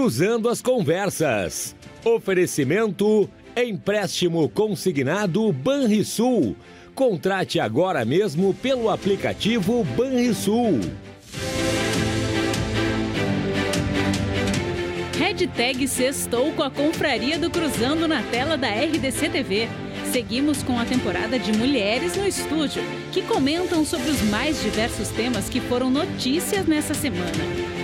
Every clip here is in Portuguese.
Cruzando as Conversas. Oferecimento Empréstimo consignado Banrisul. Contrate agora mesmo pelo aplicativo Banrisul. Hashtag Sextou com a Confraria do Cruzando na tela da RDC TV. Seguimos com a temporada de Mulheres no Estúdio, que comentam sobre os mais diversos temas que foram notícias nessa semana.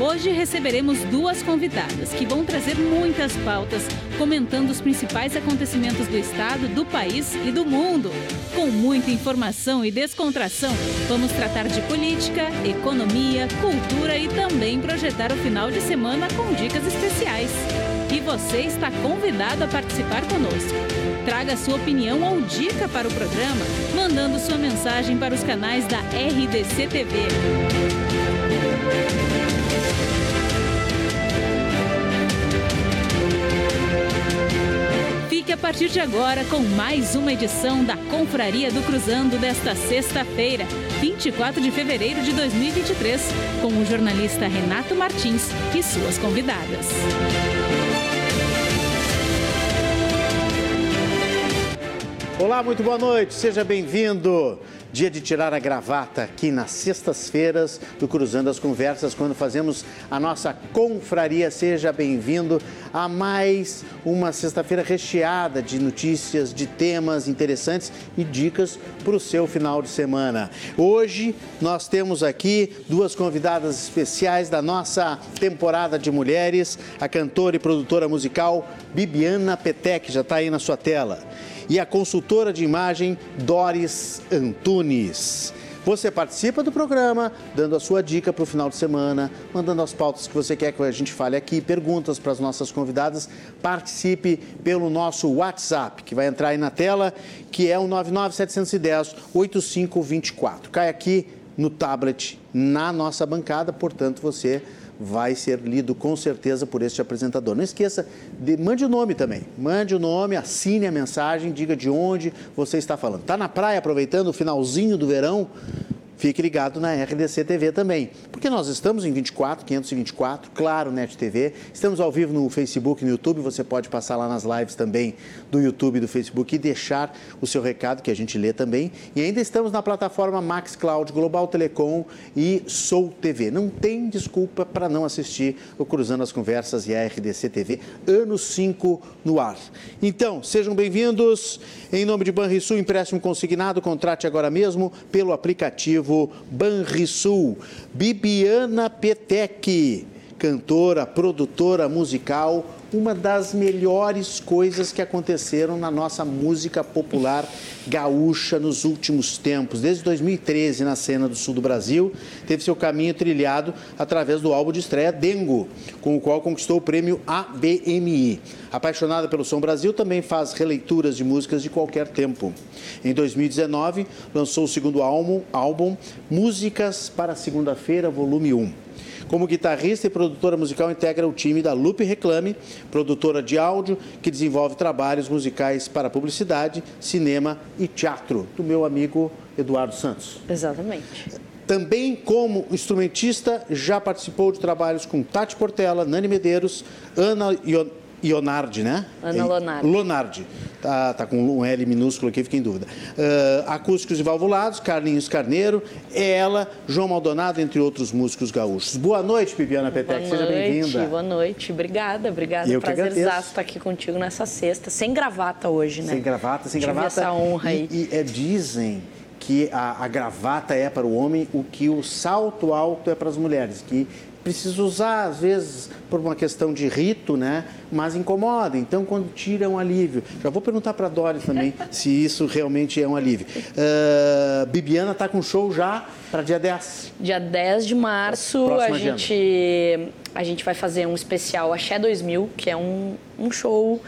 Hoje receberemos duas convidadas que vão trazer muitas pautas, comentando os principais acontecimentos do estado, do país e do mundo. Com muita informação e descontração, vamos tratar de política, economia, cultura e também projetar o final de semana com dicas especiais. E você está convidado a participar conosco. Traga sua opinião ou dica para o programa, mandando sua mensagem para os canais da RDC TV. Fique a partir de agora com mais uma edição da Confraria do Cruzando desta sexta-feira, 24 de fevereiro de 2023, com o jornalista Renato Martins e suas convidadas. Olá, muito boa noite, seja bem-vindo. Dia de tirar a gravata aqui nas sextas-feiras do Cruzando as Conversas, quando fazemos a nossa confraria. Seja bem-vindo a mais uma sexta-feira recheada de notícias, de temas interessantes e dicas para o seu final de semana. Hoje nós temos aqui duas convidadas especiais da nossa temporada de mulheres, a cantora e produtora musical Bibiana Petec, já está aí na sua tela e a consultora de imagem Doris Antunes. Você participa do programa, dando a sua dica para o final de semana, mandando as pautas que você quer que a gente fale aqui, perguntas para as nossas convidadas. Participe pelo nosso WhatsApp, que vai entrar aí na tela, que é o 99710-8524. Cai aqui no tablet, na nossa bancada, portanto, você vai ser lido com certeza por este apresentador. Não esqueça, de, mande o nome também. Mande o nome, assine a mensagem, diga de onde você está falando. Está na praia aproveitando o finalzinho do verão? Fique ligado na RDC TV também, porque nós estamos em 24, 524, claro, NET TV. Estamos ao vivo no Facebook no YouTube. Você pode passar lá nas lives também do YouTube e do Facebook e deixar o seu recado, que a gente lê também. E ainda estamos na plataforma Max Cloud, Global Telecom e Sou TV. Não tem desculpa para não assistir o Cruzando as Conversas e a RDC TV, ano 5 no ar. Então, sejam bem-vindos. Em nome de Banrisul, empréstimo consignado, contrate agora mesmo pelo aplicativo Banrisul. Bibiana Petec, cantora, produtora musical, uma das melhores coisas que aconteceram na nossa música popular gaúcha nos últimos tempos. Desde 2013, na cena do sul do Brasil, teve seu caminho trilhado através do álbum de estreia Dengo, com o qual conquistou o prêmio ABMI. Apaixonada pelo Som Brasil, também faz releituras de músicas de qualquer tempo. Em 2019, lançou o segundo álbum, álbum Músicas para Segunda-feira, volume 1. Como guitarrista e produtora musical, integra o time da Lupe Reclame, produtora de áudio que desenvolve trabalhos musicais para publicidade, cinema e teatro, do meu amigo Eduardo Santos. Exatamente. Também como instrumentista, já participou de trabalhos com Tati Portela, Nani Medeiros, Ana Ionardi, né? Ana Lonardi. Lonardi. Tá, tá com um L minúsculo aqui, fiquei em dúvida. Uh, acústicos e valvulados, Carlinhos Carneiro, ela, João Maldonado, entre outros músicos gaúchos. Boa noite, Bibiana Petec, seja bem-vinda. Boa noite, obrigada, obrigada. Eu Prazerzaço estar aqui contigo nessa sexta, sem gravata hoje, né? Sem gravata, sem Tive gravata. essa honra aí. E, e é, dizem que a, a gravata é para o homem o que o salto alto é para as mulheres, que precisa usar, às vezes, por uma questão de rito, né? Mas incomoda. Então, quando tira, é um alívio. Já vou perguntar para a Doris também se isso realmente é um alívio. Uh, Bibiana está com show já para dia 10. Dia 10 de março, a gente, a gente vai fazer um especial Axé 2000, que é um, um show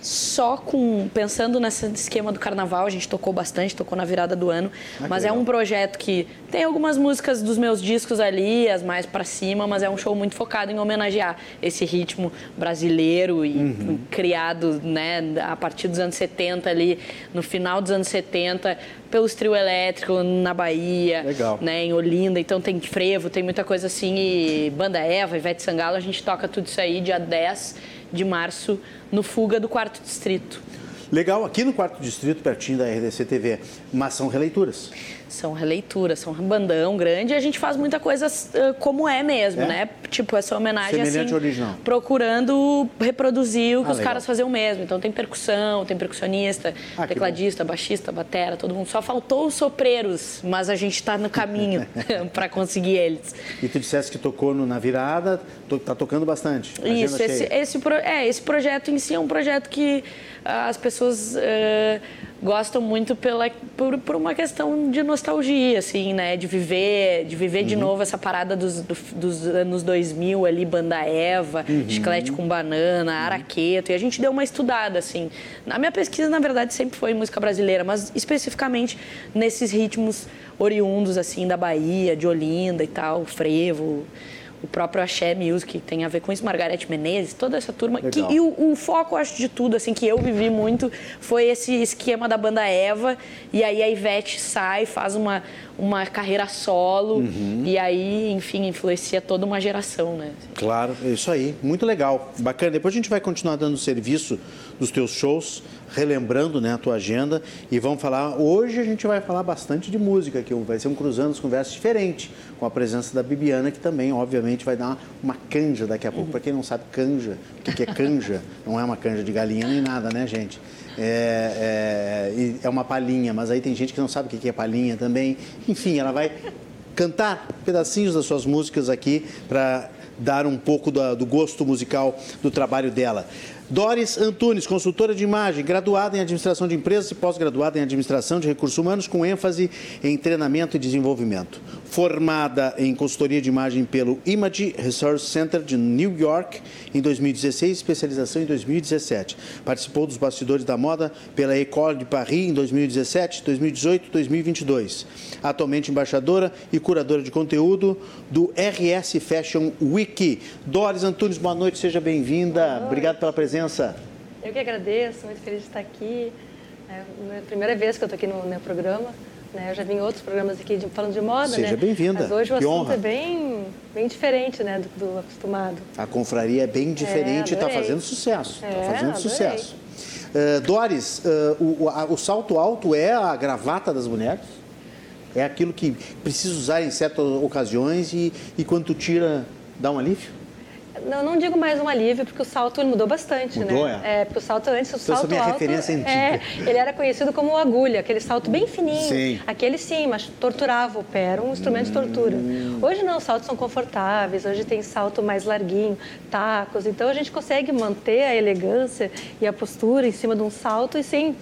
só com pensando nesse esquema do carnaval, a gente tocou bastante, tocou na virada do ano, Ah, mas é um projeto que tem algumas músicas dos meus discos ali, as mais pra cima, mas é um show muito focado em homenagear esse ritmo brasileiro e Uhum. criado, né, a partir dos anos 70 ali, no final dos anos 70, pelos trio elétrico na Bahia, Legal. né, em Olinda, então tem frevo, tem muita coisa assim, e Banda Eva, Ivete Sangalo, a gente toca tudo isso aí dia 10 de março no Fuga do Quarto Distrito. Legal, aqui no quarto distrito, pertinho da RDC TV, mas são releituras. São releituras, são um bandão grande e a gente faz muita coisa uh, como é mesmo, É? né? Tipo, essa homenagem Semelhante assim, original. procurando reproduzir o que Ah, os legal. caras faziam mesmo. Então tem percussão, tem percussionista, Ah, tecladista, baixista, batera, todo mundo. Só faltou os sopreiros, mas a gente está no caminho para conseguir eles. E tu disseste que tocou no- na virada, to, tá tocando bastante. Isso, esse, esse, pro- é, esse projeto em si é um projeto que ah, as pessoas eh, gostam muito pela, por, por uma questão de nostalgia, assim, né? De viver, de viver Uhum. de novo essa parada dos, do- dos anos 2000 ali, Banda Eva, Uhum. Chiclete com Banana, Araqueto. E a gente deu uma estudada, assim. A minha pesquisa, na verdade, sempre foi música brasileira, mas especificamente nesses ritmos oriundos, assim, da Bahia, de Olinda e tal, frevo o próprio Axé Music, que tem a ver com isso, Margarete Menezes, toda essa turma. Que, e o, o foco, acho, de tudo, assim, que eu vivi muito, foi esse esquema da banda Eva, e aí a Ivete sai, faz uma, uma carreira solo, Uhum. e aí, enfim, influencia toda uma geração, né? Claro, é isso aí. Muito legal. Bacana. Depois a gente vai continuar dando serviço dos teus shows, relembrando né, a tua agenda. E vamos falar. Hoje a gente vai falar bastante de música, que vai ser um Cruzando as Conversas diferente, com a presença da Bibiana, que também, obviamente, vai dar uma, uma canja daqui a pouco. Para quem não sabe, canja, o que, que é canja? Não é uma canja de galinha nem nada, né, gente? É, é, é uma palhinha, mas aí tem gente que não sabe o que que é palhinha também. Enfim, ela vai cantar pedacinhos das suas músicas aqui para dar um pouco da- do gosto musical do trabalho dela. Doris Antunes, consultora de imagem, graduada em administração de empresas e pós-graduada em administração de recursos humanos, com ênfase em treinamento e desenvolvimento. Formada em consultoria de imagem pelo Image Resource Center de New York em 2016, especialização em 2017. Participou dos bastidores da moda pela École de Paris em 2017, 2018 e 2022. Atualmente embaixadora e curadora de conteúdo do RS Fashion Week. Doris Antunes, boa noite, seja bem-vinda. Obrigado pela presença. Eu que agradeço, muito feliz de estar aqui. É a primeira vez que eu estou aqui no meu programa. Né? Eu já vim em outros programas aqui de- falando de moda, Seja né? bem-vinda. Mas hoje o Que assunto honra. é bem, bem diferente né, do, do acostumado. A confraria é bem diferente e está fazendo sucesso. Está É, fazendo adorei. sucesso. Eh, Doris, eh, o, o- a- o salto alto é a gravata das mulheres? É aquilo que precisa usar em certas ocasiões e, e quando tu tira, dá um alívio? Não, não digo mais um alívio, porque o salto ele mudou bastante, Mudou, né? é? porque o salto antes, o Então, salto minha alto... referência é é, ele era conhecido como agulha, aquele salto bem fininho. Sim. Aquele sim, mas torturava o pé, era um instrumento de tortura. Hum. Hoje não, os saltos são confortáveis, hoje tem salto mais larguinho, tacos, então a gente consegue manter a elegância e a postura em cima de um salto e sem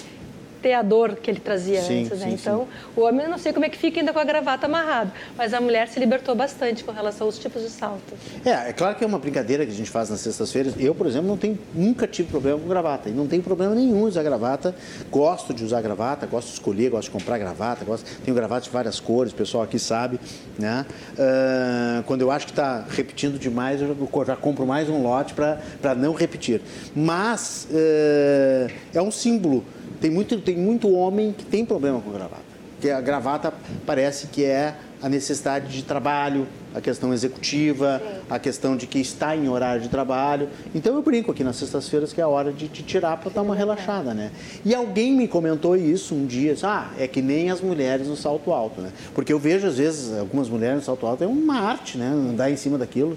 ter a dor que ele trazia Sim, antes, né? sim, Então, o homem eu não sei como é que fica ainda com a gravata amarrada, mas a mulher se libertou bastante com relação aos tipos de salto. É, é claro que é uma brincadeira que a gente faz nas sextas-feiras. Eu, por exemplo, não tenho, nunca tive problema com gravata. E não tenho problema nenhum usar gravata. Gosto de usar gravata, gosto de escolher, gosto de comprar gravata. Gosto, tenho gravata de várias cores, o pessoal aqui sabe. Né? Ah, quando eu acho que está repetindo demais, eu já, compro mais um lote para não repetir. Mas eh, é um símbolo. Tem muito, tem muito homem que tem problema com gravata. Porque a gravata parece que é a necessidade de trabalho, a questão executiva, a questão de que está em horário de trabalho. Então eu brinco aqui nas sextas-feiras que é a hora de te tirar para dar uma relaxada, né? E alguém me comentou isso um dia, disse, ah, é que nem as mulheres no salto alto, né? Porque eu vejo às vezes algumas mulheres no salto alto é uma arte, né? Andar em cima daquilo,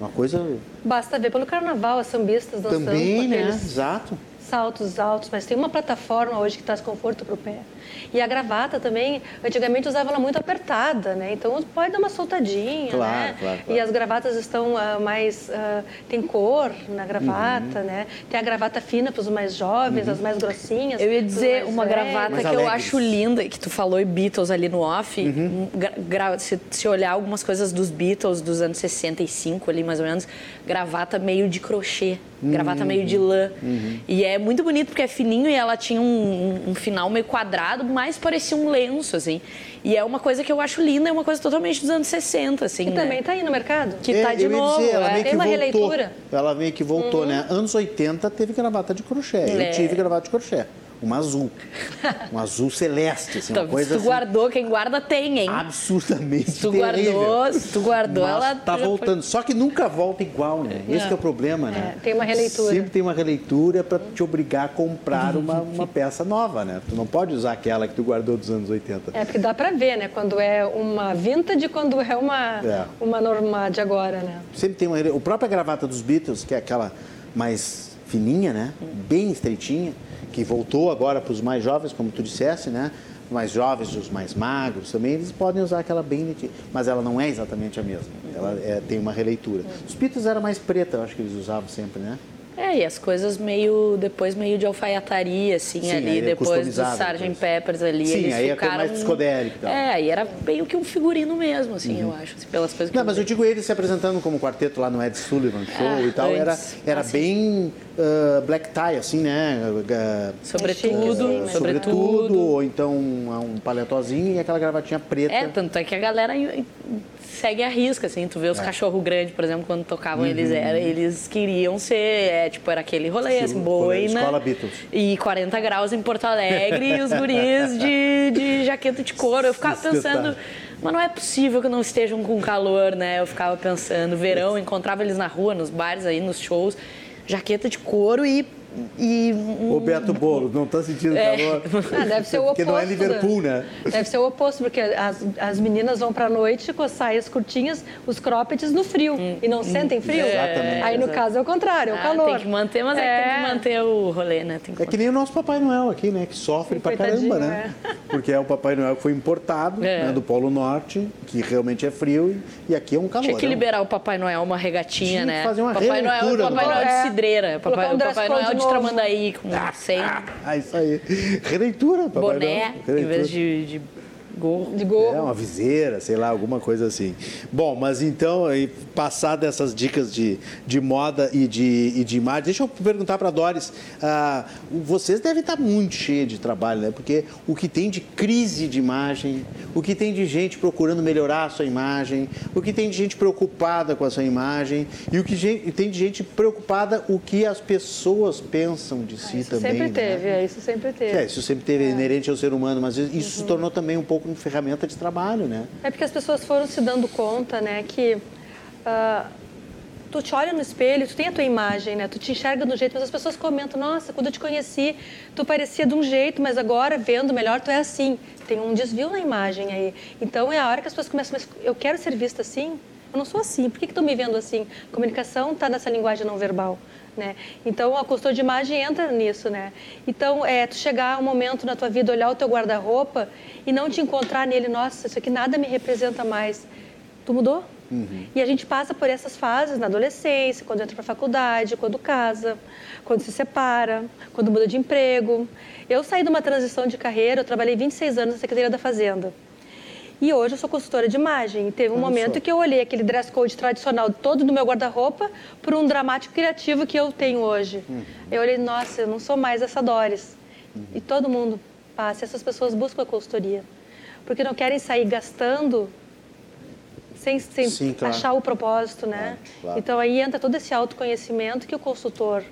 uma coisa Basta ver pelo carnaval, as sambistas dançando também, né? aqueles Exato. Saltos altos, mas tem uma plataforma hoje que traz conforto para o pé. E a gravata também, antigamente usava ela muito apertada, né? Então pode dar uma soltadinha, Claro, né? claro, claro. E as gravatas estão ah, mais ah, tem cor na Uhum. gravata, né? Tem a gravata fina para os mais jovens, as mais grossinhas. Eu ia dizer uma velhos. gravata Mais que eu alegres. acho linda, que tu falou e Beatles ali no off. Uhum. gra- se, se olhar algumas coisas dos Beatles dos anos 65 ali, mais ou menos, gravata meio de crochê, gravata meio de lã. E é muito bonito porque é fininho e ela tinha um, um, final meio quadrado, mas parecia um lenço, assim. E é uma coisa que eu acho linda, é uma coisa totalmente dos anos 60, assim. Que né? também tá aí no mercado. Que tá de novo. Dizer, ela é. meio que Tem uma voltou. releitura. Ela meio que voltou, né? Anos 80 teve gravata de crochê. É. Eu tive gravata de crochê. Uma azul. Um azul celeste, assim, uma Então, coisa se tu assim, guardou, quem guarda tem, hein? absurdamente Se tu terrível. guardou, se tu guardou, Mas ela tá já foi- voltando. Só que nunca volta igual, né? Esse que é o problema, né? É, tem uma releitura. Sempre tem uma releitura para te obrigar a comprar uma, uma peça nova, né? Tu não pode usar aquela que tu guardou dos anos 80. É, porque dá pra ver, né? Quando é uma vintage e quando é uma, É. uma normal de agora, né? Sempre tem uma. O própria gravata dos Beatles, que é aquela mais fininha, né? Bem estreitinha, que voltou agora para os mais jovens, como tu dissesse, né? Os mais jovens, os mais magros também, eles podem usar aquela bem mas ela não é exatamente a mesma. Ela é- tem uma releitura. Os Beatles era mais preta, eu acho que eles usavam sempre, né? É, e as coisas meio, depois meio de alfaiataria, assim, Sim, ali, é depois do Sgt. Peppers ali, Sim, eles aí é ficaram... mais psicodélica e tal. É, aí era meio que um figurino mesmo, assim, eu acho, assim, pelas coisas que Uhum. Não, mas eu digo eles se apresentando como quarteto lá no Ed Sullivan Show Ah, e tal, era, antes. era Ah, sim. bem ah, black tie, assim, né? Ah, Sobretudo, ah, sim, sobretudo, ou então um, paletozinho e aquela gravatinha preta. É, tanto é que a galera segue a risca, assim, tu vê É. os cachorro grande, por exemplo, quando tocavam, Uhum. eles era, eles queriam ser, é, tipo, era aquele rolê, assim, boina. Escola Beatles. E 40 graus em Porto Alegre e os guris de, de jaqueta de couro. Eu ficava pensando, mas não é possível que não estejam com calor, né? Eu ficava pensando, verão, encontrava eles na rua, nos bares aí, nos shows, jaqueta de couro e. e um- Ô Beto Bolo, não tá sentindo É. calor? Ah, deve ser o Porque oposto. não é Liverpool, né? Deve ser o oposto, porque as, as meninas vão pra noite com as saias curtinhas, os croppeds no frio, e não sentem frio. Exatamente. Aí no caso é o contrário, é o Ah, calor. Tem que manter, mas é. que tem que manter o rolê, né? Tem que É que nem o nosso Papai Noel aqui, né? Que sofre pra Coitadinho, caramba, né? Porque é o Papai Noel que foi importado É. né, do Polo Norte, que realmente é frio, e, e aqui é um calor. Tinha que liberar o Papai Noel uma regatinha, Tinha que né? fazer uma Papai Noel, Papai Noel É. de cidreira, Papai, um o Papai Noel de novo. Tramandaí com sem Ah, isso aí. Releitura, Papai boné, em vez de, de gorro. De gorro. É, uma viseira, sei lá, alguma coisa assim. Bom, mas então, passado essas dicas de, de moda e de, e de imagem, deixa eu perguntar para Doris, ah, vocês devem estar muito cheios de trabalho, né? Porque o que tem de crise de imagem, o que tem de gente procurando melhorar a sua imagem, o que tem de gente preocupada com a sua imagem e o que tem de gente preocupada o que as pessoas pensam de si Isso também. sempre né? teve, é, isso sempre teve. É, isso sempre teve inerente ao ser humano, mas isso se tornou também um pouco uma ferramenta de trabalho, né? É porque as pessoas foram se dando conta, né, que ah, tu te olha no espelho, tu tem a tua imagem, né, tu te enxerga um jeito, mas as pessoas comentam, nossa, quando eu te conheci, tu parecia de um jeito, mas agora, vendo melhor, tu é assim. Tem um desvio na imagem aí. Então, é a hora que as pessoas começam, mas eu quero ser vista assim? Eu não sou assim, por que estão me vendo assim? Comunicação está nessa linguagem não verbal. Né? Então, a consultora de imagem entra nisso, né? Então, é tu chegar um momento na tua vida, olhar o teu guarda-roupa e não te encontrar nele, nossa, isso aqui nada me representa mais. Tu mudou? E a gente passa por essas fases na adolescência, quando entra para faculdade, quando casa, quando se separa, quando muda de emprego. Eu saí de uma transição de carreira, eu trabalhei 26 anos na Secretaria da Fazenda. E hoje eu sou consultora de imagem. E teve um Olha momento só. que eu olhei aquele dress code tradicional todo no meu guarda-roupa por um dramático criativo que eu tenho hoje. Eu olhei, nossa, eu não sou mais essa Doris. E todo mundo passa. Essas pessoas buscam a consultoria. Porque não querem sair gastando sem, sem Sim, claro. achar o propósito, né? Claro, claro. Então aí entra todo esse autoconhecimento que o consultor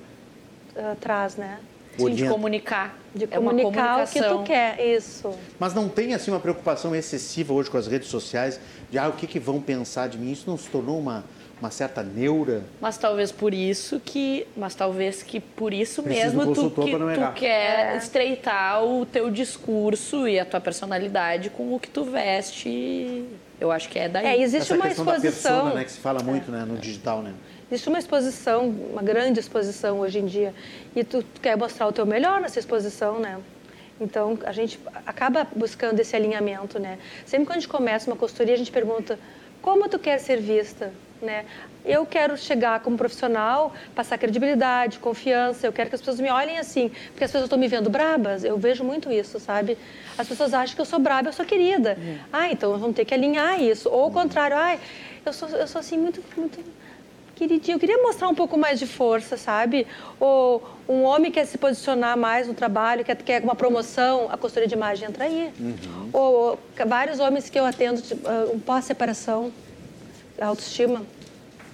ah, traz, né? Sim, de comunicar. De É uma comunicar o que tu quer, isso. Mas não tem assim uma preocupação excessiva hoje com as redes sociais de ah, o que, que vão pensar de mim? Isso não se tornou uma, uma certa neura? Mas talvez por isso que, mas talvez que por isso Precisa do mesmo tu, que, tu quer É. estreitar o teu discurso e a tua personalidade com o que tu veste. Eu acho que é daí. É, existe Essa uma exposição. persona, né, que se fala muito né, no digital, né? Existe uma exposição, uma grande exposição hoje em dia, e tu, quer mostrar o teu melhor nessa exposição, né? Então, a gente acaba buscando esse alinhamento, né? Sempre quando a gente começa uma consultoria, a gente pergunta como tu quer ser vista, né? Eu quero chegar como profissional, passar credibilidade, confiança, eu quero que as pessoas me olhem assim, porque as pessoas estão me vendo brabas, eu vejo muito isso, sabe? As pessoas acham que eu sou braba, eu sou querida. Ah, então vamos ter que alinhar isso. Ou o contrário, ai, eu sou, eu sou assim muito, muito queridinho, eu queria mostrar um pouco mais de força, sabe? Ou um homem quer se posicionar mais no trabalho, quer, quer uma promoção, a consultoria de imagem entra aí. Uhum. Ou, vários homens que eu atendo, tipo, uh, um pós-separação, autoestima,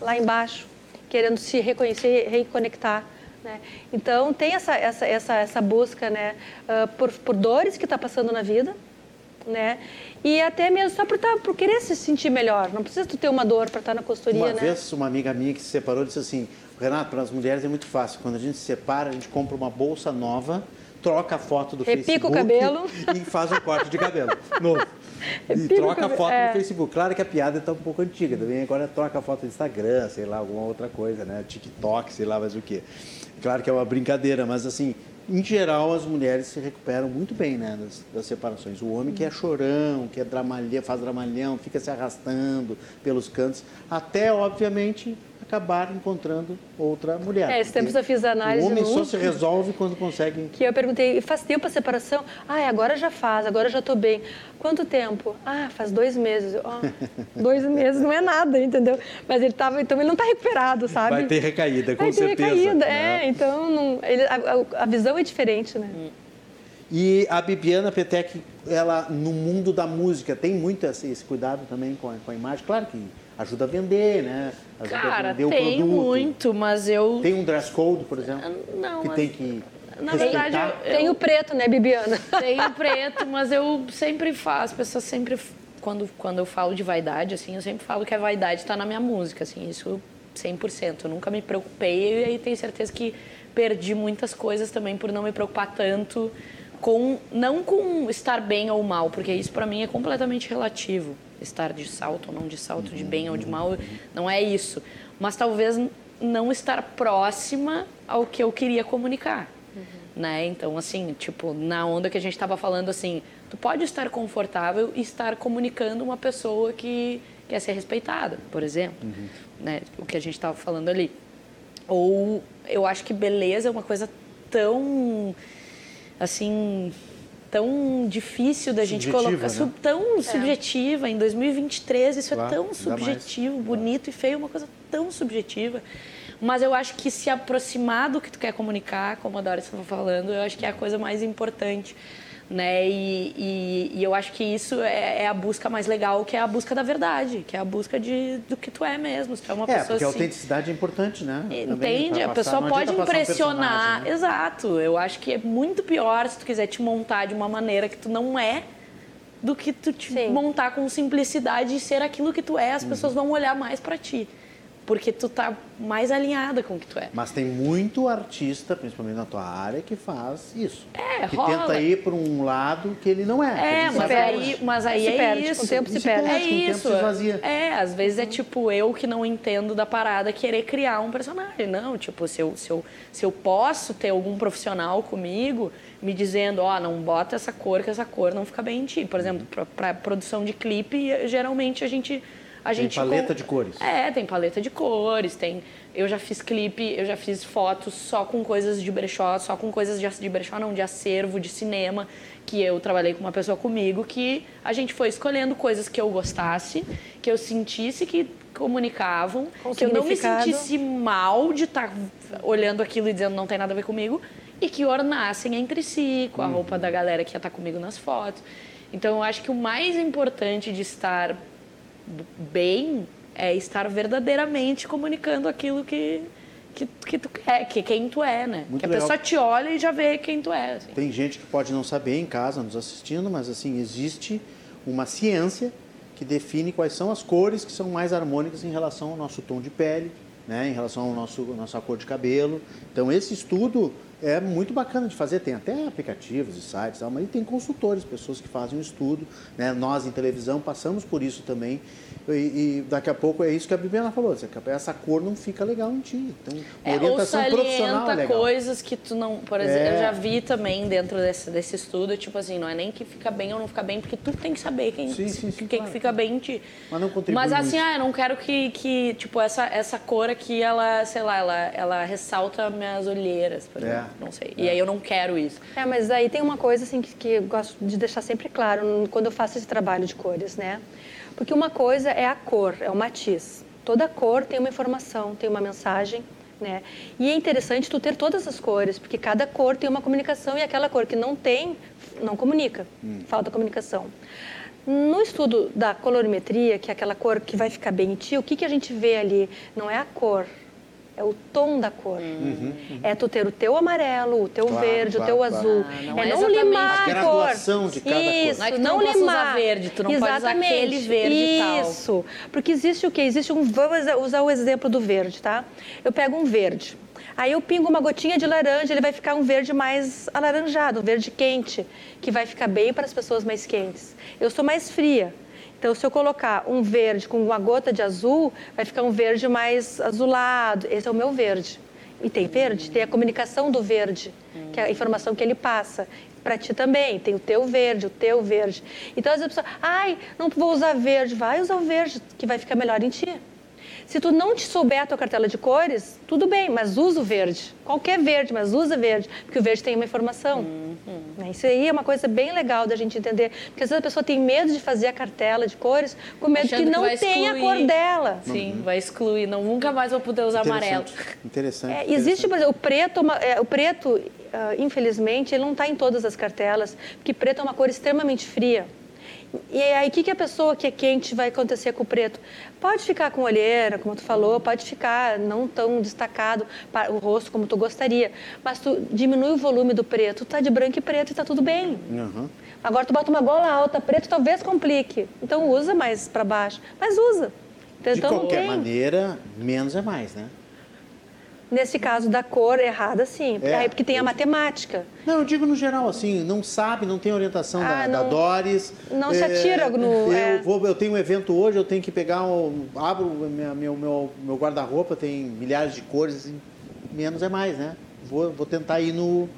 lá embaixo, querendo se reconhecer, reconectar. Né? Então, tem essa, essa, essa, essa busca né? Uh, por, por dores que está passando na vida, né? E até mesmo só por, tá, por querer se sentir melhor. Não precisa tu ter uma dor para estar tá na consultoria, uma né? vez, uma amiga minha que se separou disse assim, Renato, para as mulheres é muito fácil. Quando a gente se separa, a gente compra uma bolsa nova, troca a foto do Repica Facebook o cabelo. e faz um corte de cabelo novo. e troca a foto é. no Facebook. Claro que a piada está um pouco antiga também. Agora troca a foto do Instagram, sei lá, alguma outra coisa, né? TikTok, sei lá mais o quê. Claro que é uma brincadeira, mas assim, em geral, as mulheres se recuperam muito bem né, das, das separações. O homem que é chorão, que é dramalhão, faz dramalhão, fica se arrastando pelos cantos, até, obviamente, acabar encontrando outra mulher. É, esse tempo eu fiz análise. O homem só se resolve quando consegue. Que eu perguntei, faz tempo a separação? Ah, agora já faz, agora já estou bem. Quanto tempo? Ah, faz dois meses. Oh, dois meses não é nada, entendeu? Mas ele tava, então ele não está recuperado, sabe? Vai ter recaída, com Vai certeza. Vai ter recaída, né? é. Então não, ele, a, a, visão é diferente, né? E a Bibiana Petec, ela no mundo da música tem muito esse, esse cuidado também com a, com a imagem. Claro que ajuda a vender, né? Ajuda Cara, a vender tem o produto. muito, mas eu... Tem um dress code, por exemplo? Não, Que mas... tem que Na respeitar. verdade, eu, Tem o preto, né, Bibiana? Tem o preto, mas eu sempre faço, as pessoas sempre... Quando, quando eu falo de vaidade, assim, eu sempre falo que a vaidade está na minha música, assim, isso 100%. Eu nunca me preocupei e aí tenho certeza que perdi muitas coisas também por não me preocupar tanto com... Não com estar bem ou mal, porque isso para mim é completamente relativo estar de salto ou não de salto, de bem ou de mal, não é isso. Mas talvez não estar próxima ao que eu queria comunicar. Uhum. Né? Então, assim, tipo, na onda que a gente estava falando, assim, tu pode estar confortável e estar comunicando uma pessoa que quer ser respeitada, por exemplo, uhum. né? O que a gente estava falando ali. Ou eu acho que beleza é uma coisa tão, assim, tão difícil da gente Subjetiva, colocar, né? sub, tão É. subjetiva. Em 2023 isso Claro, é tão subjetivo, mais. bonito e feio, uma coisa tão subjetiva. Mas eu acho que se aproximar do que tu quer comunicar, como a Doris estava falando, eu acho que é a coisa mais importante. Né? E, e, e eu acho que isso é, é a busca mais legal, que é a busca da verdade, que é a busca de, do que tu é mesmo. Se tu é uma É, pessoa porque a assim, autenticidade é importante, né? Entende? A pessoa pode um impressionar. personagem, né? Exato. Eu acho que é muito pior se tu quiser te montar de uma maneira que tu não é do que tu te Sim. montar com simplicidade e ser aquilo que tu é. As Uhum. pessoas vão olhar mais pra ti. Porque tu tá mais alinhada com o que tu é. Mas tem muito artista, principalmente na tua área, que faz isso. É, que rola. tenta ir para um lado que ele não é. É, mas aí, onde. mas aí Se é perde, isso. com o tempo se Se perde. perde. É com o tempo isso. se esvazia. É, às vezes é tipo eu que não entendo da parada querer criar um personagem. Não, tipo, se eu, se eu, se eu posso ter algum profissional comigo me dizendo, ó, não bota essa cor, que essa cor não fica bem em ti. Por exemplo, pra, pra produção de clipe, geralmente a gente. A Tem gente paleta com- de cores. É, tem paleta de cores, tem. Eu já fiz clipe, eu já fiz fotos só com coisas de brechó, só com coisas de, de brechó, não, de acervo, de cinema, que eu trabalhei com uma pessoa comigo, que a gente foi escolhendo coisas que eu gostasse, que eu sentisse que comunicavam, Com que eu não me sentisse mal de estar olhando aquilo e dizendo não tem nada a ver comigo, e que ornassem entre si, com a roupa da galera que ia estar comigo nas fotos. Então eu acho que o mais importante de estar bem é estar verdadeiramente comunicando aquilo que, que, que tu quer, que quem tu é, né? Muito que a legal. pessoa te olha e já vê quem tu é. assim. Tem gente que pode não saber em casa, nos assistindo, mas assim, existe uma ciência que define quais são as cores que são mais harmônicas em relação ao nosso tom de pele, né, em relação ao nosso nossa cor de cabelo. Então esse estudo é muito bacana de fazer, tem até aplicativos e sites, mas tem consultores, pessoas que fazem o estudo, né? Nós em televisão passamos por isso também. E, e daqui a pouco é isso que a Bibiana falou, essa cor não fica legal em ti. Então, É, ou profissional é salienta legal. coisas que tu não. Por exemplo, É. eu já vi também dentro desse, desse estudo, tipo assim, não é nem que fica bem ou não fica bem, porque tu tem que saber quem, Sim, sim, sim, quem claro. que fica bem em ti. Mas não contribui Mas assim, muito. ah, eu não quero que, que tipo, essa, essa cor aqui, ela, sei lá, ela, ela ressalta minhas olheiras, por É. exemplo. Não sei. E aí eu não quero isso. É, mas aí tem uma coisa assim que, que eu gosto de deixar sempre claro quando eu faço esse trabalho de cores, né? Porque uma coisa é a cor, é o matiz. Toda cor tem uma informação, tem uma mensagem, né? E é interessante tu ter todas as cores, porque cada cor tem uma comunicação e aquela cor que não tem, não comunica, hum. falta comunicação. No estudo da colorimetria, que é aquela cor que vai ficar bem em ti, o que, que a gente vê ali? Não é a cor, é o tom da cor. Uhum, uhum. É tu ter o teu amarelo, o teu claro, verde, claro, o teu claro. azul. Ah, não é, é não limar a cor. de cada Isso, cor. Não, é não limar. verde, tu não Exatamente. pode usar aquele verde Isso. Porque existe o quê? Existe um... Vamos usar o exemplo do verde, tá? Eu pego um verde. Aí eu pingo uma gotinha de laranja, ele vai ficar um verde mais alaranjado, um verde quente, que vai ficar bem para as pessoas mais quentes. Eu sou mais fria. Então, se eu colocar um verde com uma gota de azul, vai ficar um verde mais azulado. Esse é o meu verde. E tem verde, tem a comunicação do verde, que é a informação que ele passa. Para ti também, tem o teu verde, o teu verde. Então, às vezes a pessoa, ai, não vou usar verde. Vai usar o verde, que vai ficar melhor em ti. Se tu não te souber a tua cartela de cores, tudo bem, mas usa o verde. Qualquer verde, mas usa verde, porque o verde tem uma informação. Uhum. Isso aí é uma coisa bem legal da gente entender, porque às vezes a pessoa tem medo de fazer a cartela de cores, com medo Achando que não que tenha a cor dela. Sim, uhum. vai excluir, não, nunca mais vou poder usar interessante. amarelo. Interessante. É, existe, por exemplo, o preto, é, o preto, uh, infelizmente, ele não está em todas as cartelas, porque preto é uma cor extremamente fria. E aí, o que, que a pessoa que é quente vai acontecer com o preto? Pode ficar com olheira, como tu falou, pode ficar não tão destacado o rosto como tu gostaria, mas tu diminui o volume do preto, tu tá de branco e preto e tá tudo bem. Uhum. Agora tu bota uma gola alta preto, talvez complique. Então usa mais para baixo, mas usa. Então, de qualquer maneira, menos é mais, né? Nesse caso da cor errada, sim. É, porque tem a matemática. Não, eu digo no geral, assim, não sabe, não tem orientação ah, da, não, da, Doris. Não é, se atira no. Eu, é. vou, eu tenho um evento hoje, eu tenho que pegar, um, abro minha, meu, meu, meu guarda-roupa, tem milhares de cores, assim, menos é mais, né? Vou, vou tentar ir no,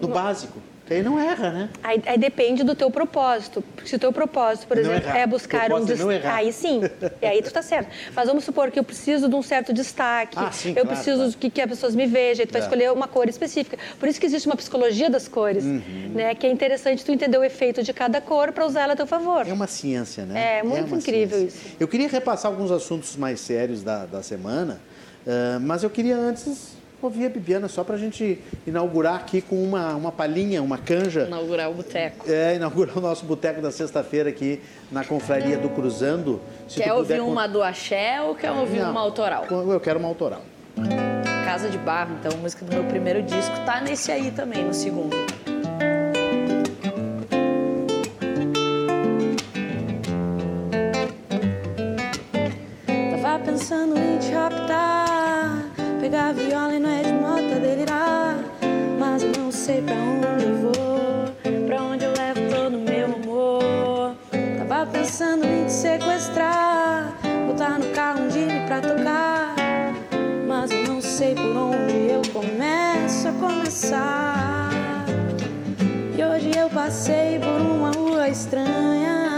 no básico. Aí não erra, né? Aí, aí, depende do teu propósito. Se o teu propósito, por exemplo, é buscar um destaque. Aí sim, e aí tu está certo. Mas vamos supor que eu preciso de um certo destaque. Ah, sim, eu claro, preciso claro. Que, que as pessoas me vejam. Tu vai é. escolher uma cor específica. Por isso que existe uma psicologia das cores, uhum. né? Que é interessante tu entender o efeito de cada cor para usar ela a teu favor. É uma ciência, né? É muito é incrível ciência. isso. Eu queria repassar alguns assuntos mais sérios da, da semana, uh, mas eu queria antes ouvir a Bibiana só para a gente inaugurar aqui com uma, uma palhinha, uma canja. Inaugurar o boteco. É, inaugurar o nosso boteco da sexta-feira aqui na Confraria do Cruzando. Se quer ouvir uma do axé ou quer ouvir Não, uma autoral? Eu quero uma autoral. Casa de Barro, então, música do meu primeiro disco, tá nesse aí também, no segundo. Tava pensando em te raptar Pegar viola e não é de nota delirar. Mas eu não sei pra onde eu vou. Pra onde eu levo todo meu amor. Tava pensando em te sequestrar. Botar no carro um dia pra tocar. Mas eu não sei por onde eu começo a começar. E hoje eu passei por uma rua estranha.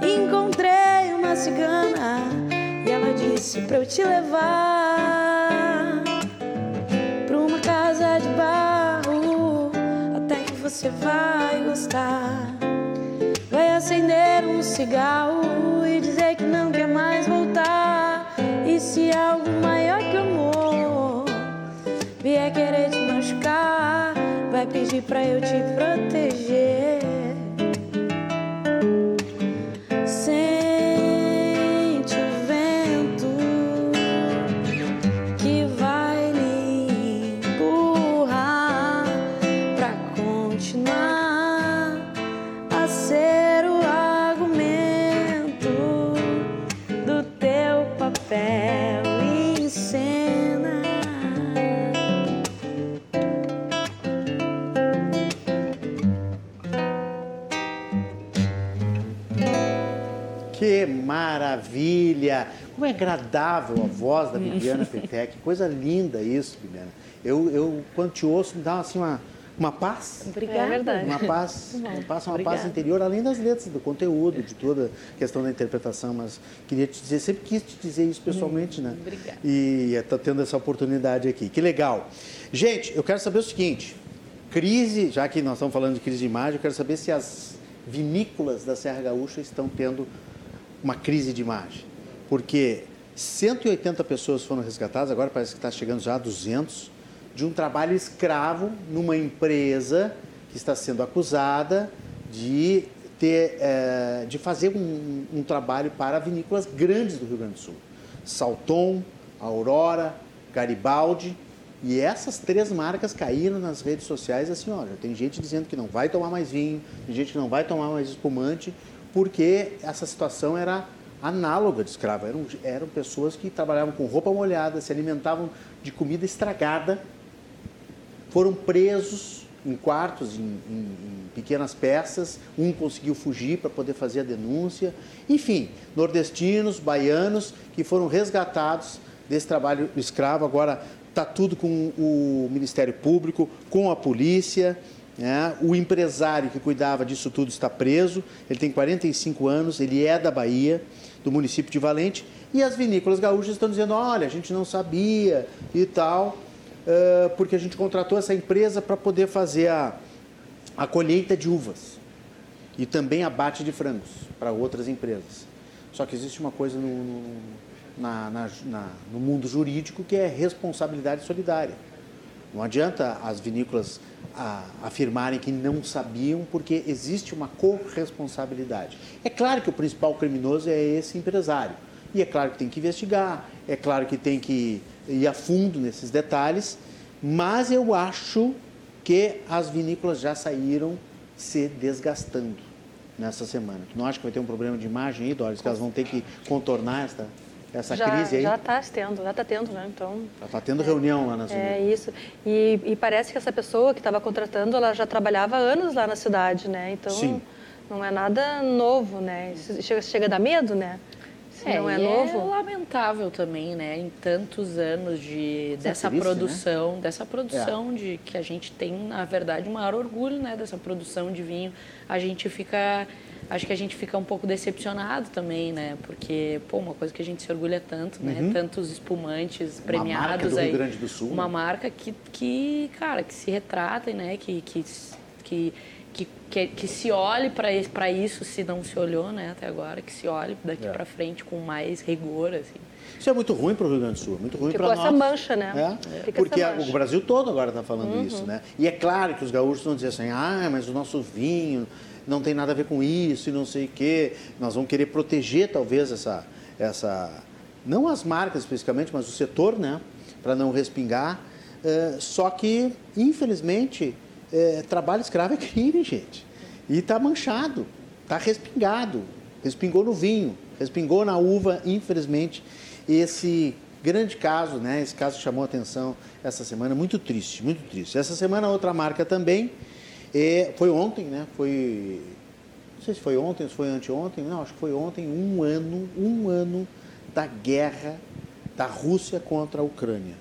Encontrei uma cigana. E ela disse pra eu te levar. Você vai gostar. Vai acender um cigarro e dizer que não quer mais voltar. E se algo maior que amor vier querer te machucar, vai pedir pra eu te proteger. Maravilha! Como é agradável a voz da Bibiana Petec, coisa linda isso, Bibiana. Eu, eu, quando te ouço, me dá assim uma, uma paz. Obrigada. É verdade. Uma paz, uma paz, uma paz interior, além das letras, do conteúdo, de toda a questão da interpretação. Mas queria te dizer, sempre quis te dizer isso pessoalmente, né? Obrigada. E está tendo essa oportunidade aqui. Que legal. Gente, eu quero saber o seguinte: crise, já que nós estamos falando de crise de imagem, eu quero saber se as vinícolas da Serra Gaúcha estão tendo uma crise de imagem. Porque 180 pessoas foram resgatadas, agora parece que está chegando já a 200, de um trabalho escravo numa empresa que está sendo acusada de, ter, é, de fazer um, um trabalho para vinícolas grandes do Rio Grande do Sul. Salton, Aurora, Garibaldi. E essas três marcas caíram nas redes sociais assim, olha, tem gente dizendo que não vai tomar mais vinho, tem gente que não vai tomar mais espumante, porque essa situação era análoga de escravo. Eram, eram pessoas que trabalhavam com roupa molhada, se alimentavam de comida estragada, foram presos em quartos, em, em, em pequenas peças, um conseguiu fugir para poder fazer a denúncia. Enfim, nordestinos, baianos que foram resgatados desse trabalho escravo, agora está tudo com o Ministério Público, com a polícia. Né? O empresário que cuidava disso tudo está preso, ele tem 45 anos, ele é da Bahia, do município de Valente, e as vinícolas gaúchas estão dizendo: olha, a gente não sabia e tal, porque a gente contratou essa empresa para poder fazer a, a colheita de uvas e também abate de frangos para outras empresas. Só que existe uma coisa no, no na, na, no mundo jurídico, que é responsabilidade solidária. Não adianta as vinícolas a, afirmarem que não sabiam, porque existe uma corresponsabilidade. É claro que o principal criminoso é esse empresário. E é claro que tem que investigar, é claro que tem que ir a fundo nesses detalhes, mas eu acho que as vinícolas já saíram se desgastando nessa semana. Tu não acha que vai ter um problema de imagem aí, Doris, que elas vão ter que contornar esta essa já, crise aí? Já está tendo, já está tendo, né? Então. Já está tendo é, reunião lá na cidade. É isso. E, e parece que essa pessoa que estava contratando, ela já trabalhava anos lá na cidade, né? Então Sim. não é nada novo, né? chega, chega a dar medo, né? Se é, não é novo. É lamentável também, né? Em tantos anos de dessa triste, produção, né? dessa produção é. de que a gente tem, na verdade, o maior orgulho, né? Dessa produção de vinho, a gente fica acho que a gente fica um pouco decepcionado também, né? Porque, pô, uma coisa que a gente se orgulha tanto, né? Uhum. Tantos espumantes premiados uma marca do aí. Rio Grande do Sul. Uma né? marca que, que, cara, que se retratem, né? Que, que, que, que, que, que se olhe para isso, se não se olhou, né? Até agora, que se olhe daqui é. para frente com mais rigor, assim. Isso é muito ruim para o Rio Grande do Sul, muito ruim para nós. essa mancha, né? É? Porque mancha. o Brasil todo agora está falando uhum. isso, né? E é claro que os gaúchos vão dizer assim, ah, mas o nosso vinho não tem nada a ver com isso e não sei o quê. Nós vamos querer proteger talvez essa, essa não as marcas especificamente, mas o setor, né, para não respingar. É, só que, infelizmente, é, trabalho escravo é crime, gente. E está manchado, está respingado, respingou no vinho, respingou na uva, infelizmente. Esse grande caso, né? Esse caso chamou atenção essa semana, muito triste, muito triste. Essa semana outra marca também e foi ontem, né? Foi. Não sei se foi ontem, se foi anteontem, não, acho que foi ontem, um ano, um ano da guerra da Rússia contra a Ucrânia.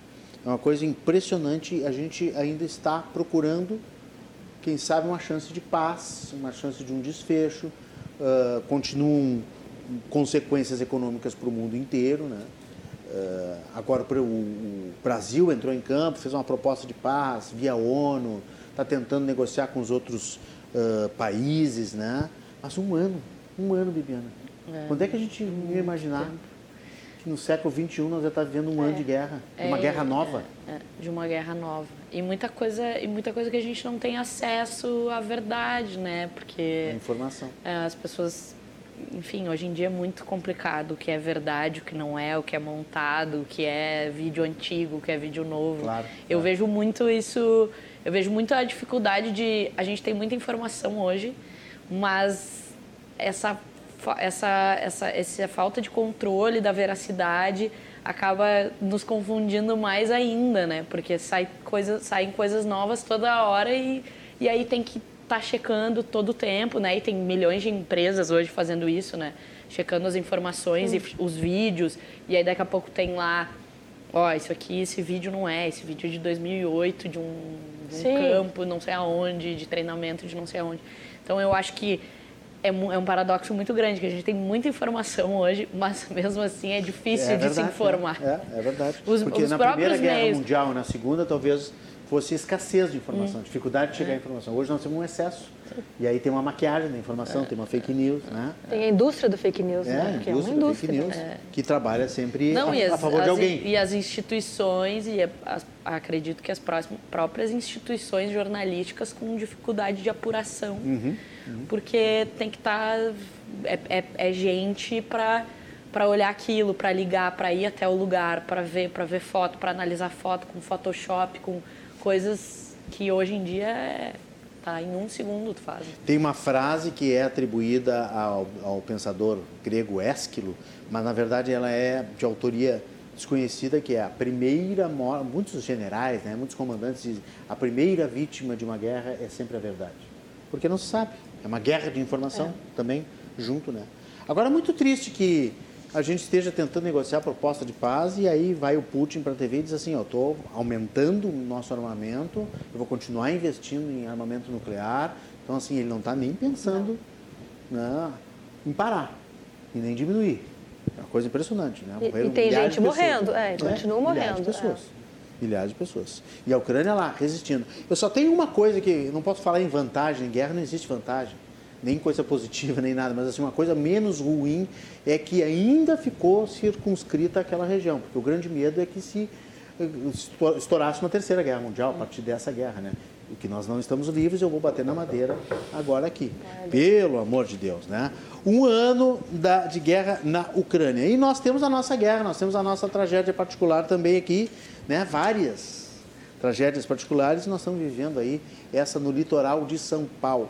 É uma coisa impressionante, a gente ainda está procurando, quem sabe, uma chance de paz, uma chance de um desfecho. Uh, continuam consequências econômicas para o mundo inteiro, né? Uh, agora o, o Brasil entrou em campo, fez uma proposta de paz via ONU, está tentando negociar com os outros uh, países, né? Mas um ano, um ano, Bibiana. É, Quando é que a gente ia imaginar tempo. que no século XXI nós já está vivendo um é, ano de guerra, é, uma guerra nova? É, é, de uma guerra nova. E muita coisa, e muita coisa que a gente não tem acesso à verdade, né? Porque a informação. É, as pessoas enfim, hoje em dia é muito complicado o que é verdade, o que não é, o que é montado, o que é vídeo antigo, o que é vídeo novo. Claro, eu claro. vejo muito isso eu vejo muito a dificuldade de. A gente tem muita informação hoje, mas essa, essa, essa, essa falta de controle da veracidade acaba nos confundindo mais ainda, né? Porque sai coisa, saem coisas novas toda hora e, e aí tem que estar tá checando todo o tempo, né? E tem milhões de empresas hoje fazendo isso, né? Checando as informações hum. e os vídeos, e aí daqui a pouco tem lá ó, isso aqui, esse vídeo não é, esse vídeo é de 2008, de um, de um campo, não sei aonde, de treinamento de não sei aonde. Então eu acho que é, é, um paradoxo muito grande, que a gente tem muita informação hoje, mas mesmo assim é difícil é, de verdade, se informar. É, é verdade. Os, Porque os na Primeira Guerra meios... Mundial, na Segunda, talvez fosse escassez de informação, hum. dificuldade de chegar à é. informação. Hoje nós temos um excesso. E aí tem uma maquiagem da informação, tem uma fake news, né? Tem a indústria do fake news, É, né? Que é uma indústria fake news que trabalha sempre Não, a, as, a favor as- de alguém. E as instituições, e as- acredito que as próximas, próprias instituições jornalísticas com dificuldade de apuração. Uhum, Porque tem que estar. é, é- é gente para para olhar aquilo, para ligar, para ir até o lugar, para ver, para ver foto, para analisar foto com Photoshop, com coisas que hoje em dia é, tá em um segundo tu faz. Tem uma frase que é atribuída ao, ao pensador grego Ésquilo, mas na verdade ela é de autoria desconhecida, que é a primeira morte, muitos generais, né, muitos comandantes dizem, a primeira vítima de uma guerra é sempre a verdade. Porque não se sabe. É uma guerra de informação também junto, né? Agora é muito triste que a gente esteja tentando negociar a proposta de paz e aí vai o Putin para a TV e diz assim, ó, estou aumentando o nosso armamento, eu vou continuar investindo em armamento nuclear. Então, assim, ele não está nem pensando né, em parar e nem diminuir. É uma coisa impressionante, né? E- Morreram e tem gente pessoas. morrendo, é, e continua Milhares de morrendo, pessoas. Milhares de pessoas. E a Ucrânia lá, resistindo. Eu só tenho uma coisa que não posso falar em vantagem, em guerra não existe vantagem, nem coisa positiva, nem nada, mas assim, uma coisa menos ruim é que ainda ficou circunscrita aquela região, porque o grande medo é que se eh, esto- estourasse uma terceira guerra mundial a partir dessa guerra, né? O que nós não estamos livres, eu vou bater na madeira agora aqui. Pelo amor de Deus, né? Um ano da- de guerra na Ucrânia. E nós temos a nossa guerra, nós temos a nossa tragédia particular também aqui, né? Várias tragédias particulares, nós estamos vivendo aí essa no litoral de São Paulo.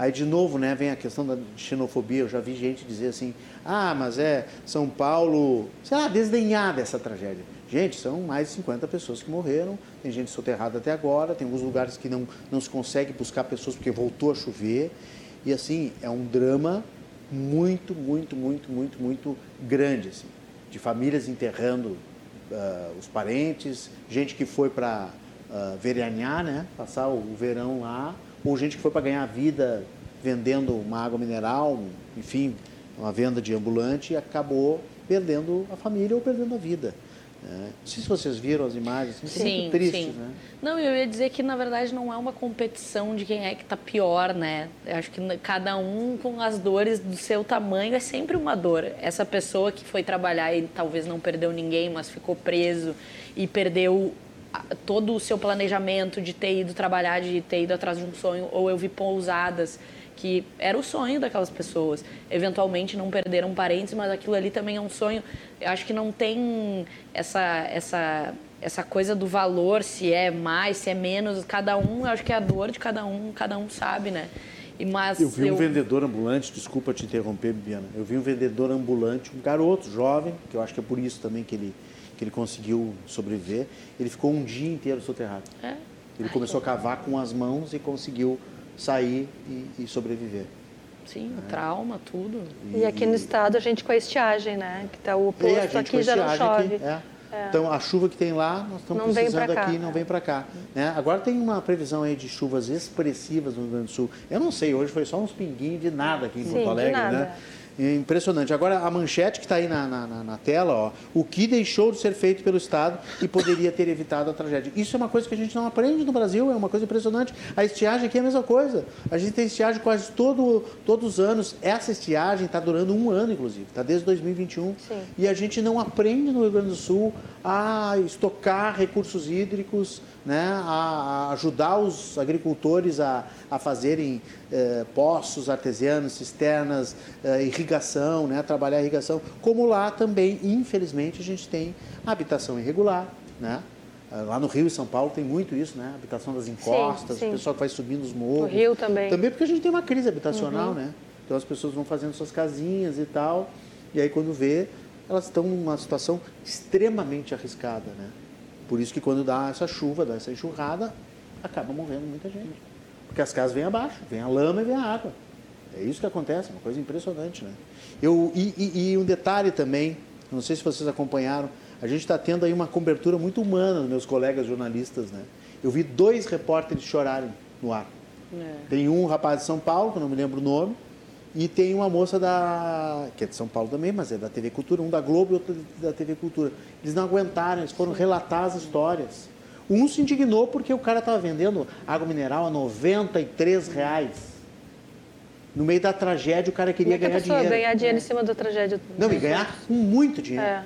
Aí, de novo, né, vem a questão da xenofobia. Eu já vi gente dizer assim: ah, mas é São Paulo, sei lá, desdenhar dessa tragédia. Gente, são mais de 50 pessoas que morreram, tem gente soterrada até agora, tem alguns lugares que não, não se consegue buscar pessoas porque voltou a chover. E, assim, é um drama muito, muito, muito, muito, muito grande, assim, de famílias enterrando ah, os parentes, gente que foi para veranear, né? Passar o verão lá, ou gente que foi para ganhar vida vendendo uma água mineral, enfim, uma venda de ambulante e acabou perdendo a família ou perdendo a vida. né? Não sei se vocês viram as imagens, assim, são muito tristes, sim. né? Não, eu ia dizer que na verdade não é uma competição de quem é que tá pior, né? Eu acho que cada um com as dores do seu tamanho é sempre uma dor. Essa pessoa que foi trabalhar e talvez não perdeu ninguém, mas ficou preso e perdeu todo o seu planejamento de ter ido trabalhar, de ter ido atrás de um sonho, ou eu vi pousadas que era o sonho daquelas pessoas. Eventualmente não perderam parentes, mas aquilo ali também é um sonho. Eu acho que não tem essa essa essa coisa do valor, se é mais, se é menos, cada um, eu acho que é a dor de cada um, cada um sabe, né? E mas Eu vi um vendedor ambulante, desculpa te interromper, Bibiana. Eu vi um vendedor ambulante, um garoto jovem, que eu acho que é por isso também que ele, que ele conseguiu sobreviver. Ele ficou um dia inteiro soterrado. É. Ele começou a cavar com as mãos e conseguiu sair e, e sobreviver. Sim, o trauma, tudo. E aqui no estado a gente com a estiagem, né? Que tá o E a posto gente aqui com já não chove. aqui, é. Então, a chuva que tem lá, nós estamos Não vem precisando aqui, não vem para cá. Né? Agora tem uma previsão aí de chuvas expressivas no Rio Grande do Sul. Eu não sei, hoje foi só uns pinguinhos de nada aqui em Sim, Porto de Alegre, nada. né? É Impressionante. Agora, a manchete que está aí na, na, na- na tela, ó, o que deixou de ser feito pelo Estado e poderia ter evitado a tragédia. Isso é uma coisa que a gente não aprende no Brasil, é uma coisa impressionante. A estiagem aqui é a mesma coisa. A gente tem estiagem quase todo, todos os anos. Essa estiagem está durando um ano, inclusive, está desde 2021. Sim. E a gente não aprende no Rio Grande do Sul a estocar recursos hídricos, né, a, ajudar os agricultores a, a fazerem eh, poços artesianos, cisternas, eh, irrigação, né, trabalhar a irrigação. Como lá também, infelizmente, a gente tem habitação irregular. Né? Ah, Lá no Rio e São Paulo tem muito isso, né? Habitação das encostas, sim. o pessoal que vai subindo os morros. No Rio também. Também porque a gente tem uma crise habitacional, né? Então as pessoas vão fazendo suas casinhas e tal, e aí quando vê, elas estão numa situação extremamente arriscada, né? Por isso que quando dá essa chuva, dá essa enxurrada, acaba morrendo muita gente. Porque as casas vêm abaixo, vem a lama e vem a água. É isso que acontece, uma coisa impressionante, né? Eu, e, e- e um detalhe também, não sei se vocês acompanharam, a gente está tendo aí uma cobertura muito humana dos meus colegas jornalistas, né? Eu vi dois repórteres chorarem no ar. Tem um rapaz de São Paulo, que eu não me lembro o nome, e tem uma moça da. que é de São Paulo também, mas é da TV Cultura, um da Globo e outro da TV Cultura. Eles não aguentaram, eles foram relatar as histórias. Um se indignou porque o cara estava vendendo água mineral a 93 reais. No meio da tragédia, o cara queria Como é que ganhar dinheiro. ganhar dinheiro em cima da tragédia? Não, e ganhar com muito dinheiro. É.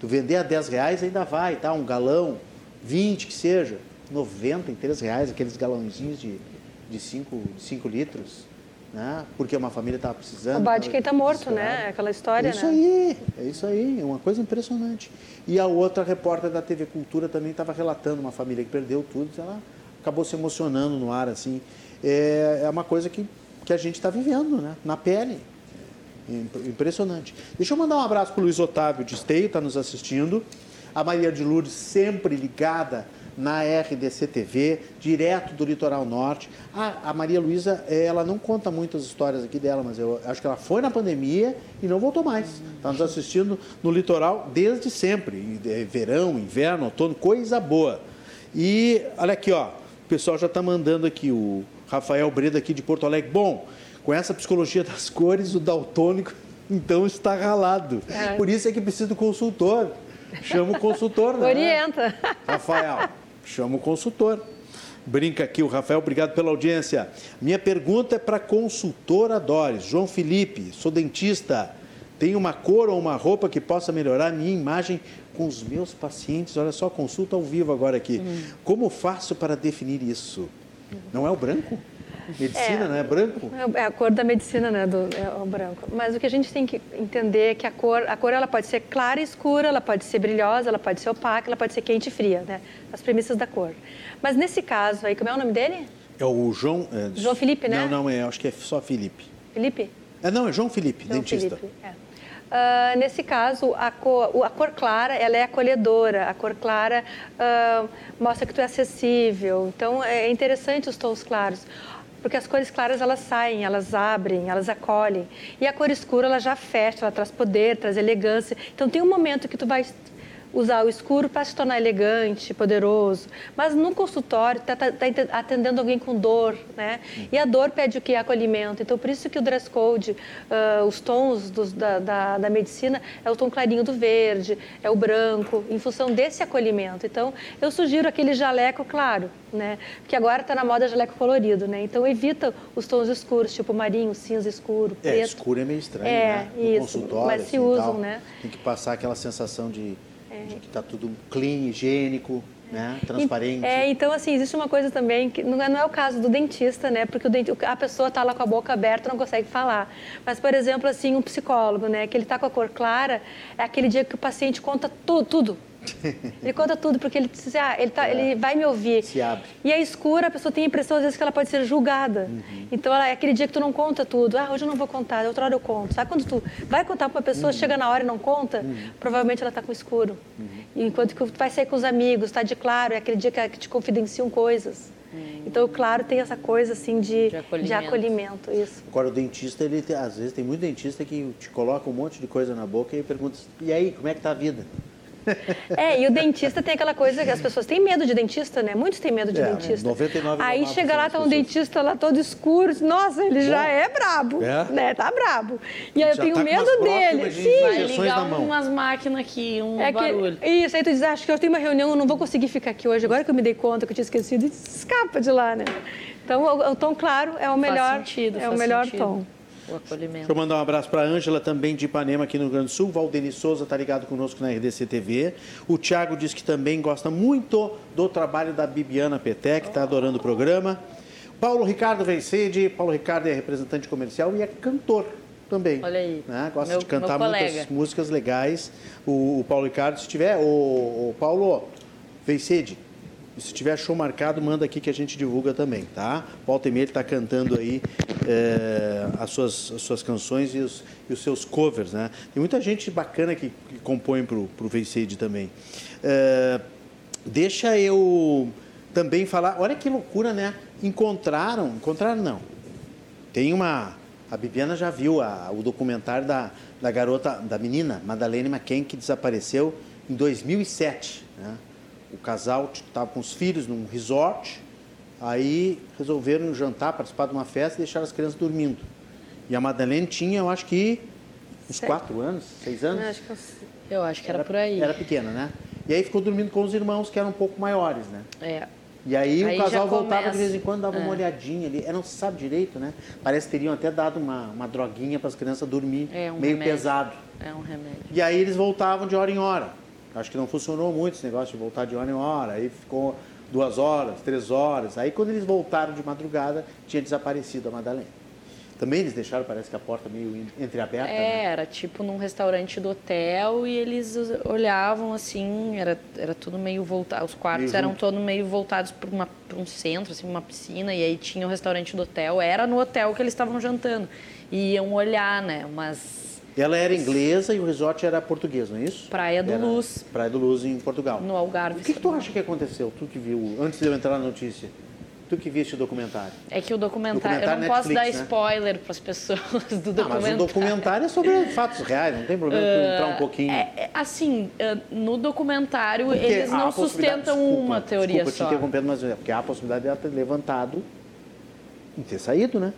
Tu vender a 10 reais ainda vai, tá? Um galão, 20 que seja, 93 reais, aqueles galãozinhos de 5 de cinco, de cinco litros, né? Porque uma família estava precisando. O bar de quem está morto, né? Aquela história, É isso né? aí, é isso aí, é uma coisa impressionante. E a outra repórter da TV Cultura também estava relatando uma família que perdeu tudo, ela acabou se emocionando no ar, assim. É, é uma coisa que, que a gente está vivendo, né? Na pele. Imp- Impressionante. Deixa eu mandar um abraço para o Luiz Otávio de Esteio, está nos assistindo. A Maria de Lourdes, sempre ligada na RDC TV, direto do Litoral Norte. Ah, a Maria Luísa, ela não conta muitas histórias aqui dela, mas eu acho que ela foi na pandemia e não voltou mais. Está nos assistindo no Litoral desde sempre. Eh, Verão, inverno, outono, coisa boa. E olha aqui, ó, o pessoal já está mandando aqui, o Rafael Breda aqui de Porto Alegre. Bom, com essa psicologia das cores, o daltônico então está ralado. Por isso é que precisa do consultor. Chama o consultor, né? Orienta. Rafael, chama o consultor. Brinca aqui o Rafael, obrigado pela audiência. Minha pergunta é para a consultora Doris. João Felipe, sou dentista. Tem uma cor ou uma roupa que possa melhorar a minha imagem com os meus pacientes? Olha só, consulta ao vivo agora aqui. Como faço para definir isso? Não é o branco? Medicina, É. não é branco? É a cor da medicina, né, do é o branco. Mas o que a gente tem que entender é que a cor, a cor ela pode ser clara e escura, ela pode ser brilhosa, ela pode ser opaca, ela pode ser quente e fria, né? As premissas da cor. Mas nesse caso aí, como é o nome dele? É o João... é, João Felipe, né? Não, não, é, acho que é só Felipe. Felipe? É, não, é João Felipe, João dentista. Felipe, é. Ah, nesse caso, a cor, a cor clara ela é acolhedora. A cor clara ah, mostra que tu é acessível. Então, é interessante os tons claros. Porque as cores claras, elas saem, elas abrem, elas acolhem. E a cor escura, ela já fecha, ela traz poder, traz elegância. Então, tem um momento que tu vai usar o escuro para se tornar elegante, poderoso. Mas no consultório, está atendendo alguém com dor, né? E a dor pede o quê? Acolhimento. Então, por isso que o dress code, ah, os tons dos- da, da, da medicina, é o tom clarinho do verde, é o branco, em função desse acolhimento. Então, eu sugiro aquele jaleco claro, né? Porque agora está na moda jaleco colorido, né? Então, evita os tons escuros, tipo marinho, cinza escuro, É, preto. escuro é meio estranho, É, né? No isso, consultório, mas se assim, usam, tal. né? Tem que passar aquela sensação de, de que tá tudo clean, higiênico, né? Transparente. É, então assim, existe uma coisa também que não é, não é o caso do dentista, né? Porque o denti- a pessoa está lá com a boca aberta, não consegue falar. Mas, por exemplo, assim, um psicólogo, né? Que ele está com a cor clara, é aquele dia que o paciente conta tudo, tudo. Ele conta tudo, porque ele diz, ah, ele, tá, ele vai me ouvir. É. Se abre. E a escura, a pessoa tem a impressão, às vezes, que ela pode ser julgada. Uhum. Então, ela, é aquele dia que tu não conta tudo. Ah, hoje eu não vou contar, outra hora eu conto. Sabe quando tu vai contar para uma pessoa, Uhum. chega na hora e não conta? Provavelmente ela está com escuro. Enquanto que tu vai sair com os amigos, está de claro, é aquele dia que, que te confidenciam coisas. Então, o claro tem essa coisa, assim, de, De acolhimento. de acolhimento, isso. Agora, o dentista, ele às vezes tem muito dentista que te coloca um monte de coisa na boca e pergunta, e aí, como é que tá a vida? É, e o dentista tem aquela coisa que as pessoas têm medo de dentista, né? Muitos têm medo de É, dentista. 99,9% Aí chega lá, tá um pessoas. dentista lá todo escuro, nossa, ele já é brabo, É? né? Tá brabo. E aí eu Já tenho tá medo dele. Sim. Vai ligar umas máquinas aqui, um É barulho. que, isso, aí tu diz, "Ah, acho que eu tenho uma reunião, eu não vou conseguir ficar aqui hoje. Agora que eu me dei conta que eu tinha esquecido, e escapa de lá, né? Então, o, o tom claro é o melhor, sentido, é o melhor sentido. tom. O acolhimento. Deixa eu mandar um abraço para a Ângela, também de Ipanema, aqui no Rio Grande do Sul. Valdeni Souza está ligado conosco na RDC TV. O Thiago diz que também gosta muito do trabalho da Bibiana Petec, está adorando o programa. Paulo Ricardo Vencede. Paulo Ricardo é representante comercial e é cantor também. Olha aí, né? Gosta meu- de cantar muitas músicas legais. O, o Paulo Ricardo, se tiver, o, o Paulo Vencede, se tiver show marcado, manda aqui que a gente divulga também, tá? Volta e meia ele está cantando aí é, as, suas, as suas canções e os, e os seus covers, né? Tem muita gente bacana que, que compõe pro, pro Vencede também. É, deixa eu também falar, olha que loucura, né? Encontraram, encontraram não, tem uma. A Bibiana já viu a- o documentário da, da garota, da menina, Madalene McKen, que desapareceu em 2007. Né? O casal estava com os filhos num resort, aí resolveram jantar, participar de uma festa e deixaram as crianças dormindo. E a Madalene tinha, eu acho que, uns Sete. quatro anos, seis anos. Eu acho que eu- Eu acho que era, por aí. Era pequena, né? E aí ficou dormindo com os irmãos, que eram um pouco maiores, né? É. E aí, Aí o casal voltava de vez em quando, dava uma É. olhadinha ali. Não se sabe direito, né? Parece que teriam até dado uma, uma droguinha para as crianças dormir, É um meio remédio. pesado. É um remédio. E aí eles voltavam de hora em hora. Acho que não funcionou muito esse negócio de voltar de hora em hora. Aí ficou duas horas, três horas. Aí quando eles voltaram de madrugada, tinha desaparecido a Madalena. Também eles deixaram, parece que a porta meio entreaberta. É, né? era tipo num restaurante do hotel e eles olhavam assim, era, era tudo meio voltado, os quartos Meio eram todos meio voltados para um centro, assim, uma piscina, e aí tinha o restaurante do hotel, era no hotel que eles estavam jantando. E iam olhar, né, mas Ela era inglesa e o resort era português, não é isso? Praia do Era Luz. Praia do Luz, em Portugal. no Algarve. O que, que tu acha que aconteceu, tu que viu, antes de eu entrar na notícia? Tu que viste o documentário? É que o documentário, eu Documentário não posso dar Netflix, né? spoiler para as pessoas do Ah, mas documentário. o documentário é sobre fatos reais, não tem problema tu entrar um pouquinho. É, é, assim, é, no documentário Porque eles não sustentam desculpa, uma teoria desculpa só. te interrompendo, mas é porque há a possibilidade dela ter levantado e ter saído, né?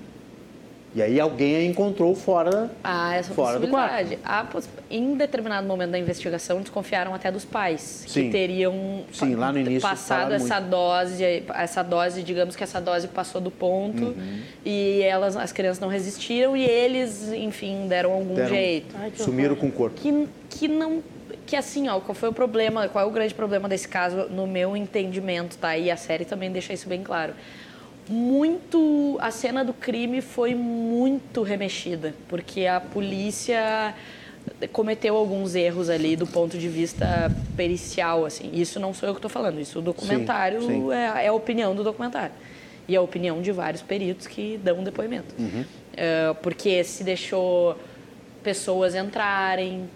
E aí alguém a encontrou fora, Há essa fora do quarto. poss- Em determinado momento da investigação, desconfiaram até dos pais, Sim. que teriam Sim, lá no início passado essa dose, essa dose, digamos que essa dose passou do ponto Uhum. e elas, as crianças não resistiram e eles, enfim, deram algum Deram- jeito. sumiram com o corpo. Que, que não. Que assim, ó, qual foi o problema, qual é o grande problema desse caso, no meu entendimento, tá? E a série também deixa isso bem claro. Muito. A cena do crime foi muito remexida, porque a polícia cometeu alguns erros ali do ponto de vista pericial, assim. Isso não sou eu que estou falando, isso o documentário sim. É, é a opinião do documentário. E a opinião de vários peritos que dão depoimento. É, porque se deixou pessoas entrarem,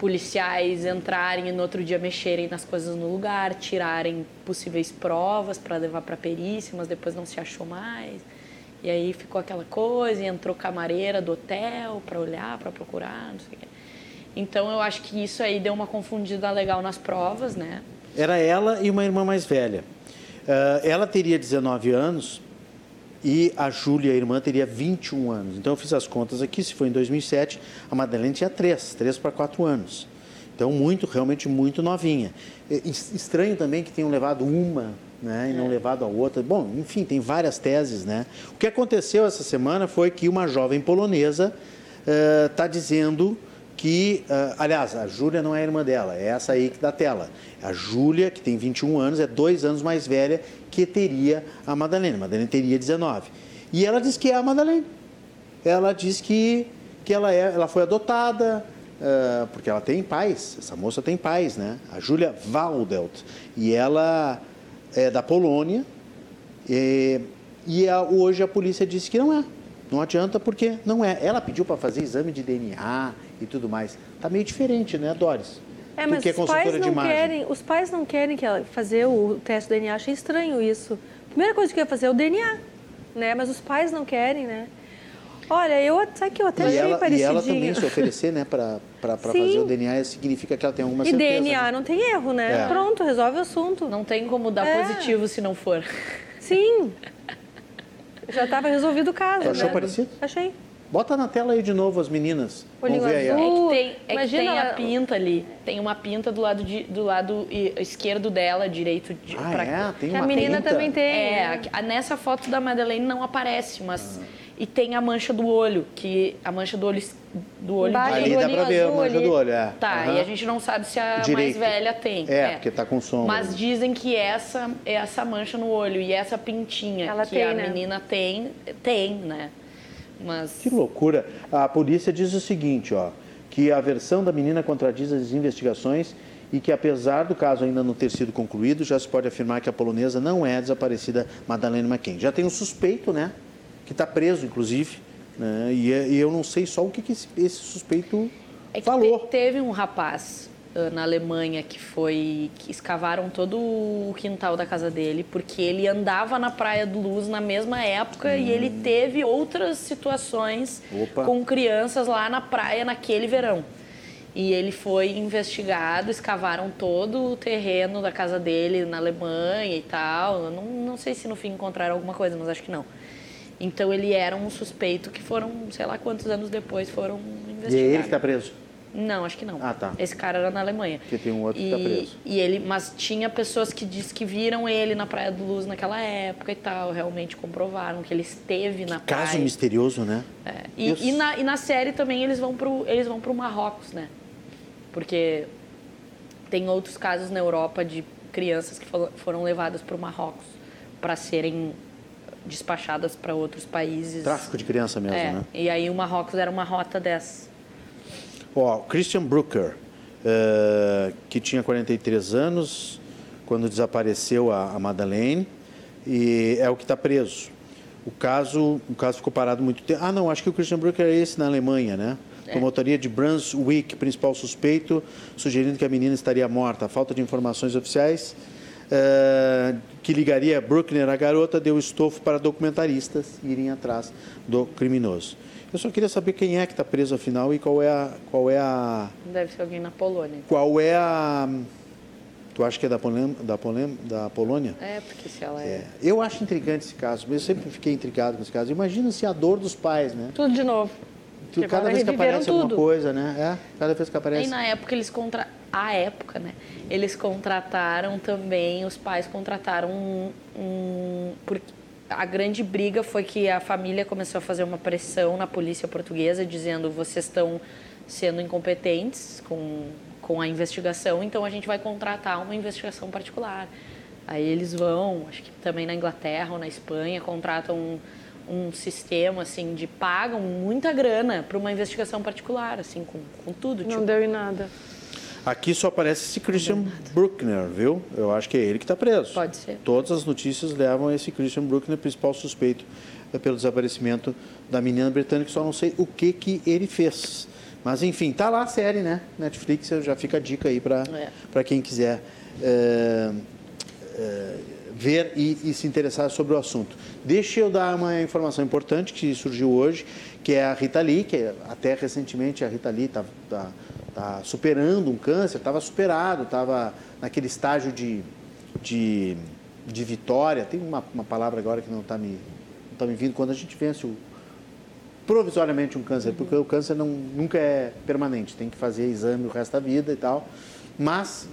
policiais entrarem e no outro dia mexerem nas coisas no lugar, tirarem possíveis provas para levar para perícia, mas depois não se achou mais. E aí ficou aquela coisa, e entrou camareira do hotel para olhar, para procurar, não sei o quê. Então eu acho que isso aí deu uma confundida legal nas provas, né? Era ela e uma irmã mais velha. Ah, ela teria 19 anos e a Júlia, a irmã, teria 21 anos. Então eu fiz as contas aqui, se foi em 2007, a Madeleine tinha 3, 3 para 4 anos. Então muito, realmente muito novinha. Es- Estranho também que tenham levado uma né, e não levado a outra. Bom, enfim, tem várias teses, né? O que aconteceu essa semana foi que uma jovem polonesa está dizendo que, ah, aliás, a Júlia não é a irmã dela, é essa aí que da tela. A Júlia, que tem 21 anos, é dois anos mais velha que teria a Madalena. A Madalena teria 19. E ela diz que é a Madalena. Ela diz que, que ela, é, ela foi adotada, ah, porque ela tem pais, essa moça tem pais, né? A Júlia Waldelt. E ela é da Polônia, e, e a- hoje a polícia disse que não é. Não adianta porque não é. Ela pediu para fazer exame de DNA e tudo mais. Tá meio diferente, né, Doris? É, mas que é os consultora pais de não imagem. querem, os pais não querem que ela fazer o teste do DNA. Achei estranho isso. Primeira coisa que eu ia fazer é o DNA, né? Mas os pais não querem, né? Olha, eu sabe que eu até E achei ela, e parecidinho. ela também se oferecer, né, para fazer o DNA, significa que ela tem alguma E certeza. DNA né? não tem erro, né? É. Pronto, resolve o assunto. Não tem como dar É. positivo se não for. Sim. Já estava resolvido o caso. Tu achou né? parecido? Achei. Bota na tela aí de novo as meninas. Olhinho Vamos ver aí. ó. azul. É que tem, é que Imagina tem a pinta ali. Tem uma pinta do lado, de, do lado esquerdo dela, direito de, Ah, pra- é? Tem Que a uma menina pinta. também tem. É, a- nessa foto da Madeleine não aparece, mas. E tem a mancha do olho, que a mancha do olho, do olho Embaixo Ali dá pra ver a mancha ali. do olho, é. Tá, Aham. e a gente não sabe se a Direito. mais velha tem. É, porque tá com sombra. Mas dizem que essa, essa mancha no olho e essa pintinha Ela que tem, a né? menina tem, tem, né? Mas. Que loucura. A polícia diz o seguinte, ó, que a versão da menina contradiz as investigações e que apesar do caso ainda não ter sido concluído, já se pode afirmar que a polonesa não é a desaparecida Madalena McKen. Já tem um suspeito, né, que está preso, inclusive, né, e, e eu não sei só o que, que esse, esse suspeito É que falou. te- teve um rapaz na Alemanha que foi que escavaram todo o quintal da casa dele porque ele andava na Praia do Luz na mesma época e ele teve outras situações Opa. com crianças lá na praia naquele verão. E ele foi investigado, escavaram todo o terreno da casa dele na Alemanha e tal. Eu Não, não sei se no fim encontraram alguma coisa, mas acho que não. Então ele era um suspeito que foram, sei lá quantos anos depois foram E é investigados. ele que está preso. Não, acho que não. Ah, tá. Esse cara era na Alemanha. Porque tem um outro que e, tá preso. E ele, mas tinha pessoas que diz que viram ele na Praia do Luz naquela época e tal, realmente comprovaram que ele esteve na praia. Caso misterioso, né? É. E, e, na, e na série também eles vão pro eles vão pro Marrocos, né? Porque tem outros casos na Europa de crianças que foram, levadas para o Marrocos para serem despachadas para outros países. Tráfico de criança mesmo, é, né? E aí o Marrocos era uma rota dessas. Ó, Christian Brooker, eh, que tinha 43 anos quando desapareceu a, a Madeleine, e é o que está preso. O caso, o caso ficou parado muito tempo. Ah, não, acho que o Christian Brooker é esse na Alemanha, né? Promotoria de Brunswick, principal suspeito, sugerindo que a menina estaria morta. A falta de informações oficiais eh, que ligaria Bruckner à garota deu estofo para documentaristas irem atrás do criminoso. Eu só queria saber quem é que está preso afinal e qual é a, qual é a, Deve ser alguém na Polônia. qual é a, tu acha que é da, Polem, da, Polem, da Polônia? É, porque se ela é. É, eu acho intrigante esse caso, eu sempre fiquei intrigado com esse caso. Imagina se a dor dos pais, né? Tudo de novo. Tu, cada vez que aparece alguma tudo. coisa, né? É, cada vez que E aparece. na época eles contra a época, né? Eles contrataram também, os pais contrataram um, um porque a grande briga foi que a família começou a fazer uma pressão na polícia portuguesa dizendo vocês estão sendo incompetentes com com a investigação, então a gente vai contratar uma investigação particular. Aí eles vão, acho que também na Inglaterra ou na Espanha, contratam um, um sistema assim de pagam muita grana para uma investigação particular, assim com, com tudo, Não tipo, deu em nada. Aqui só aparece esse Christian Bruckner, viu? Eu acho que é ele que está preso. Pode ser. Todas as notícias levam a esse Christian Bruckner, principal suspeito eh, pelo desaparecimento da menina britânica. Só não sei o que que ele fez. Mas enfim, tá lá a série, né? Netflix, já fica a dica aí para É. quem quiser eh, eh, ver e, e se interessar sobre o assunto. Deixa eu dar uma informação importante que surgiu hoje, que é a Rita Lee, que é- até recentemente a Rita Lee está tá, tá superando um câncer, estava superado, estava naquele estágio de, de, de vitória. Tem uma, uma palavra agora que não está me, tá me vindo, quando a gente vence o, provisoriamente um câncer, porque o câncer não, nunca é permanente, tem que fazer exame o resto da vida e tal. Mas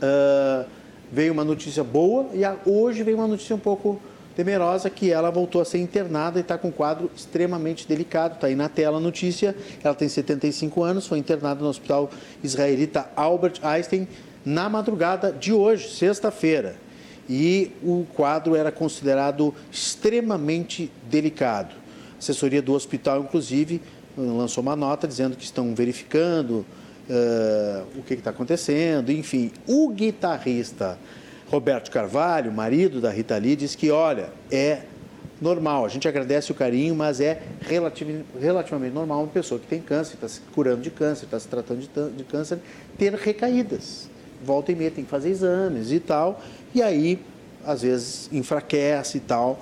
ah, veio uma notícia boa e a- hoje veio uma notícia um pouco temerosa que ela voltou a ser internada e está com um quadro extremamente delicado. Está aí na tela a notícia. Ela tem 75 anos, foi internada no hospital israelita Albert Einstein na madrugada de hoje, sexta-feira. E o quadro era considerado extremamente delicado. A assessoria do hospital, inclusive, lançou uma nota dizendo que estão verificando eh, o que está acontecendo. Enfim, o guitarrista Roberto Carvalho, marido da Rita Lee, diz que, olha, é normal, a gente agradece o carinho, mas é relativ- relativamente normal uma pessoa que tem câncer, está se curando de câncer, está se tratando de, de câncer, ter recaídas. Volta e meia tem que fazer exames e tal, e aí, às vezes, enfraquece e tal.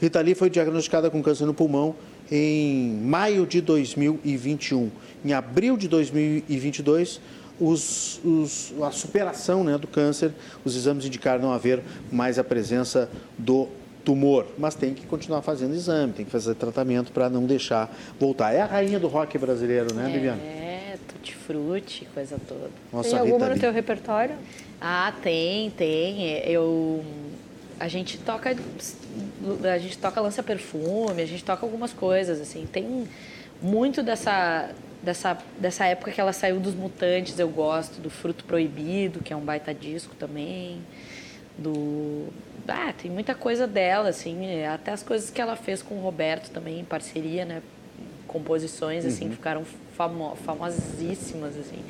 Rita Lee foi diagnosticada com câncer no pulmão em maio de 2021. Em abril de 2022, os- os- a superação né, do câncer, os exames indicaram não haver mais a presença do tumor, mas tem que continuar fazendo exame, tem que fazer tratamento para não deixar voltar. É a rainha do rock brasileiro, né, Viviane? É, tutti-frutti, coisa toda. Nossa, tem a alguma Rita no teu repertório? Ah, tem, tem. Eu a gente toca a gente toca lança perfume, a gente toca algumas coisas assim. Tem muito dessa dessa dessa época que ela saiu dos Mutantes, eu gosto do Fruto Proibido, que é um baita disco também. Do ah, tem muita coisa dela assim, até as coisas que ela fez com o Roberto também em parceria, né? Composições assim que ficaram famo famosíssimas assim.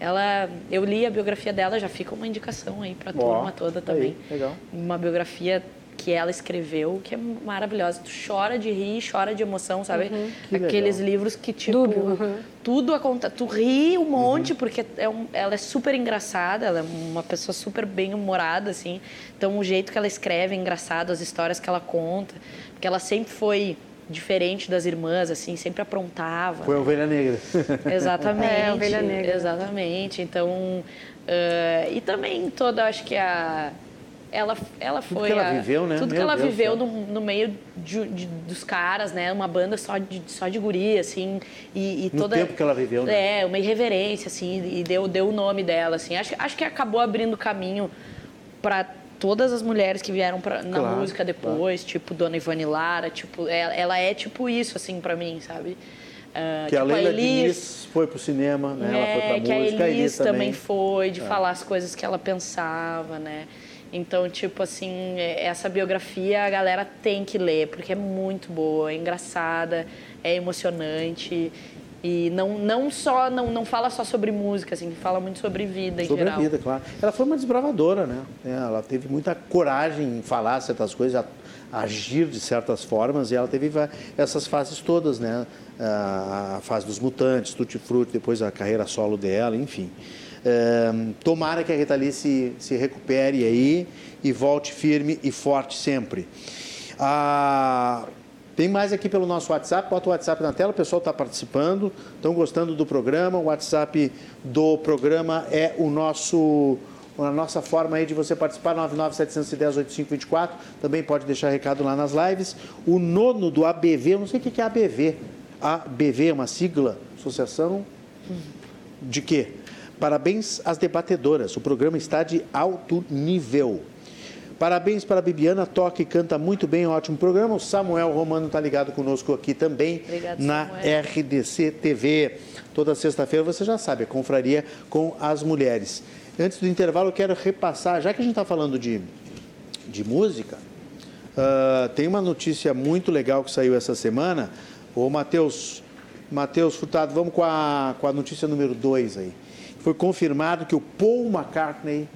Ela, eu li a biografia dela, já fica uma indicação aí para a turma toda aí, também. legal. Uma biografia que ela escreveu, que é maravilhosa. Tu chora de rir, chora de emoção, sabe? Que Aqueles legal. livros que, tipo, Dúbio, uhum. tudo acontece. Tu ri um monte, Uhum. porque é um- ela é super engraçada, ela é uma pessoa super bem humorada, assim. Então, o jeito que ela escreve é engraçado, as histórias que ela conta. Porque ela sempre foi diferente das irmãs, assim, sempre aprontava. Foi a ovelha negra. Exatamente. É, a ovelha negra. Exatamente. Então, eh, e também toda, acho que a ela, ela foi. que ela a- viveu, né? Tudo que Meu ela Deus viveu no, no meio de- de- dos caras, né? Uma banda só de, só de guri, assim. E, e No toda. tempo que ela viveu, né? É, uma irreverência, assim, e deu, deu o nome dela, assim. Acho, acho que acabou abrindo caminho para todas as mulheres que vieram pra, na Claro, música depois, tipo Dona Ivone Lara, tipo, ela, ela é tipo isso, assim, pra mim, sabe? Ah, Que a tipo, Leila Elis- Diniz foi pro cinema, né? ela foi pra é, que música, a Elis também. também. foi, de falar as coisas que ela pensava, né? Então, tipo assim, é- essa biografia a galera tem que ler, porque é muito boa, é engraçada, é emocionante. E não, não só, não, não fala só sobre música, assim, fala muito sobre vida em Sobre geral. a vida, claro. Ela foi uma desbravadora, né? É, Ela teve muita coragem em falar certas coisas, a- agir de certas formas, e ela teve essas fases todas, né? A a fase dos mutantes, Tutti Frutti, depois a carreira solo dela, enfim. Tomara que a Rita Lee se, se recupere aí e volte firme e forte sempre. Ah, tem mais aqui pelo nosso WhatsApp, bota o WhatsApp na tela, o pessoal está participando, estão gostando do programa. O WhatsApp do programa é o nosso a nossa forma aí de você participar, 997108524. Também pode deixar recado lá nas lives. O nono do ABV, eu não sei o que é ABV. ABV é uma sigla, Associação de quê? Parabéns às debatedoras. O programa está de alto nível. Parabéns para a Bibiana, toca e canta muito bem, ótimo programa. O Samuel Romano está ligado conosco aqui também Obrigado, na Samuel. RDC TV. Toda sexta-feira, você já sabe, a confraria com as mulheres. Antes do intervalo, eu quero repassar, já que a gente está falando de, de música, ah, tem uma notícia muito legal que saiu essa semana. Ô, Matheus, Matheus Furtado, vamos com a, com a notícia número 2 aí. Foi confirmado que o Paul McCartney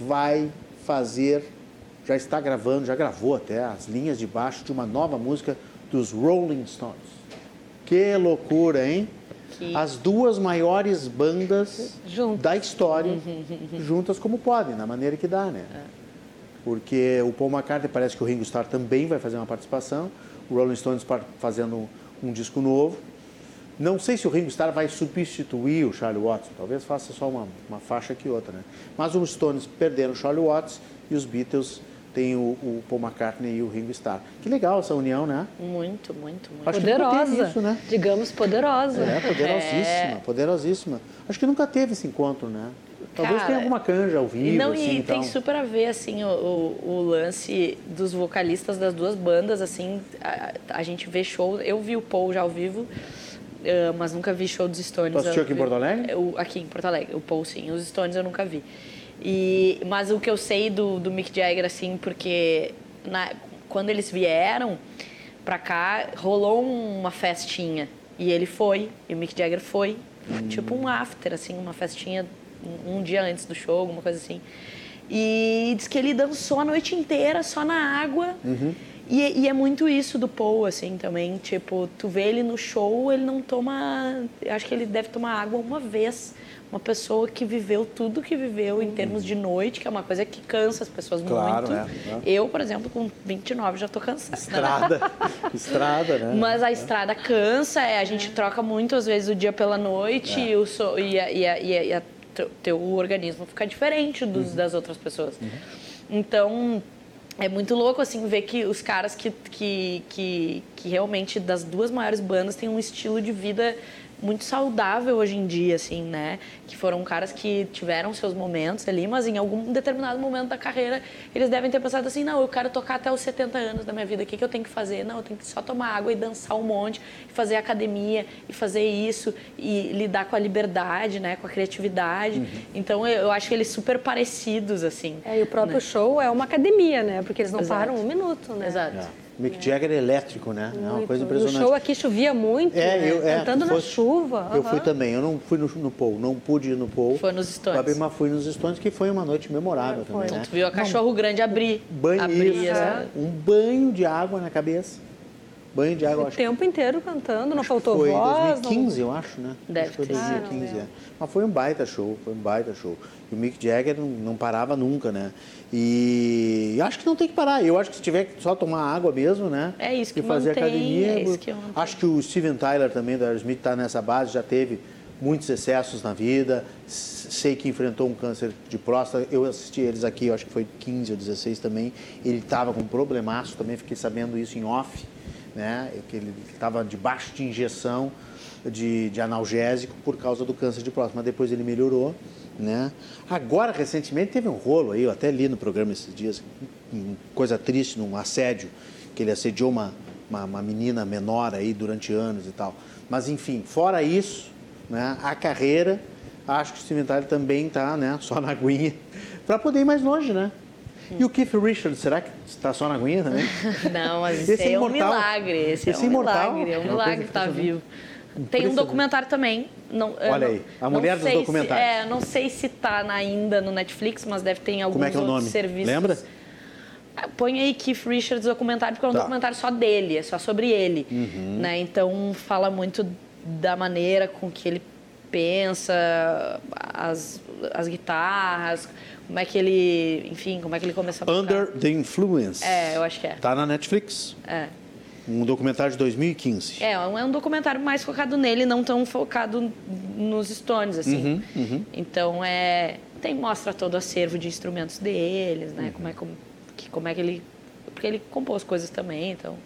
vai fazer, já está gravando, já gravou até as linhas de baixo de uma nova música dos Rolling Stones. Que loucura, hein? As duas maiores bandas Juntas. da história, juntas como podem, na maneira que dá, né? Porque o Paul McCartney parece que o Ringo Starr também vai fazer uma participação, o Rolling Stones fazendo um disco novo. Não sei se o Ringo Starr vai substituir o Charlie Watts, talvez faça só uma, uma faixa que outra, né? Mas os Stones perderam o Charlie Watts e os Beatles têm o, o Paul McCartney e o Ringo Starr. Que legal essa união, né? Muito, muito, muito. Acho Poderosa. isso, né? Digamos poderosa. É, poderosíssima, poderosíssima. Acho que nunca teve esse encontro, né? Talvez Cara, tenha alguma canja ao vivo, Não, assim, e então. tem super a ver, assim, o, o, o lance dos vocalistas das duas bandas, assim, a, a gente vê show, eu vi o Paul já ao vivo, eh, mas nunca vi show dos Stones. Tu assistiu Eu aqui em Porto Alegre? eu- aqui em Porto Alegre, o Paul sim, os Stones eu nunca vi. E, mas o que eu sei do, do Mick Jagger, assim, porque na- quando eles vieram pra cá, rolou uma festinha, e ele foi, e o Mick Jagger foi, Hum. tipo um after, assim, uma festinha um, um dia antes do show, alguma coisa assim. E diz que ele dançou a noite inteira só na água. Uhum. E, e é muito isso do Paul, assim, também. Tipo, tu vê ele no show, ele não toma. eu Acho que ele deve tomar água uma vez. Uma pessoa que viveu tudo que viveu em termos de noite, que é uma coisa que cansa as pessoas Claro, muito. é, é. Eu, por exemplo, com 29 já tô cansada. Estrada, estrada, né? Mas a estrada cansa, é, a gente troca muito, às vezes, o dia pela noite É. e, o so, e, a, e, a, e, a, e a teu- teu organismo fica diferente dos, Uhum. das outras pessoas. Então, é muito louco, assim, ver que os caras que, que, que, que realmente, das duas maiores bandas, têm um estilo de vida muito saudável hoje em dia, assim, né? Que foram caras que tiveram seus momentos ali, mas em algum determinado momento da carreira eles devem ter pensado assim: não, eu quero tocar até os 70 anos da minha vida, o que, que eu tenho que fazer? Não, eu tenho que só tomar água e dançar um monte, e fazer academia, e fazer isso, e lidar com a liberdade, né? Com a criatividade. Uhum. Então eu, acho que eles super parecidos, assim. É, e o próprio show é uma academia, né? Porque eles não Exato. param um minuto, né? Exato. É. Mick Jagger é elétrico, né? É uma Muito. coisa O impressionante. show aqui chovia muito, É, né? eu, é, cantando tu na fosse- chuva. Eu fui também, eu não fui no, no Paul, não pude ir no Paul. Foi nos Stones. Mas fui nos Stones, que foi uma noite memorável também, Então, né? tu viu a cachorro grande abrir. Banho, abrir isso, essa- um banho de água na cabeça. Banho de água, O acho que tempo inteiro cantando, não faltou foi em voz. 2015, eu acho, né? Deve acho foi ter sido. 2015, Ah, não é. Mas foi um baita show, foi um baita show. E o Mick Jagger não, não parava nunca, né? E acho que não tem que parar. Eu acho que se tiver que só tomar água mesmo, né? É isso que E fazer mantém, academia. é isso que mantém. acho que o Steven Tyler também, do Aerosmith, está nessa base, já teve muitos excessos na vida, sei que enfrentou um câncer de próstata, eu assisti eles aqui, eu acho que foi 15 ou 16 também, ele estava com um problemaço, também fiquei sabendo isso em off, né, que ele estava debaixo de injeção de, de analgésico por causa do câncer de próstata, mas depois ele melhorou, né? Agora, recentemente, teve um rolo aí, eu até li no programa esses dias, coisa triste, num assédio, que ele assediou uma, uma, uma menina menor aí durante anos e tal. Mas, enfim, fora isso, né, a carreira, acho que o Tyler também está né, só na aguinha, para poder ir mais longe, né? E o Keith Richards, será que está só na aguinha também? Não, mas esse, é, é um milagre. Esse, esse é um imortal, milagre, é um milagre estar tá vivo. Tem um documentário também. Não, Olha aí, a mulher dos documentários. Se, é, não sei se está ainda no Netflix, mas deve ter em alguns Como é que é o nome? serviços. Lembra? É, põe aí Keith Richards documentário, porque é um tá. documentário só dele, é só sobre ele. Uhum. Né? Então fala muito da maneira com que ele pensa, as, as guitarras, como é que ele, enfim, como é que ele começou a tocar. Under the Influence. É, eu acho que é. Tá na Netflix. É. Um documentário de 2015. É, é um documentário mais focado nele, não tão focado nos Stones, assim. Uhum, uhum. Então, é, tem, mostra todo o acervo de instrumentos deles, né? Uhum. Como, é, como, que, como é que ele... Porque ele compôs coisas também, então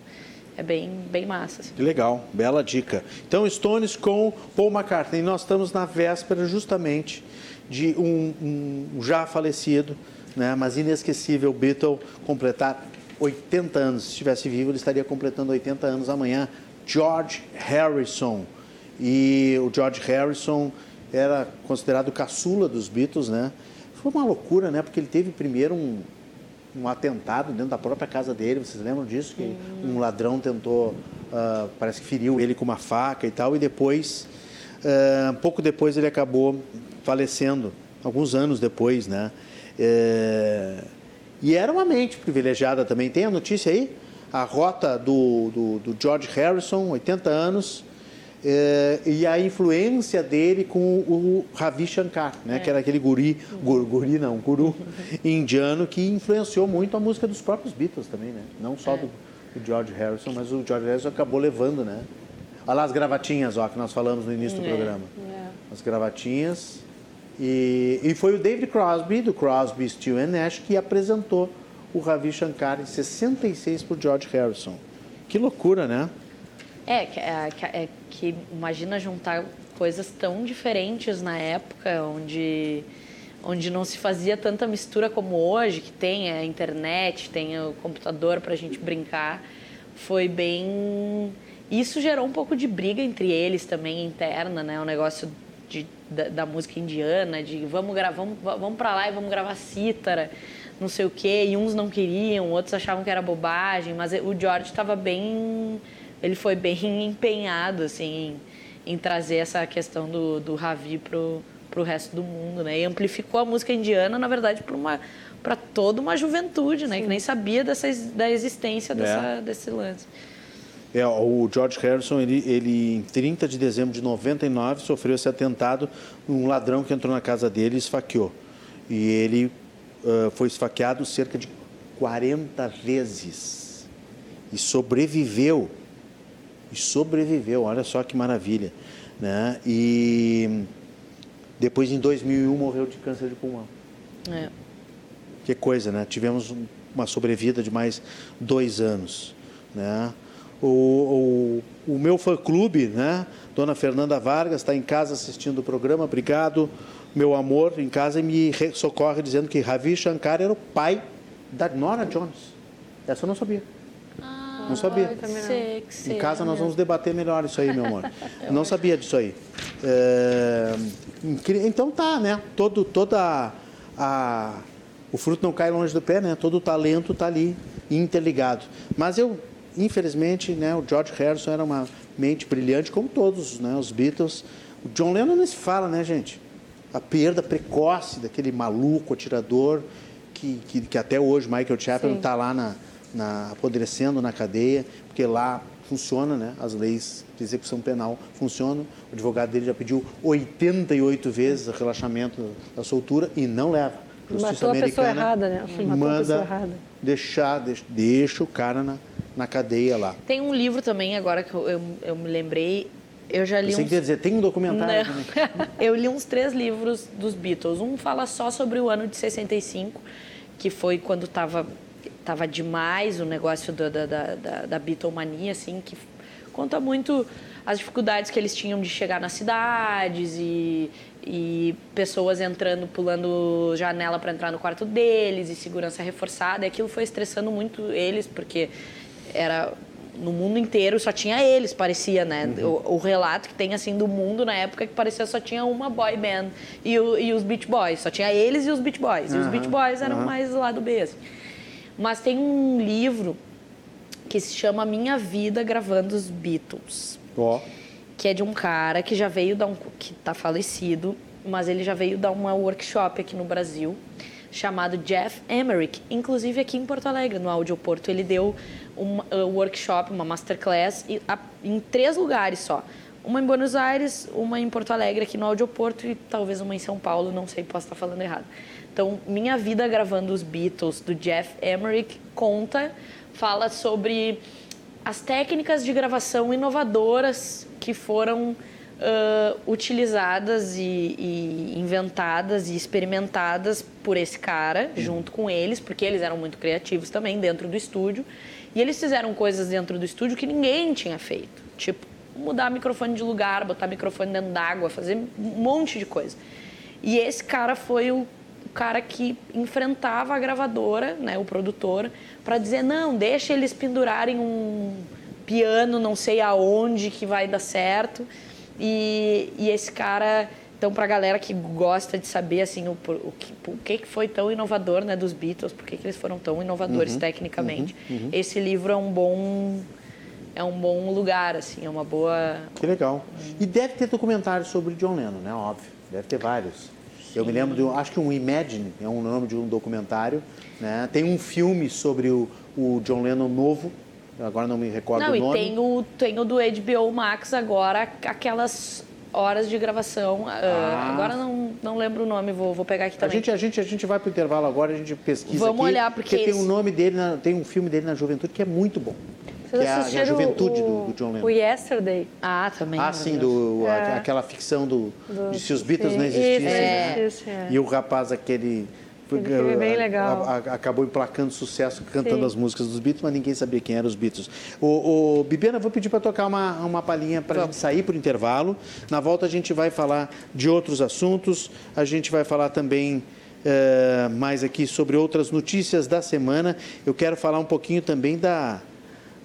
é bem, bem massa. Assim. Legal, bela dica. Então, Stones com Paul McCartney. Nós estamos na véspera justamente de um, um já falecido, né, mas inesquecível Beatle completar 80 anos. Se estivesse vivo, ele estaria completando 80 anos amanhã. George Harrison. E o George Harrison era considerado caçula dos Beatles, né? Foi uma loucura, né? Porque ele teve primeiro um, um atentado dentro da própria casa dele. Vocês lembram disso? Que hum. um ladrão tentou, uh, parece que feriu ele com uma faca e tal. E depois, uh, pouco depois, ele acabou falecendo, alguns anos depois, né? Uh, e era uma mente privilegiada também. Tem a notícia aí? A rota do, do, do George Harrison, 80 anos, é, e a influência dele com o Ravi Shankar, né, é. que era aquele guri, gur, guri não, guru indiano que influenciou muito a música dos próprios Beatles também, né? Não só é. do, do, George Harrison, mas o George Harrison acabou levando, né? Olha lá as gravatinhas, ó, que nós falamos no início do é, programa. É. As gravatinhas e, e foi o David Crosby, do Crosby, Steel Nash, que apresentou o Ravi Shankar em 66 para George Harrison. Que loucura, né? É, é, é, que imagina juntar coisas tão diferentes na época, onde, onde não se fazia tanta mistura como hoje, que tem a internet, tem o computador para a gente brincar. Foi bem. Isso gerou um pouco de briga entre eles também interna, né? O negócio de, da, da, música indiana, de vamos gravar, vamos, vamos para lá e vamos gravar cítara, não sei o quê, e uns não queriam, outros achavam que era bobagem, mas o George estava bem, ele foi bem empenhado assim em, em trazer essa questão do, do Ravi pro pro resto do mundo, né? E amplificou a música indiana, na verdade, para uma para toda uma juventude, né? Sim. Que nem sabia dessa, da existência dessa, é. desse lance. É, o George Harrison, ele, ele, em 30 de dezembro de 99, sofreu esse atentado. Um ladrão que entrou na casa dele e esfaqueou. E ele uh, foi esfaqueado cerca de 40 vezes. E sobreviveu. E sobreviveu, olha só que maravilha. Né? E depois, em 2001, morreu de câncer de pulmão. É. Que coisa, né? Tivemos uma sobrevida de mais dois anos. Né? O, o, o meu fã-clube, né? Dona Fernanda Vargas, está em casa assistindo o programa. Obrigado, meu amor, em casa e me socorre dizendo que Ravi Shankar era o pai da Nora Jones. Essa eu não sabia. Ah, não sabia. Sei, sei, em casa nós vamos debater melhor isso aí, meu amor. não sabia disso aí. É... Então tá, né? Todo, toda a, a, o fruto não cai longe do pé, né? Todo o talento está ali interligado. Mas eu infelizmente, né, o George Harrison era uma mente brilhante, como todos né, os Beatles. O John Lennon nem se fala, né, gente? A perda precoce daquele maluco atirador que, que, que até hoje Michael Chapman está lá na, na, apodrecendo na cadeia, porque lá funciona, né? As leis de execução penal funcionam. O advogado dele já pediu 88 vezes o relaxamento da soltura e não leva. Justiça Matou a pessoa errada, né? Matou manda a pessoa errada. Deixar, deixa, deixa o cara na, na cadeia lá. Tem um livro também, agora que eu, eu, eu me lembrei, Eu já li Você uns... quer dizer, tem um documentário Não. também. eu li uns três livros dos Beatles. Um fala só sobre o ano de 65, que foi quando estava tava demais o negócio da, da, da, da, da Beatlemania, assim, que conta muito as dificuldades que eles tinham de chegar nas cidades e, e pessoas entrando, pulando janela para entrar no quarto deles e segurança reforçada. E aquilo foi estressando muito eles, porque era no mundo inteiro só tinha eles, parecia, né? O, o relato que tem, assim, do mundo na época que parecia só tinha uma boy band e, o- e os Beach Boys. Só tinha eles e os Beach Boys. E os Beach Boys eram mais do lado B, assim. Mas tem um livro que se chama Minha Vida Gravando os Beatles Ó, que é de um cara que já veio dar um que está falecido, mas ele já veio dar uma workshop aqui no Brasil chamado Jeff Emerick, inclusive aqui em Porto Alegre, no Audioporto, ele deu um uh, workshop, uma masterclass e- a- em três lugares só. Uma em Buenos Aires, uma em Porto Alegre, aqui no Audioporto e talvez uma em São Paulo, não sei, posso estar falando errado. Então, Minha Vida Gravando os Beatles, do Jeff Emerick, conta, fala sobre as técnicas de gravação inovadoras que foram ãh, utilizadas e, e inventadas e experimentadas por esse cara, junto com eles, porque eles eram muito criativos também dentro do estúdio. E eles fizeram coisas dentro do estúdio que ninguém tinha feito. Tipo, mudar microfone de lugar, botar microfone dentro d'água, fazer um monte de coisa. E esse cara foi o, cara que enfrentava a gravadora, né, o produtor, para dizer não, deixa eles pendurarem um piano, não sei aonde que vai dar certo. E, e esse cara, então para a galera que gosta de saber assim o, por- o, que, o que foi tão inovador, né, dos Beatles, por que que eles foram tão inovadores tecnicamente, esse livro é um bom é um bom lugar assim, é uma boa que legal. E deve ter documentário sobre John Lennon, né? Óbvio. Deve ter vários. Eu me lembro de um, acho que um Imagine é um nome de um documentário, né? Tem um filme sobre o, o John Lennon novo, agora não me recordo Não, o e nome. tem o, tem o do HBO Max agora, aquelas horas de gravação. ah, agora não, não lembro o nome, vou, vou pegar aqui A também. gente, a, gente, a gente vai para o intervalo agora, a gente pesquisa Vamos aqui, olhar, porque tem esse- um nome dele, na- tem um filme dele na juventude que é muito bom. Vocês que é a, é a juventude o, do, do John Lennon. O Yesterday? Ah, também. Ah, sim, do, a- É. aquela ficção do, Do- de se os Beatles não Sim, existissem. isso, né? isso, é. E o rapaz aquele... Filme é bem legal. a- a- acabou emplacando sucesso cantando Sim. as músicas dos Beatles, mas ninguém sabia quem eram os Beatles. O, o Bibiana, vou pedir para tocar uma, uma palhinha para a gente sair para o intervalo. Na volta a gente vai falar de outros assuntos, a gente vai falar também eh, mais aqui sobre outras notícias da semana. Eu quero falar um pouquinho também da,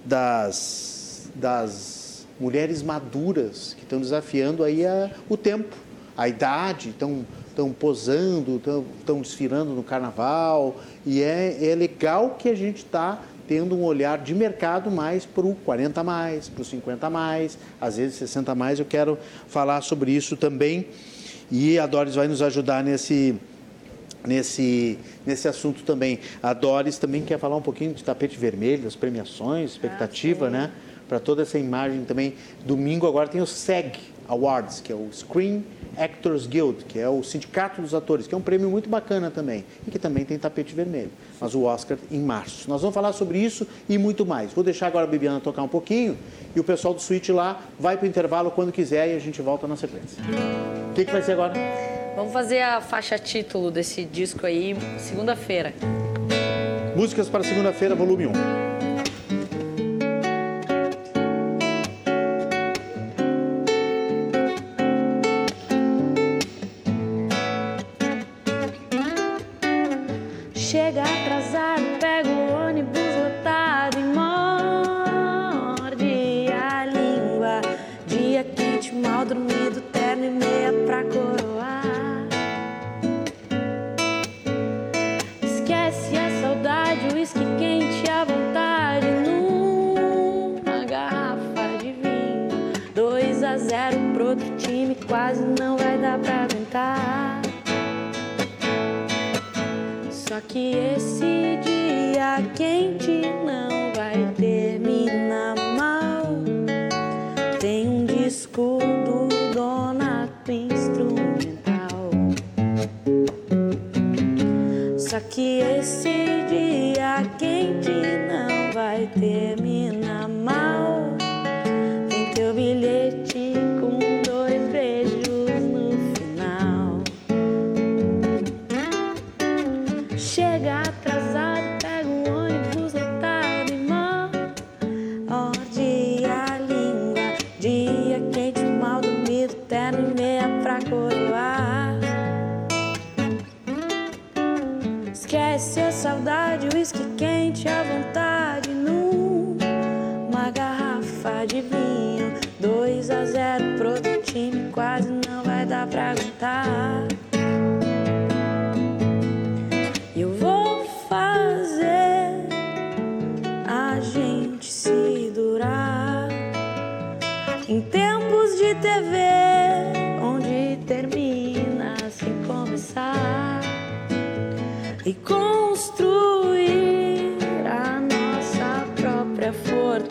das, das mulheres maduras que estão desafiando aí a- o tempo, a idade, estão estão posando, estão, desfilando no carnaval e é, é legal que a gente está tendo um olhar de mercado mais para o 40 a mais, para o 50 a mais, às vezes 60 a mais. Eu quero falar sobre isso também e a Doris vai nos ajudar nesse nesse, nesse assunto também. A Doris também quer falar um pouquinho de tapete vermelho, das premiações, expectativa, né? Para toda essa imagem também. Domingo agora tem o SEG Awards, que é o Screen Actors Guild, que é o Sindicato dos Atores, que é um prêmio muito bacana também, e que também tem tapete vermelho. Mas o Oscar em março. Nós vamos falar sobre isso e muito mais. Vou deixar agora a Bibiana tocar um pouquinho e o pessoal do Switch lá vai para o intervalo quando quiser e a gente volta na sequência. O que, que vai ser agora? Vamos fazer a faixa título desse disco aí, segunda-feira. Músicas para segunda-feira, volume 1. Só que esse dia quente não vai terminar mal. Tem um disco do Donato instrumental. Só que esse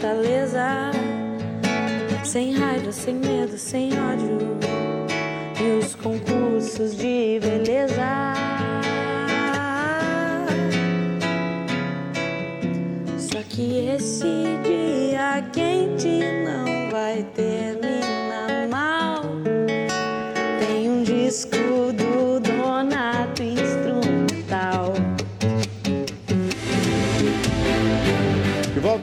fortaleza. Sem raiva, sem medo, sem ódio. E os concursos de beleza. Só que esse dia quente não vai terminar mal. Tem um disco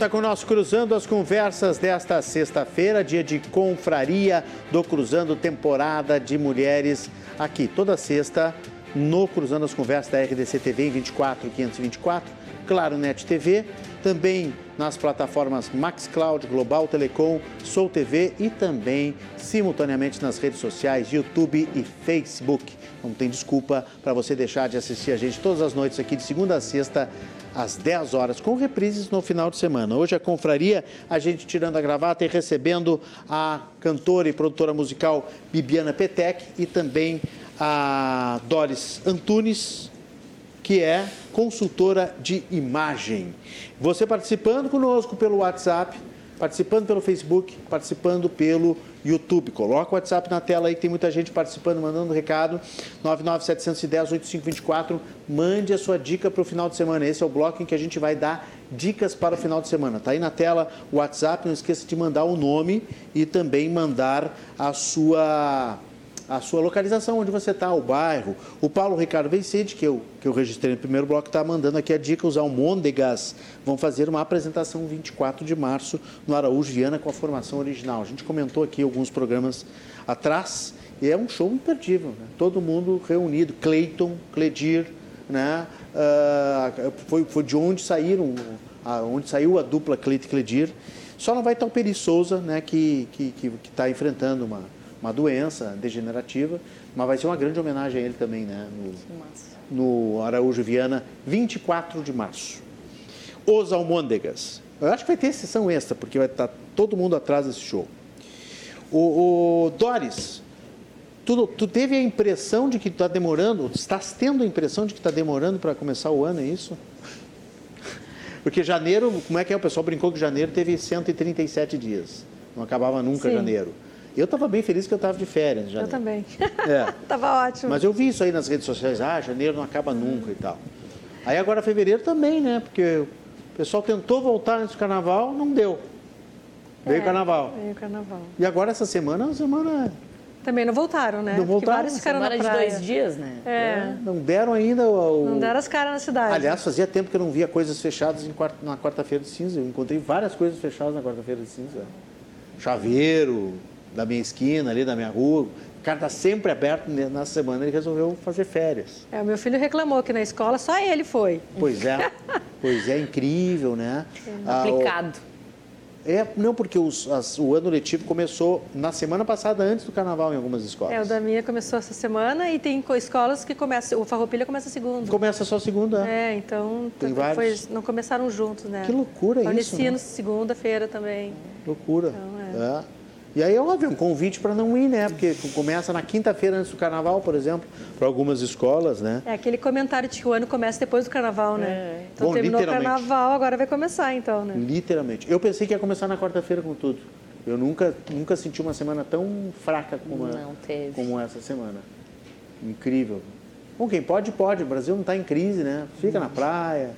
De volta com o nosso Cruzando as Conversas desta sexta-feira, dia de confraria do Cruzando Temporada de Mulheres, aqui toda sexta no Cruzando as Conversas da RDC TV em 24 524, Claro Net TV, também nas plataformas Maxcloud, Global Telecom, Sou TV e também simultaneamente nas redes sociais YouTube e Facebook. Não tem desculpa para você deixar de assistir a gente todas as noites aqui de segunda a sexta às 10 horas, com reprises no final de semana. Hoje a confraria, a gente tirando a gravata e recebendo a cantora e produtora musical Bibiana Petec e também a Doris Antunes, que é consultora de imagem. Você participando conosco pelo WhatsApp, participando pelo Facebook, participando pelo YouTube. Coloca o WhatsApp na tela aí, que tem muita gente participando, mandando recado. 99710-8524. Mande a sua dica para o final de semana. Esse é o bloco em que a gente vai dar dicas para o final de semana. Está aí na tela o WhatsApp. Não esqueça de mandar o nome e também mandar a sua a sua localização, onde você está, o bairro. O Paulo Ricardo Vencente, que eu, que eu registrei no primeiro bloco, está mandando aqui a dica, os Almôndegas vão fazer uma apresentação 24 de março no Araújo Viana com a formação original. A gente comentou aqui alguns programas atrás e é um show imperdível. Né? Todo mundo reunido, Cleiton, Cledir, né? Ah, foi, foi de onde saíram, a- onde saiu a dupla Cleiton e Cledir. Só não vai estar o Peri Souza, né, que está que, que tá enfrentando uma, uma doença degenerativa, mas vai ser uma grande homenagem a ele também, né, no, no Araújo Viana, 24 de março. Os Almôndegas. Eu acho que vai ter sessão extra, porque vai estar todo mundo atrás desse show. O, o Doris, tu, tu teve a impressão de que está demorando, estás tendo a impressão de que está demorando para começar o ano, é isso? Porque janeiro, como é que é? O pessoal brincou que janeiro teve 137 dias. Não acabava nunca Sim. janeiro. Eu estava bem feliz que eu estava de férias em Eu também. É. Tava ótimo. Mas eu vi isso aí nas redes sociais, ah, janeiro não acaba nunca e tal. Aí agora fevereiro também, né? Porque o pessoal tentou voltar antes do carnaval, não deu. Veio o É, carnaval. Veio o carnaval. E agora essa semana, é uma semana Também não voltaram, né? Não Porque voltaram. vários ficaram na de praia. dois dias, né? É. não deram ainda o. Não deram as caras na cidade. Aliás, fazia tempo que eu não via coisas fechadas em quarta- na quarta-feira de cinza. Eu encontrei várias coisas fechadas na quarta-feira de cinza. Chaveiro da minha esquina, ali da minha rua. O cara está sempre aberto né, na semana, ele resolveu fazer férias. É, o meu filho reclamou que na escola só ele foi. Pois é, pois é, incrível, né? Ah, o- Aplicado. É, não, porque os- as- o ano letivo começou na semana passada, antes do carnaval, em algumas escolas. É, o da minha começou essa semana e tem co- escolas que começam. O Farroupilha começa segunda. Começa só segunda. É, então Tem foi- vários. não começaram juntos, né? Que loucura isso, né? segunda-feira também. Loucura. Então, é. E aí, óbvio, um convite para não ir, né? Porque começa na quinta-feira antes do carnaval, por exemplo, para algumas escolas, né? É aquele comentário de que o ano começa depois do carnaval, né? Então Bom, terminou o carnaval, agora vai começar, então, né? Literalmente. Eu pensei que ia começar na quarta-feira com tudo. Eu nunca, nunca senti uma semana tão fraca como, a- Não teve. como essa semana. Incrível. Bom, quem pode, pode. O Brasil não está em crise, né? Fica na praia,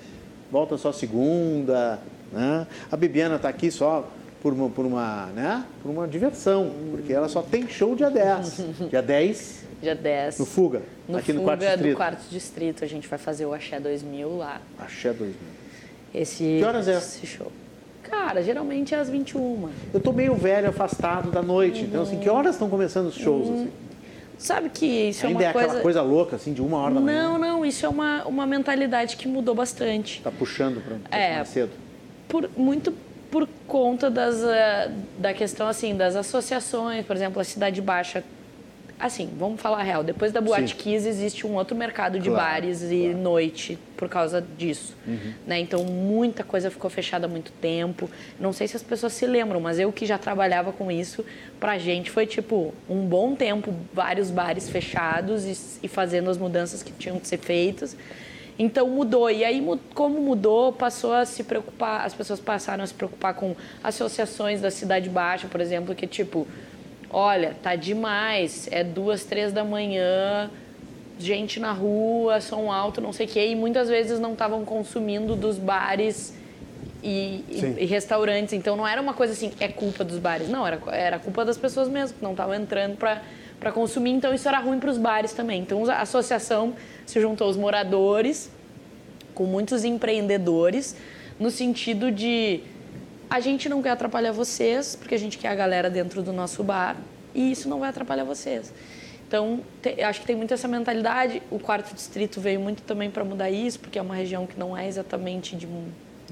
volta só segunda, né? A Bibiana está aqui só por uma, por uma, né? por uma diversão, porque ela só tem show dia 10. Dia 10, Dia 10. no Fuga, No aqui no Fuga quarto distrito. do quarto distrito. A gente vai fazer o Axé 2000 lá. Axé 2000. Esse, Que horas é? esse show. Cara, geralmente é às 21. Eu tô meio velho, afastado da noite, então assim, que horas estão começando os shows? assim? Sabe que isso Ainda é é uma aquela coisa... coisa louca, assim, de uma hora da manhã? Não, não, isso é uma, uma mentalidade que mudou bastante. Tá puxando para É. mais cedo. Por, muito por conta das, eh, da questão, assim, das associações, por exemplo, a Cidade Baixa. Assim, vamos falar a real, depois da Boate Sim. Kiss existe um outro mercado de Claro, bares e claro. noite por causa disso. Uhum. Né? Então, muita coisa ficou fechada há muito tempo. Não sei se as pessoas se lembram, mas eu que já trabalhava com isso, pra gente foi tipo um bom tempo, vários bares fechados e, e fazendo as mudanças que tinham que ser feitas. Então mudou. E aí, como mudou, passou a se preocupar, as pessoas passaram a se preocupar com associações da Cidade Baixa, por exemplo, que tipo, olha, tá demais, é duas, três da manhã, gente na rua, som alto, não sei o quê, e muitas vezes não estavam consumindo dos bares e, e- e restaurantes. Então não era uma coisa assim, é culpa dos bares. Não, era, era culpa das pessoas mesmo, que não estavam entrando para consumir. Então isso era ruim para os bares também. Então a associação se juntou aos moradores, com muitos empreendedores, no sentido de a gente não quer atrapalhar vocês, porque a gente quer a galera dentro do nosso bar, e isso não vai atrapalhar vocês. Então, te- acho que tem muito essa mentalidade. O quarto distrito veio muito também para mudar isso, porque é uma região que não é exatamente de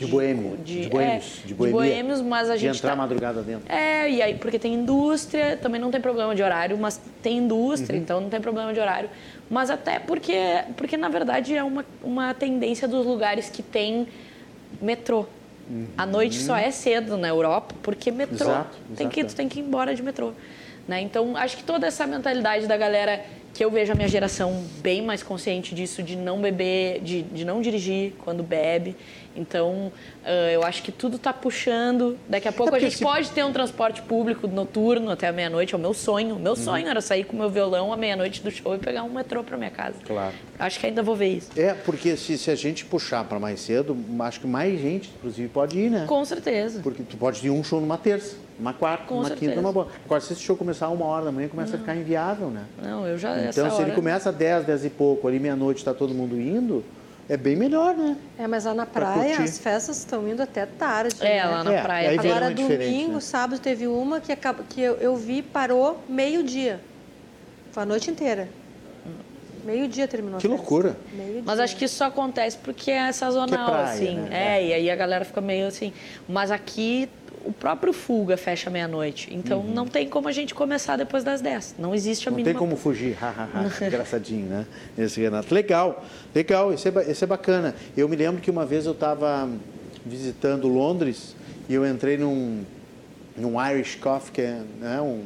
De boêmio, de boêmios, é, de boemia. boêmios, mas a De gente entrar tá- madrugada dentro. é, e aí, porque tem indústria, também não tem problema de horário, mas tem indústria, Uhum. então não tem problema de horário. Mas até porque, porque na verdade, é uma, uma tendência dos lugares que tem metrô. A noite só é cedo na Europa, porque metrô. Uhum. Exato, tem que, tu tem que ir embora de metrô. Né? Então, acho que toda essa mentalidade da galera, que eu vejo a minha geração bem mais consciente disso, de não beber, de, de não dirigir quando bebe. Então, ah, eu acho que tudo está puxando. Daqui a pouco a porque gente se- pode ter um transporte público noturno até a meia-noite. É o meu sonho. O meu sonho era sair com o meu violão à meia-noite do show e pegar um metrô para minha casa. Claro. Acho que ainda vou ver isso. É, porque se, se a gente puxar para mais cedo, acho que mais gente, inclusive, pode ir, né? Com certeza. Porque tu pode ir um show numa terça, uma quarta, Com uma certeza. quinta, uma boa. Agora, se esse show começar uma hora da manhã, começa a ficar inviável, né? Não, eu já. Então, se ele hora- começa às 10, 10 e pouco, ali meia-noite está todo mundo indo, é bem melhor, né? É, mas lá na Pra praia curtir. as festas estão indo até tarde. É, né? lá na É, praia. aí verão Agora, é domingo, né? sábado, teve uma que, acaba, que eu, eu vi parou meio-dia. Foi a noite inteira. Meio-dia terminou. a Que festa. loucura. Mas acho que isso só acontece porque é sazonal, Que é praia, assim. né? É, e aí a galera fica meio assim. Mas aqui o próprio Fuga fecha meia-noite. Então não tem como a gente começar depois das 10. Não existe a Uhum. Não mínima. tem como fugir, hahaha, engraçadinho, né? Esse Renato. Legal, legal, esse é, esse é bacana. Eu me lembro que uma vez eu estava visitando Londres e eu entrei num, num Irish Coffee, que é né, um,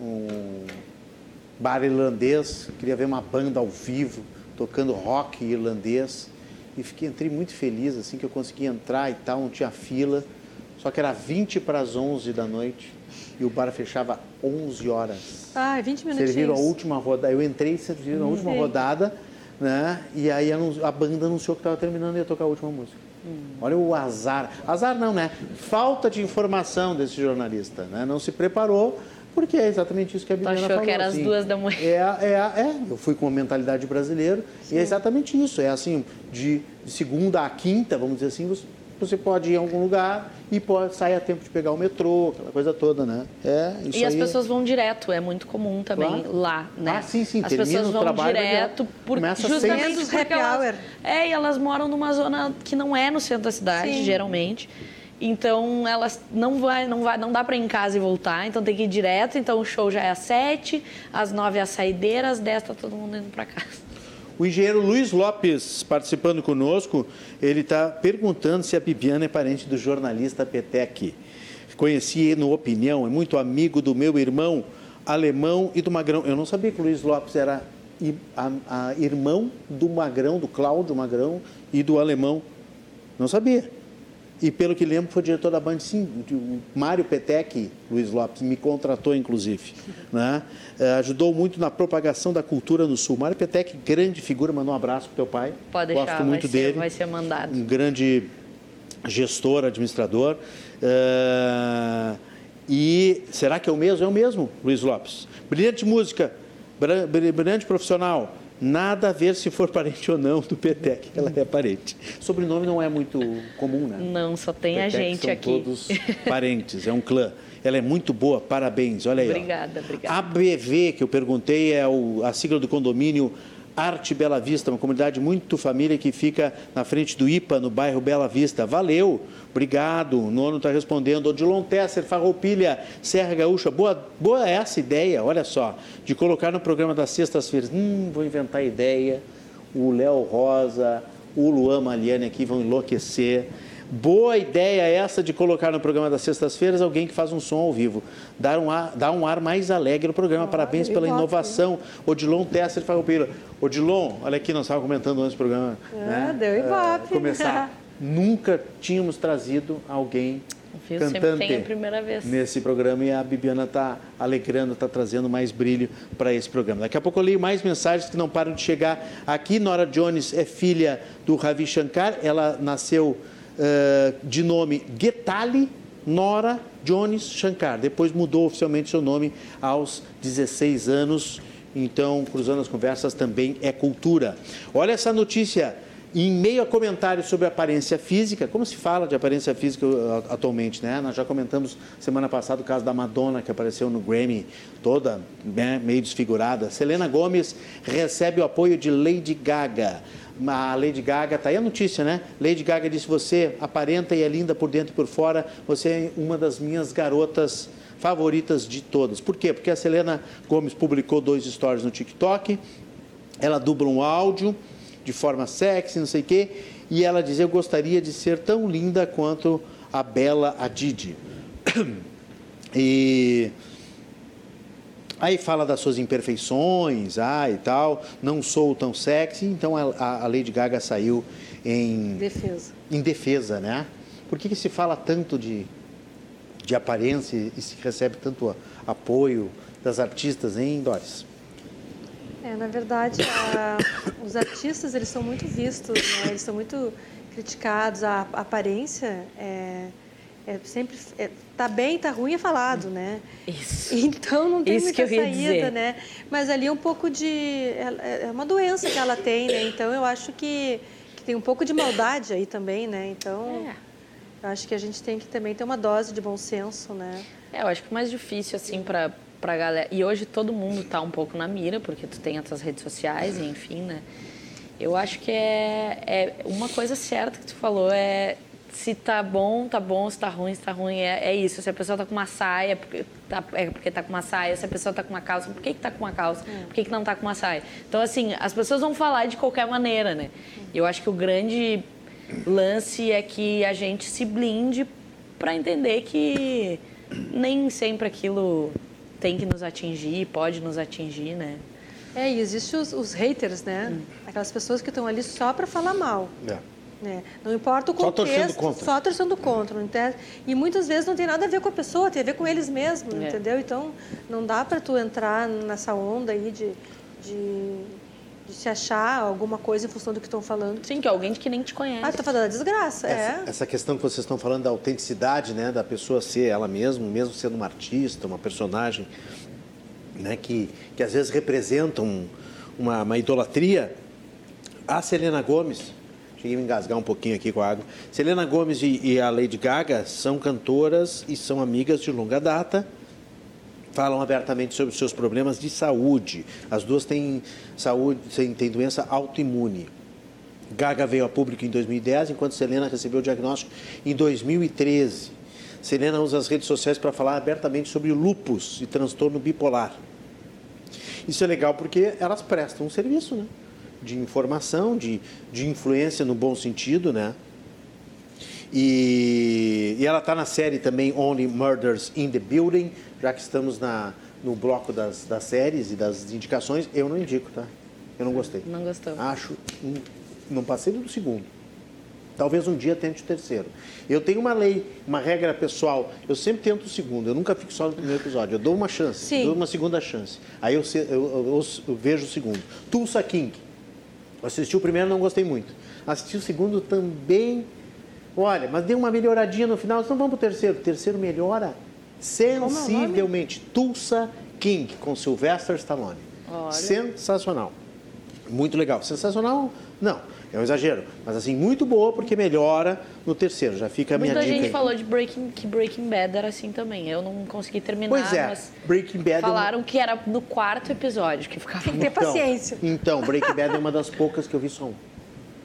um bar irlandês, queria ver uma banda ao vivo, tocando rock irlandês. E fiquei, entrei muito feliz, assim, que eu consegui entrar e tal, não tinha fila. Só que era 20 para as 11 da noite e o bar fechava 11 horas. Ah, 20 minutinhos. Serviram a última rodada. Eu entrei e serviram a última Sim. rodada, né? E aí a banda anunciou que estava terminando e ia tocar a última música. Hum. Olha o azar. Azar não, né? Falta de informação desse jornalista, né? Não se preparou, porque é exatamente isso que a Bibiana achou falou. que era às assim. duas da manhã. É, é, é, eu fui com a mentalidade brasileira e é exatamente isso. É assim, de, de segunda a quinta, vamos dizer assim, você, você pode ir a algum lugar e pode sair a tempo de pegar o metrô, aquela coisa toda, né? É, isso E as aí- pessoas vão direto, é muito comum também Claro. lá, né? Ah, sim, sim, As pessoas vão direto por justamente porque elas. É, e elas moram numa zona que não é no centro da cidade, Sim. geralmente. Então elas não vai, não vai, não dá para ir em casa e voltar, então tem que ir direto. Então o show já é às sete, às nove é a saideira, às dez tá todo mundo indo para casa. O engenheiro Luiz Lopes, participando conosco, ele está perguntando se a Bibiana é parente do jornalista Petec. Conheci no Opinião, é muito amigo do meu irmão alemão e do Magrão. Eu não sabia que o Luiz Lopes era irmão do Magrão, do Cláudio Magrão e do alemão. Não sabia. E pelo que lembro, foi diretor da Band, sim. O Mário Petec, Luiz Lopes, me contratou, inclusive. Né? Eh, ajudou muito na propagação da cultura no Sul. Mário Petec, grande figura, mandou um abraço pro teu pai. Pode deixar, Gosto vai muito ser- dele. vai ser mandado. Um grande gestor, administrador. Uh, e será que é o mesmo? É o mesmo, Luiz Lopes. Brilhante música, brilhante profissional. Nada a ver se for parente ou não do Petec, ela é parente. Sobrenome não é muito comum, né? Não, só tem Petec a gente são aqui. todos parentes, é um clã. Ela é muito boa, parabéns. Olha aí. Obrigada, ó. obrigada. ABV, que eu perguntei, é o, a sigla do condomínio Arte Bela Vista, uma comunidade muito família que fica na frente do IPA, no bairro Bela Vista. Valeu, obrigado. O nono está respondendo. Odilon Tesser, Farroupilha, Serra Gaúcha. Boa, boa essa ideia, olha só, de colocar no programa das sextas-feiras. Hum, vou inventar ideia. O Léo Rosa, o Luan Maliane aqui vão enlouquecer. Boa ideia essa de colocar no programa das sextas-feiras alguém que faz um som ao vivo. Dar um ar, dar um ar mais alegre ao programa. Parabéns pela inovação. Odilon Tesser Farroupilha. Odilon, olha aqui, nós estávamos comentando antes do programa. Ah, né? deu ibope. começar. Nunca tínhamos trazido alguém Viu? Sempre cantante tem a primeira vez. nesse programa e a Bibiana está alegrando, está trazendo mais brilho para esse programa. Daqui a pouco eu leio mais mensagens que não param de chegar aqui. Nora Jones é filha do Ravi Shankar, ela nasceu uh, de nome Getali Nora Jones Shankar. Depois mudou oficialmente seu nome aos 16 anos. Então, cruzando as conversas também é cultura. Olha essa notícia. Em meio a comentários sobre aparência física, como se fala de aparência física uh, atualmente, né? Nós já comentamos semana passada o caso da Madonna, que apareceu no Grammy, toda né, meio desfigurada. Selena Gomes recebe o apoio de Lady Gaga. A Lady Gaga, tá aí a notícia, né? Lady Gaga disse: Você aparenta e é linda por dentro e por fora, você é uma das minhas garotas favoritas de todas. Por quê? Porque a Selena Gomes publicou dois stories no TikTok, ela dubla um áudio de forma sexy, não sei o quê, e ela diz: Eu gostaria de ser tão linda quanto a bela Adid. E aí fala das suas imperfeições, ah, e tal, não sou tão sexy, então a, a Lady Gaga saiu em Defesa. em defesa, né? Por que, que se fala tanto de, de aparência e se recebe tanto apoio das artistas, hein, Doris? É, na verdade, a- os artistas eles são muito vistos, né? eles são muito criticados. A, a aparência é, é sempre é, tá bem, tá ruim é falado, né? Isso. Então não tem Isso muita saída, dizer. né? Mas ali é um pouco de é, é uma doença que ela tem, né? Então eu acho que, que tem um pouco de maldade aí também, né? Então É. eu acho que a gente tem que também ter uma dose de bom senso, né? É, eu acho que o mais difícil, assim, pra, pra galera. E hoje todo mundo tá um pouco na mira, porque tu tem as tuas redes sociais, e enfim, né? Eu acho que é, é uma coisa certa que tu falou é se tá bom, tá bom, se tá ruim, se tá ruim, é, é isso. Se a pessoa tá com uma saia, porque tá, é porque tá com uma saia. Se a pessoa tá com uma calça, por que, que tá com uma calça? Por que, que não tá com uma saia? Então, assim, as pessoas vão falar de qualquer maneira, né? Eu acho que o grande lance é que a gente se blinde para entender que nem sempre aquilo tem que nos atingir, pode nos atingir, né? É, e existem os, os haters, né? Aquelas pessoas que estão ali só para falar mal. Né? Não importa o Só contexto, torcendo contra. só torcendo contra. inter- E muitas vezes não tem nada a ver com a pessoa, tem a ver com eles mesmos, É. entendeu? Então, não dá para tu entrar nessa onda aí de, de, de se achar alguma coisa em função do que estão falando. Sim, que é alguém que nem te conhece. Ah, tá falando da desgraça, Essa, é. essa questão que vocês estão falando da autenticidade, né, da pessoa ser ela mesma, mesmo sendo uma artista, uma personagem, né, que, que às vezes representam uma, uma idolatria. A Selena Gomes, cheguei a me engasgar um pouquinho aqui com a água. Selena Gomes e, e a Lady Gaga são cantoras e são amigas de longa data. Falam abertamente sobre seus problemas de saúde. As duas têm saúde, têm doença autoimune. Gaga veio a público em 2010, enquanto Selena recebeu o diagnóstico em 2013. Selena usa as redes sociais para falar abertamente sobre lupus e transtorno bipolar. Isso é legal porque elas prestam um serviço, né? De informação, de, de influência no bom sentido, né? E, e ela está na série também Only Murders in the Building, já que estamos na, no bloco das, das séries e das indicações. Eu não indico, tá? Eu não gostei. Não gostou. Acho. Não passei do segundo. Talvez um dia tente o terceiro. Eu tenho uma lei, uma regra pessoal. Eu sempre tento o segundo. Eu nunca fico só no primeiro episódio. Eu dou uma chance, Sim. dou uma segunda chance. Aí eu, eu- eu- eu vejo o segundo. Tulsa King. Assisti o primeiro, não gostei muito. Assisti o segundo também. Olha, mas deu uma melhoradinha no final, então vamos pro terceiro. O terceiro melhora sensivelmente. Tulsa King, com Sylvester Stallone. Sensacional. Muito legal. Sensacional? Não, é um exagero. Mas assim, muito boa porque melhora no terceiro. Já fica a minha Muita dica gente aí. falou de Breaking, que Breaking Bad era assim também. Eu não consegui terminar, Pois é, mas Breaking Bad é falaram que era no quarto episódio que ficava Tem que ter Então, paciência. Então, Breaking Bad é uma das poucas que eu vi só um.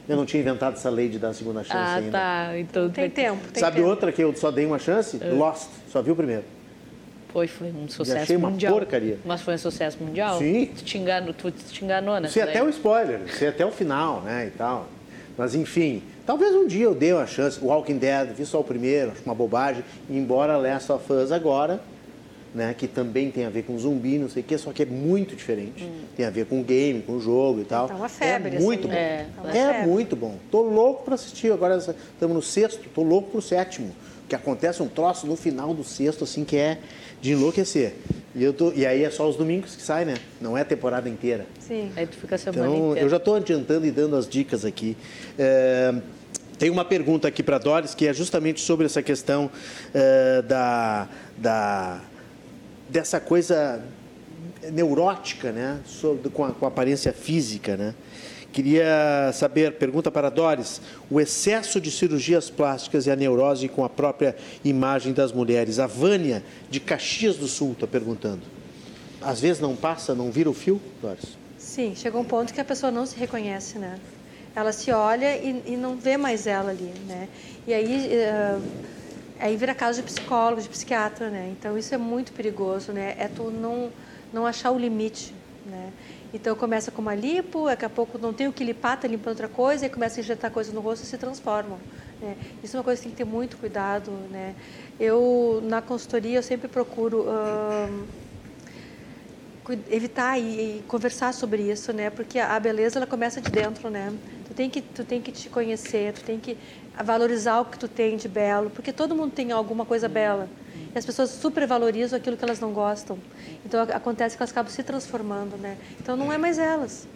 Eu não tinha inventado essa lei de dar a segunda chance Ah, ainda. tá. Então Tem tempo, tem Sabe tempo. outra que eu só dei uma chance? É. Lost. Só vi o primeiro. Foi, foi um sucesso achei uma mundial. porcaria. Mas foi um sucesso mundial? Sim. Tu te enganou, tu te enganou nessa Sei até o spoiler, sei até o final, né, e tal. Mas enfim, talvez um dia eu dê uma chance. Walking Dead, vi só o primeiro, acho uma bobagem. Embora Last of Us agora, né, que também tem a ver com zumbi, não sei o quê, só que é muito diferente. Tem a ver com game, com jogo e tal. Tá uma febre, É muito assim, bom. né? É, Tá uma febre. muito bom. Tô louco para assistir. Agora estamos no sexto, tô louco pro sétimo. Que acontece um troço no final do sexto, assim, que é de enlouquecer. E, eu tô, e aí é só os domingos que sai, né? Não é a temporada inteira. Sim. Aí tu fica a semana Então, inteira. eu já estou adiantando e dando as dicas aqui. É, tem uma pergunta aqui para Doris, que é justamente sobre essa questão é, da, da, dessa coisa neurótica, né? Sobre, com, a, com a aparência física, né? Queria saber, pergunta para Doris, o excesso de cirurgias plásticas e a neurose com a própria imagem das mulheres. A Vânia, de Caxias do Sul, está perguntando. Às vezes não passa, não vira o fio, Doris? Sim, chega um ponto que a pessoa não se reconhece, né? Ela se olha e, e não vê mais ela ali, né? E aí, eh, aí vira caso de psicólogo, de psiquiatra, né? Então isso é muito perigoso, né? É tu não, não achar o limite, né? Então começa com uma lipo, daqui a pouco não tem o que limpar, tá limpando outra coisa, e começa a injetar coisa no rosto e se transformam. Né? Isso é uma coisa que tem que ter muito cuidado, né? Eu, na consultoria, eu sempre procuro... evitar e, e conversar sobre isso, né? Porque a beleza ela começa de dentro, né? Tu tem que tu tem que te conhecer, tu tem que valorizar o que tu tem de belo, porque todo mundo tem alguma coisa bela. E as pessoas supervalorizam aquilo que elas não gostam. Então acontece que elas acabam se transformando, né? Então não é mais elas.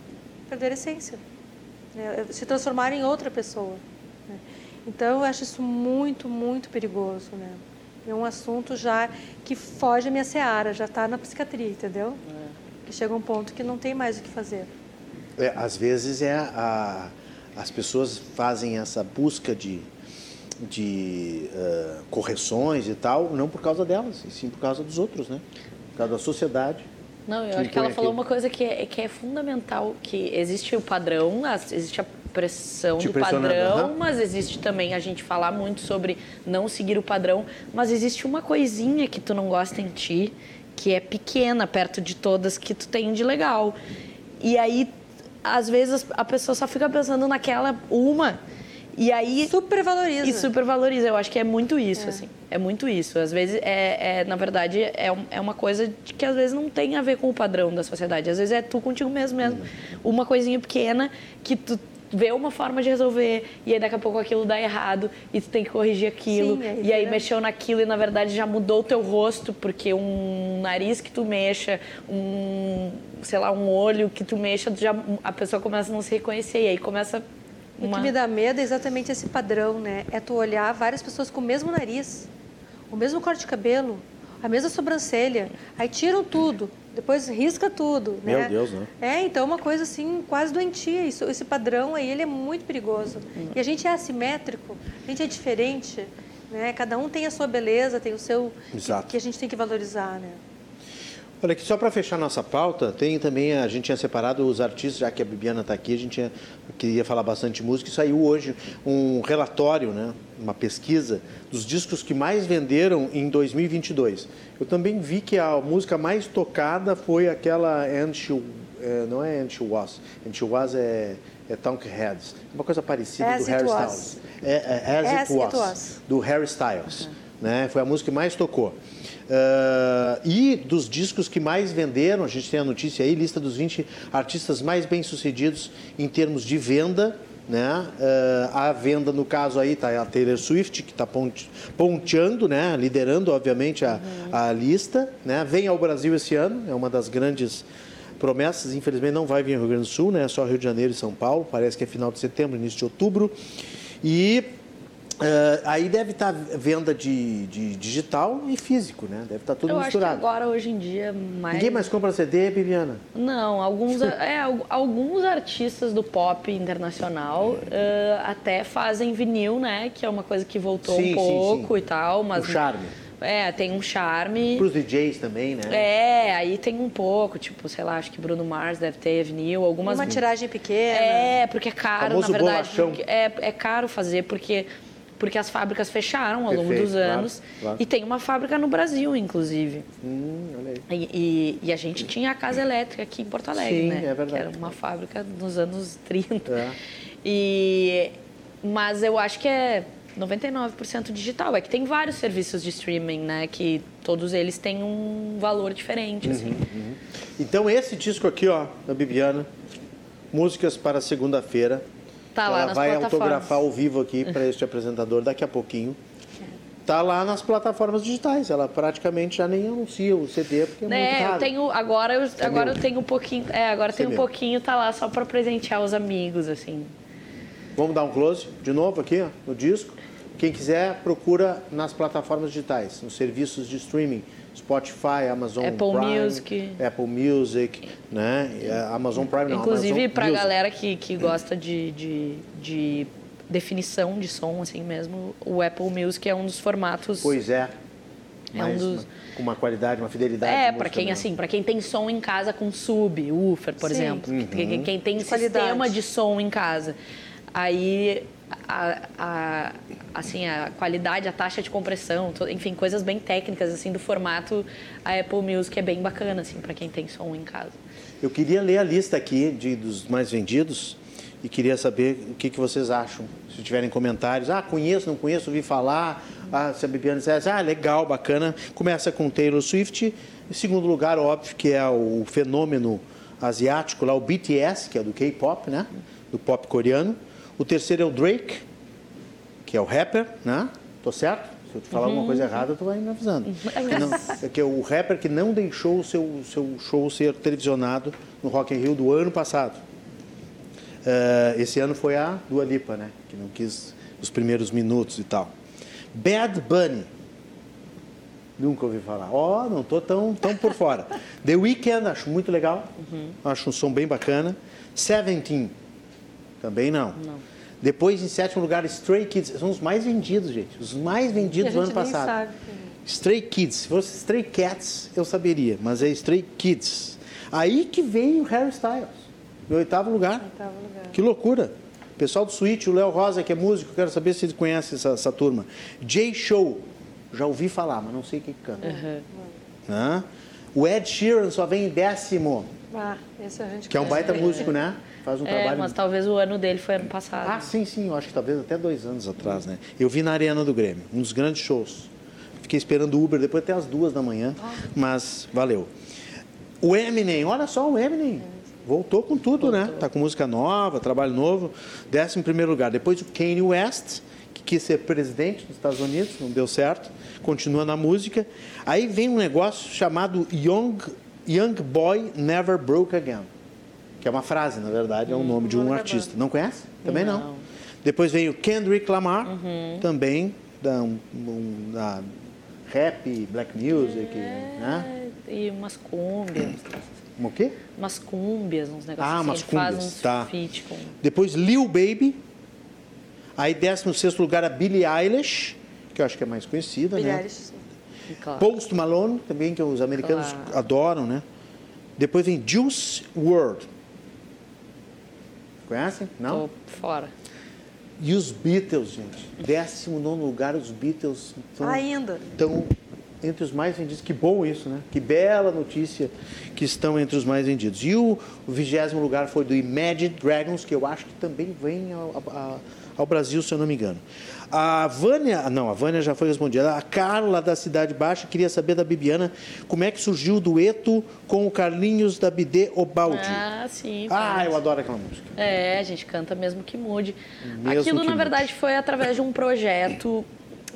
Perder a essência. né? Se transformar em outra pessoa. né? Então eu acho isso muito, muito perigoso, né? É um assunto já que foge a minha seara, já está na psiquiatria, entendeu? Que chega um ponto que não tem mais o que fazer. É, às vezes é a, as pessoas fazem essa busca de, de eh, correções e tal, não por causa delas, e sim por causa dos outros, né? Por causa da sociedade. Não, eu que acho que ela falou aquilo. uma coisa que é, que é fundamental, que existe o padrão, existe a pressão Te do padrão, aham. mas existe também a gente falar muito sobre não seguir o padrão, mas existe uma coisinha que tu não gosta em ti, que é pequena perto de todas que tu tem de legal. E aí, às vezes, a pessoa só fica pensando naquela uma, e aí Supervaloriza. e supervaloriza. Eu acho que é muito isso, assim. É muito isso. Às vezes, é, é, na verdade, é, um- é uma coisa que às vezes não tem a ver com o padrão da sociedade. Às vezes é tu contigo mesmo mesmo. Uma coisinha pequena que tu vê uma forma de resolver e aí daqui a pouco aquilo dá errado e tu tem que corrigir aquilo. Sim, aí e aí mexeu naquilo e na verdade já mudou o teu rosto porque um nariz que tu mexa, um, sei lá, um olho que tu mexa, já, a pessoa começa a não se reconhecer e aí começa O uma... que me dá medo é exatamente esse padrão, né? É tu olhar várias pessoas com o mesmo nariz, o mesmo corte de cabelo, a mesma sobrancelha, aí tiram tudo, depois risca tudo, Meu né? Deus, né? É, então é uma coisa assim, quase doentia. Isso, esse padrão aí, ele é muito perigoso. E a gente é assimétrico, a gente é diferente, né? Cada um tem a sua beleza, tem o seu... Exato. Que, que a gente tem que valorizar, né? Olha aqui, só para fechar nossa pauta, tem também, a gente tinha separado os artistas, já que a Bibiana está aqui, a gente tinha, queria falar bastante de música, e saiu hoje um relatório, né, uma pesquisa dos discos que mais venderam em 2022. Eu também vi que a música mais tocada foi aquela And She, eh, não é And She Was, And She Was é, é Tonk Heads, uma coisa parecida As do Harry. Styles. É, é As, As It, It was, Was. do Harry Styles. Né? Foi a música que mais tocou. Ah, e dos discos que mais venderam, a gente tem a notícia aí, lista dos 20 artistas mais bem-sucedidos em termos de venda. Né? Ah, a venda, no caso aí, está a Taylor Swift, que está ponteando, né? liderando, obviamente, a, a lista. Né? Vem ao Brasil esse ano, é uma das grandes promessas. Infelizmente, não vai vir ao Rio Grande do Sul, né? só Rio de Janeiro e São Paulo. Parece que é final de setembro, início de outubro. E Ah, aí deve estar venda de, de digital e físico, né? Deve estar tudo Eu acho que misturado. agora, hoje em dia, mais... Ninguém mais compra CD, Bibiana? Não, alguns, é, al- alguns artistas do pop internacional eh, até fazem vinil, né? Que é uma coisa que voltou Sim, sim, um pouco sim. e tal. Mas, O charme. É, tem um charme. Para os DJs também, né? É, aí tem um pouco, tipo, sei lá, acho que Bruno Mars deve ter vinil, algumas... Uma tiragem pequena. É, porque é caro, Famoso na verdade. É, é caro fazer, porque, porque as fábricas fecharam ao longo Perfeito, dos claro, anos. claro. E tem uma fábrica no Brasil, inclusive. Hum, olha aí. E, e- e a gente tinha a Casa Elétrica aqui em Porto Alegre, Sim, né? é verdade. Que era uma fábrica nos anos 30. É. E, mas eu acho que é 99% digital. É que tem vários serviços de streaming, né? Que todos eles têm um valor diferente, assim. Então esse disco aqui, ó, da Bibiana, Músicas para segunda-feira. Tá lá Ela nas vai autografar ao vivo aqui para este apresentador daqui a pouquinho. Tá lá nas plataformas digitais. Ela praticamente já nem anuncia o CD porque é, muito É, raro. eu tenho. Agora eu, agora meu. eu tenho um pouquinho. É, agora tem é um meu. pouquinho, tá lá só pra presentear os amigos, assim. Vamos dar um close de novo aqui ó, no disco. Quem quiser, procura nas plataformas digitais, nos serviços de streaming. Spotify, Amazon Apple Prime, Music. Apple Music, né? E a Amazon Prime não, Inclusive, pra Music. galera que, que gosta de, de, de definição de som, assim mesmo, o Apple Music é um dos formatos. Pois é. É um dos- com uma qualidade, uma fidelidade. É, de pra música quem mesmo. assim, para quem tem som em casa com sub, woofer, por Sim. exemplo, Uhum. quem, quem tem qualidade. sistema de som em casa, aí a, a- assim a qualidade, a taxa de compressão, to- enfim, coisas bem técnicas assim do formato, a Apple Music é bem bacana assim para quem tem som em casa. Eu queria ler a lista aqui de, dos mais vendidos e queria saber o que, que vocês acham. Se tiverem comentários, ah, conheço, não conheço, ouvi falar. Ah, se a Bibiana dissesse, ah, legal, bacana. Começa com Taylor Swift. Em segundo lugar, óbvio, que é o fenômeno asiático lá, o BTS, que é do K-pop, né? Do pop coreano. O terceiro é o Drake, que é o rapper, né? Tô certo? Se eu te falar alguma coisa errada, tu vai me avisando. Não, é que é o rapper que não deixou o seu, seu show ser televisionado no Rock in Rio do ano passado. Eh, esse ano foi a Dua Lipa, né? Que não quis os primeiros minutos e tal. Bad Bunny. Nunca ouvi falar. Ó, não tô tão, tão por fora. The Weeknd, acho muito legal. Acho um som bem bacana. Seventeen. Também não. Depois, em sétimo lugar, Stray Kids. São os mais vendidos, gente. Os mais vendidos do ano passado. sabe. Stray Kids. Se fosse Stray Cats, eu saberia, mas é Stray Kids. Aí que vem o Harry Styles, em oitavo lugar. Oitavo lugar. Que loucura. Pessoal do Switch, o Léo Rosa, que é músico, quero saber se eles conhecem essa, essa turma. J Show, já ouvi falar, mas não sei quem que canta. Hã? O Ed Sheeran só vem em décimo, Ah, esse a gente que é um conhece baita músico, né? Faz um É, trabalho. mas talvez o ano dele foi ano passado. Ah, sim, sim, eu acho que talvez até dois anos atrás, né? Eu vi na Arena do Grêmio, um dos grandes shows. Fiquei esperando o Uber depois até as duas da manhã, mas valeu. O Eminem, olha só o Eminem. Voltou com tudo, né? Tá com música nova, trabalho novo. Décimo primeiro lugar. Depois o Kanye West, que quis ser presidente dos Estados Unidos, não deu certo. Continua na música. Aí vem um negócio chamado Young, Young Boy Never Broke Again. Que é uma frase, na verdade, é o nome de um artista. Não conhece? Também não. Não. Depois vem o Kendrick Lamar, também da, um, um- da rap, black music, né? É, E umas cúmbias, O quê? umas cúmbias, uns negócios Ah, assim. umas cúmbias, uns tá. feat com... Depois Lil Baby. Aí 16 lugar a Billie Eilish, que eu acho que é mais conhecida, né? Bilhares, sim. Claro. Post Malone, também que os americanos Claro. adoram, né? Depois vem Juice WRLD. Conhecem? Não? Tô fora. E os Beatles, gente. 19 lugar, os Beatles estão, Ainda. estão entre os mais vendidos. Que bom isso, né? Que bela notícia que estão entre os mais vendidos. E o vigésimo lugar foi do Imagine Dragons, que eu acho que também vem ao, ao Brasil, se eu não me engano. A Vânia, não, a Vânia já foi respondida. A Carla, da Cidade Baixa, queria saber da Bibiana como é que surgiu o dueto com o Carlinhos da Bidê Obaldi. Ah, sim. Ah, eu adoro aquela música. É, a gente canta mesmo que mude. Mesmo Aquilo, que na mude. verdade, foi através de um projeto.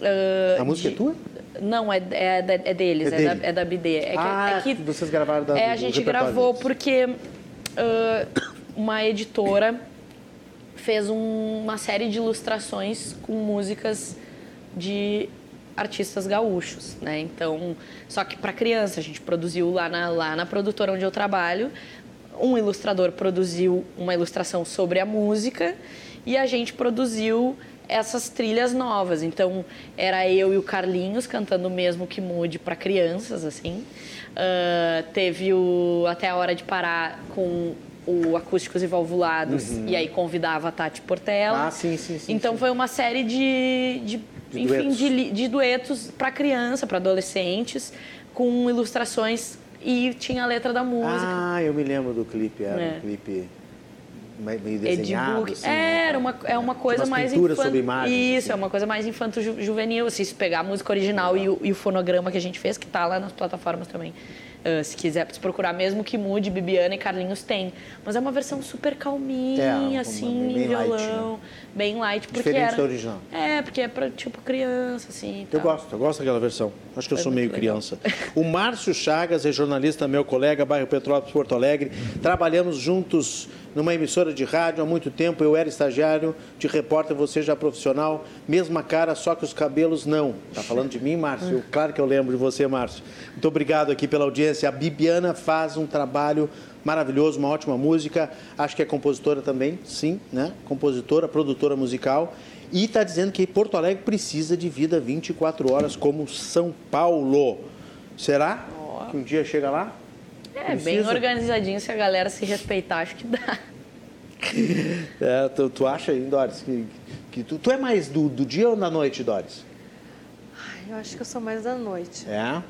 ah, A música de- é tua? Não, é, é, da- é deles, É é, da, é da BD. É que, ah, é que vocês gravaram da, é, a gente gravou porque ah, uma editora fez um- uma série de ilustrações com músicas de artistas gaúchos, né? Então, só que para criança, a gente produziu lá na, lá na produtora onde eu trabalho, um ilustrador produziu uma ilustração sobre a música e a gente produziu essas trilhas novas. Então, era eu e o Carlinhos cantando mesmo que mude para crianças, assim. Ah, teve o Até a Hora de Parar com o Acústicos e Valvulados, e aí convidava a Tati Portela. Uhum. Ah, sim, sim, sim, Então sim. foi uma série de, de, De enfim, duetos. de, de duetos para criança, para adolescentes, com ilustrações e tinha a letra da música. Ah, eu me lembro do clipe, era É. um clipe me- meio desenhado. Assim, É, era uma, é uma coisa mais pinturas infan- sobre imagens, Isso, assim. é uma coisa mais infanto-juvenil. Assim, se pegar a música original e o, e o fonograma que a gente fez, que tá lá nas plataformas também. Ah, se quiser se procurar, mesmo que mude, Bibiana e Carlinhos tem. Mas é uma versão super calminha, É, assim, bem light, violão. Bem light, porque Diferente era... da original. É, porque é pra, tipo, criança, assim. Eu tal. gosto, eu gosto daquela versão. Acho que eu sou meio legal. criança. O Márcio Chagas é jornalista, meu colega, bairro Petrópolis, Porto Alegre. Trabalhamos juntos numa emissora de rádio há muito tempo. Eu era estagiário de repórter, você já profissional. Mesma cara, só que os cabelos não. Tá falando de mim, Márcio? Claro que eu lembro de você, Márcio. Muito obrigado aqui pela audiência. A Bibiana faz um trabalho maravilhoso, uma ótima música. Acho que é compositora também, sim, né? Compositora, produtora musical. E está dizendo que Porto Alegre precisa de vida 24 horas, como São Paulo. Será que um dia chega lá? É, bem Precisa? organizadinho, se a galera se respeitar, acho que dá. É, tu, tu acha, hein, Doris, que, que tu, tu é mais do, do dia ou da noite, Doris? Ai, Eu acho que eu sou mais da noite. É?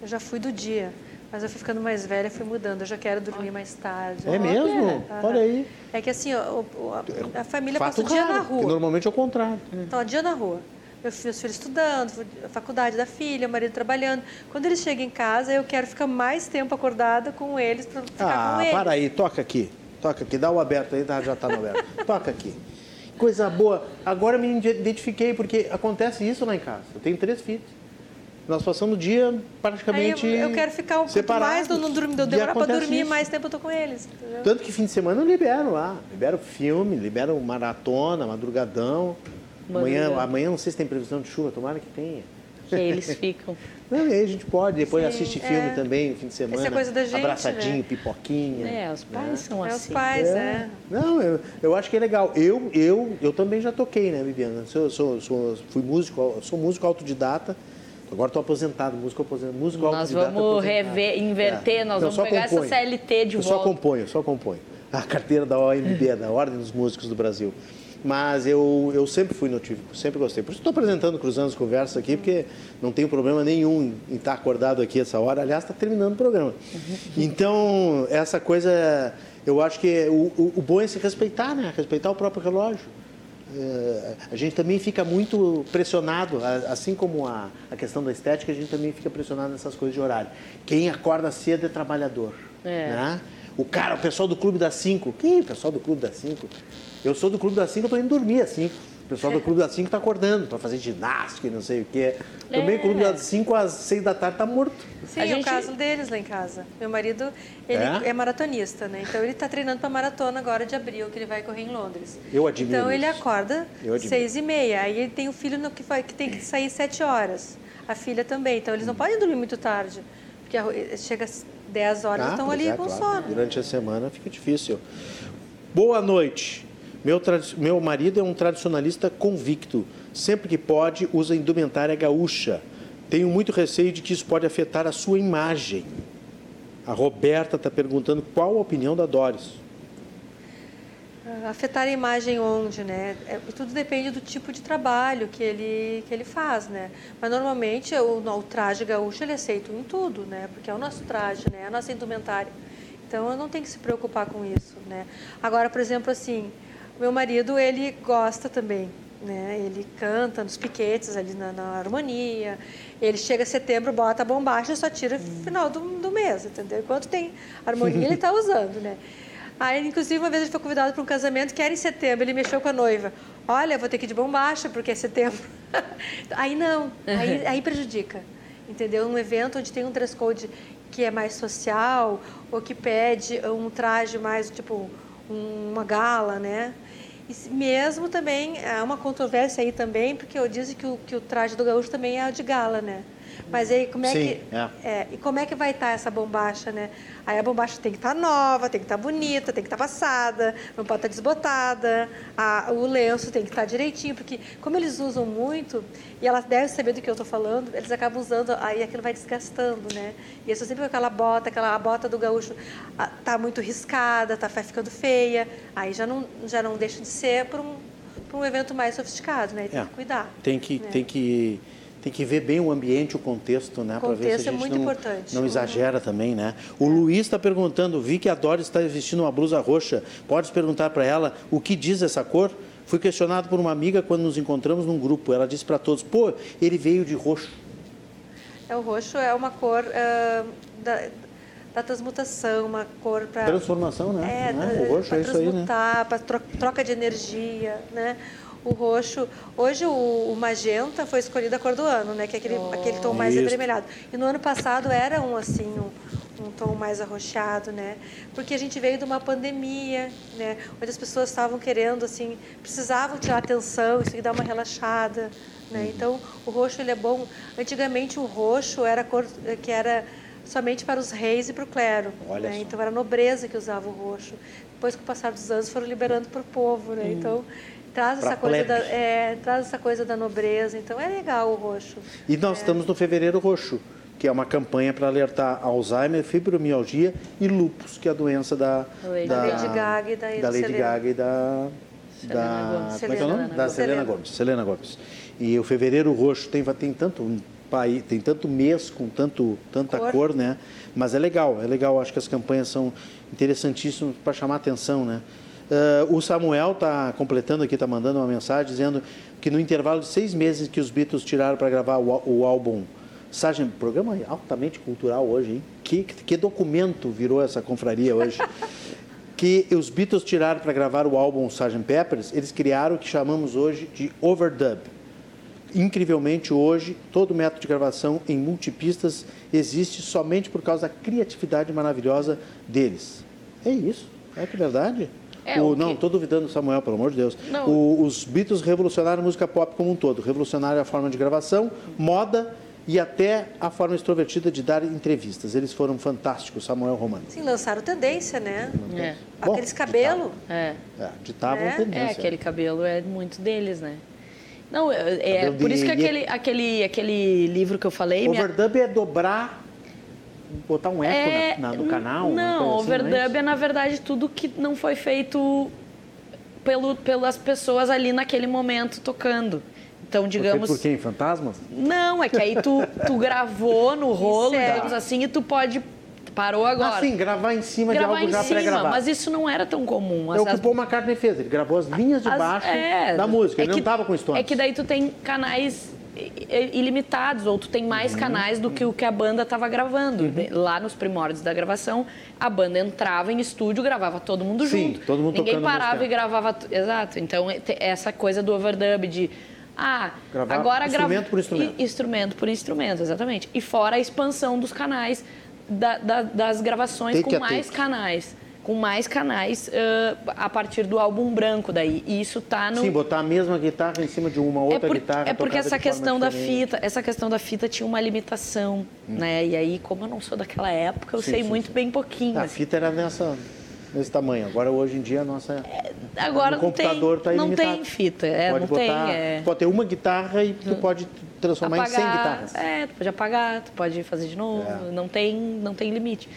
Eu já fui do dia, mas eu fui ficando mais velha e fui mudando. Eu já quero dormir mais tarde. É mesmo? Olha aí. É que assim, ó, a, a família Fato passa o dia raro, na rua. normalmente é o contrário. Então, o dia na rua. Meus filhos estudando, a faculdade da filha, o marido trabalhando. Quando eles chegam em casa, eu quero ficar mais tempo acordada com eles para ficar Ah, com eles. para aí, toca aqui. Toca aqui, dá o aberto aí, tá, já tá no aberto. toca aqui. Coisa boa. Agora me identifiquei, porque acontece isso lá em casa. Eu tenho três filhos. Nós passamos o dia praticamente eu, eu quero ficar um pouco mais, não dormir, eu demorar para dormir, isso. mais tempo eu tô com eles. entendeu? Tanto que fim de semana eu libero lá. Libero filme, libero maratona, madrugadão. Amanhã, amanhã não sei se tem previsão de chuva, tomara que tenha. Que eles ficam. Não, e aí a gente pode, depois Sim, assiste filme é. também, fim de semana. é coisa da gente, Abraçadinho, né? pipoquinha. É, os pais são É os assim. pais, é. Não, eu, eu acho que é legal. Eu, eu, eu também já toquei, né, Bibiana? Sou, sou, sou, fui músico, sou músico autodidata. Agora estou aposentado, músico aposentado. Músico Nós autodidata vamos aposentado. rever, inverter, nós Não, vamos pegar componho. essa CLT de eu volta. só componho, só componho. A carteira da OMB, da Ordem dos Músicos do Brasil. Mas eu, eu sempre fui notívago, sempre gostei. Por isso estou apresentando, cruzando as conversas aqui, porque não tenho problema nenhum em estar acordado aqui essa hora. Aliás, está terminando o programa. Então, essa coisa, eu acho que o, o, o bom é se respeitar, né? Respeitar o próprio relógio. É, a gente também fica muito pressionado, assim como a, a questão da estética, a gente também fica pressionado nessas coisas de horário. Quem acorda cedo é trabalhador. É. Né? O cara, o pessoal do Clube das 5. Quem? O pessoal do Clube das 5. Eu sou do Clube das 5, eu estou indo dormir às 5. O pessoal do Clube das 5 está acordando para fazer ginástica e não sei o quê. Também É. o Clube das 5 às 6 da tarde está morto. Sim, A é gente- o caso deles lá em casa. Meu marido, ele É? é, maratonista, né? Então ele está treinando para maratona agora de abril, que ele vai correr em Londres. Eu admiro Então ele isso. acorda Eu admiro. seis e meia. Aí ele tem o filho no que, vai, que tem que sair sete horas. A filha também. Então eles não podem dormir muito tarde. Porque a- chega às 10 horas, Ah, estão ali é, com claro. sono. Durante a semana fica difícil. Boa noite. Meu, meu marido é um tradicionalista convicto. Sempre que pode, usa indumentária gaúcha. Tenho muito receio de que isso pode afetar a sua imagem. A Roberta está perguntando qual a opinião da Doris. Afetar a imagem onde, né? É, tudo depende do tipo de trabalho que ele, que ele faz, né? Mas normalmente o, o traje gaúcho ele é aceito em tudo, né? Porque é o nosso traje, né? É a nossa indumentária. Então eu não tenho que se preocupar com isso, né? Agora, por exemplo, assim, meu marido ele gosta também, né? Ele canta nos piquetes ali na, na harmonia. Ele chega setembro, bota a bombacha e só tira no final do, do mês, entendeu? Enquanto tem harmonia ele está usando, né? Aí, inclusive, uma vez ele foi convidado para um casamento que era em setembro. Ele mexeu com a noiva. Olha, vou ter que ir de bombacha, porque é setembro. aí não, aí, aí prejudica. Entendeu? Um evento onde tem um dress code que é mais social, ou que pede um traje mais, tipo, um- uma gala, né? E mesmo também, há uma controvérsia aí também, porque eu disse que o, que o traje do gaúcho também é de gala, né? Mas aí como é Sim, que. é. e como é que vai estar essa bombacha, né? Aí a bombacha tem que estar nova, tem que estar bonita, tem que estar passada, não pode estar desbotada, a- o lenço tem que estar direitinho, porque como eles usam muito, e elas devem saber do que eu estou falando, eles acabam usando, aí aquilo vai desgastando, né? E eu sou sempre com aquela bota, aquela a bota do gaúcho ah, tá muito riscada, tá ficando feia, aí já não, já não deixa de ser para um, pra um evento mais sofisticado, né? Tem É. que cuidar. Tem que, né? tem que tem que ver bem o ambiente, o contexto, né? O Pra ver se a é gente muito não, importante. não Uhum. exagera também, né? O Luiz está perguntando, vi que a Doris está vestindo uma blusa roxa. Podes perguntar para ela o que diz essa cor? Fui questionado por uma amiga quando nos encontramos num grupo. Ela disse para todos, pô, ele veio de roxo. É, o roxo é uma cor ah, da, da transmutação, uma cor para Transformação, né? É, Né? O roxo é isso aí, né? para troca de energia, né? O roxo, hoje o, o magenta foi escolhido a cor do ano, né? Que é aquele, aquele tom mais Isso. avermelhado. E no ano passado era um assim, um, um tom mais arroxeado, né? Porque a gente veio de uma pandemia, né? Onde as pessoas estavam querendo assim, precisavam tirar atenção, isso que dá uma relaxada, Uhum. né? Então o roxo ele é bom. Antigamente o roxo era a cor que era somente para os reis e para o clero. Olha né? Então era a nobreza que usava o roxo. Depois, com o passar dos anos, foram liberando para o povo, né? Então traz essa coisa da, é, traz essa coisa da nobreza. Então é legal o roxo. E nós estamos no Fevereiro Roxo, que é uma campanha para alertar Alzheimer, fibromialgia e lúpus, que é a doença da, Lady da Lady Gaga e da- da Lady Selena. Gaga e da Selena da Gomez. como é que é o nome? Selena Da. Selena Selena. Gomes. Selena Gomes. E o Fevereiro Roxo tem tem tanto país, tem tanto mês com tanto tanta cor. Cor. né? Mas é legal, é legal. Acho que as campanhas são interessantíssimas para chamar atenção, né? Ah, o Samuel está completando aqui, está mandando uma mensagem dizendo que no intervalo de seis meses que os Beatles tiraram para gravar o, o álbum Sgt. Programa altamente cultural hoje, hein? Que, que documento virou essa confraria hoje? que os Beatles tiraram para gravar o álbum Sgt. Peppers, eles criaram o que chamamos hoje de overdub. Incrivelmente, hoje, todo método de gravação em multipistas existe somente por causa da criatividade maravilhosa deles. É isso, é que verdade. É, o, o não, estou duvidando do Samuel, pelo amor de Deus. Não. O- os Beatles revolucionaram a música pop como um todo. Revolucionaram a forma de gravação, moda e até a forma extrovertida de dar entrevistas. Eles foram fantásticos, Samuel Romano. Sim, lançaram tendência, né? É. Bom, Aqueles cabelos. É. É, ditavam Né? tendência. É, aquele cabelo é muito deles, né? Não, é, é Cabelo por isso que aquele, aquele, aquele livro que eu falei... minha- Overdub é dobrar, botar um eco é, na- na- no canal? Não, assim, overdub não é é, na verdade, tudo que não foi feito pelo, pelas pessoas ali naquele momento tocando. Então, digamos... por quem? Fantasmas? Não, é que aí tu, tu gravou no rolo, é. digamos assim, e tu pode... Parou agora. Ah, sim, gravar em cima gravar de algo em já cima, pré-gravado. mas isso não era tão comum. É o que o Paul McCartney fez. Ele gravou as linhas de as- baixo é, da música. é Ele não que- estava com Stones. É que daí tu tem canais ilimitados, ou tu tem mais Uhum. canais do que o que a banda estava gravando. De- Lá nos primórdios da gravação, a banda entrava em estúdio, gravava todo mundo Sim, junto. todo mundo Ninguém parava e gravava... Exato. Então, é- essa coisa do overdub de... Ah, Gravar agora grava- instrumento por instrumento. Instrumento por instrumento, exatamente. E fora a expansão dos canais, da- da- das gravações Take com mais take. canais. Com mais canais ãh, a partir do álbum branco daí. E isso tá no. Sim, botar a mesma guitarra em cima de uma outra é, por- guitarra. é porque essa questão da fita, essa questão da fita tinha uma limitação, né? E aí, como eu não sou daquela época, eu Sim, sei sim, muito sim. bem pouquinho. A assim. fita era nessa, nesse tamanho. Agora, hoje em dia, a nossa. Agora no não tem, computador tá não ilimitado. tem fita, é, pode não botar, tem. É, Pode ter uma guitarra e tu pode transformar em 100 guitarras. É, tu pode apagar, tu pode fazer de novo, É. não, tem, não tem limite.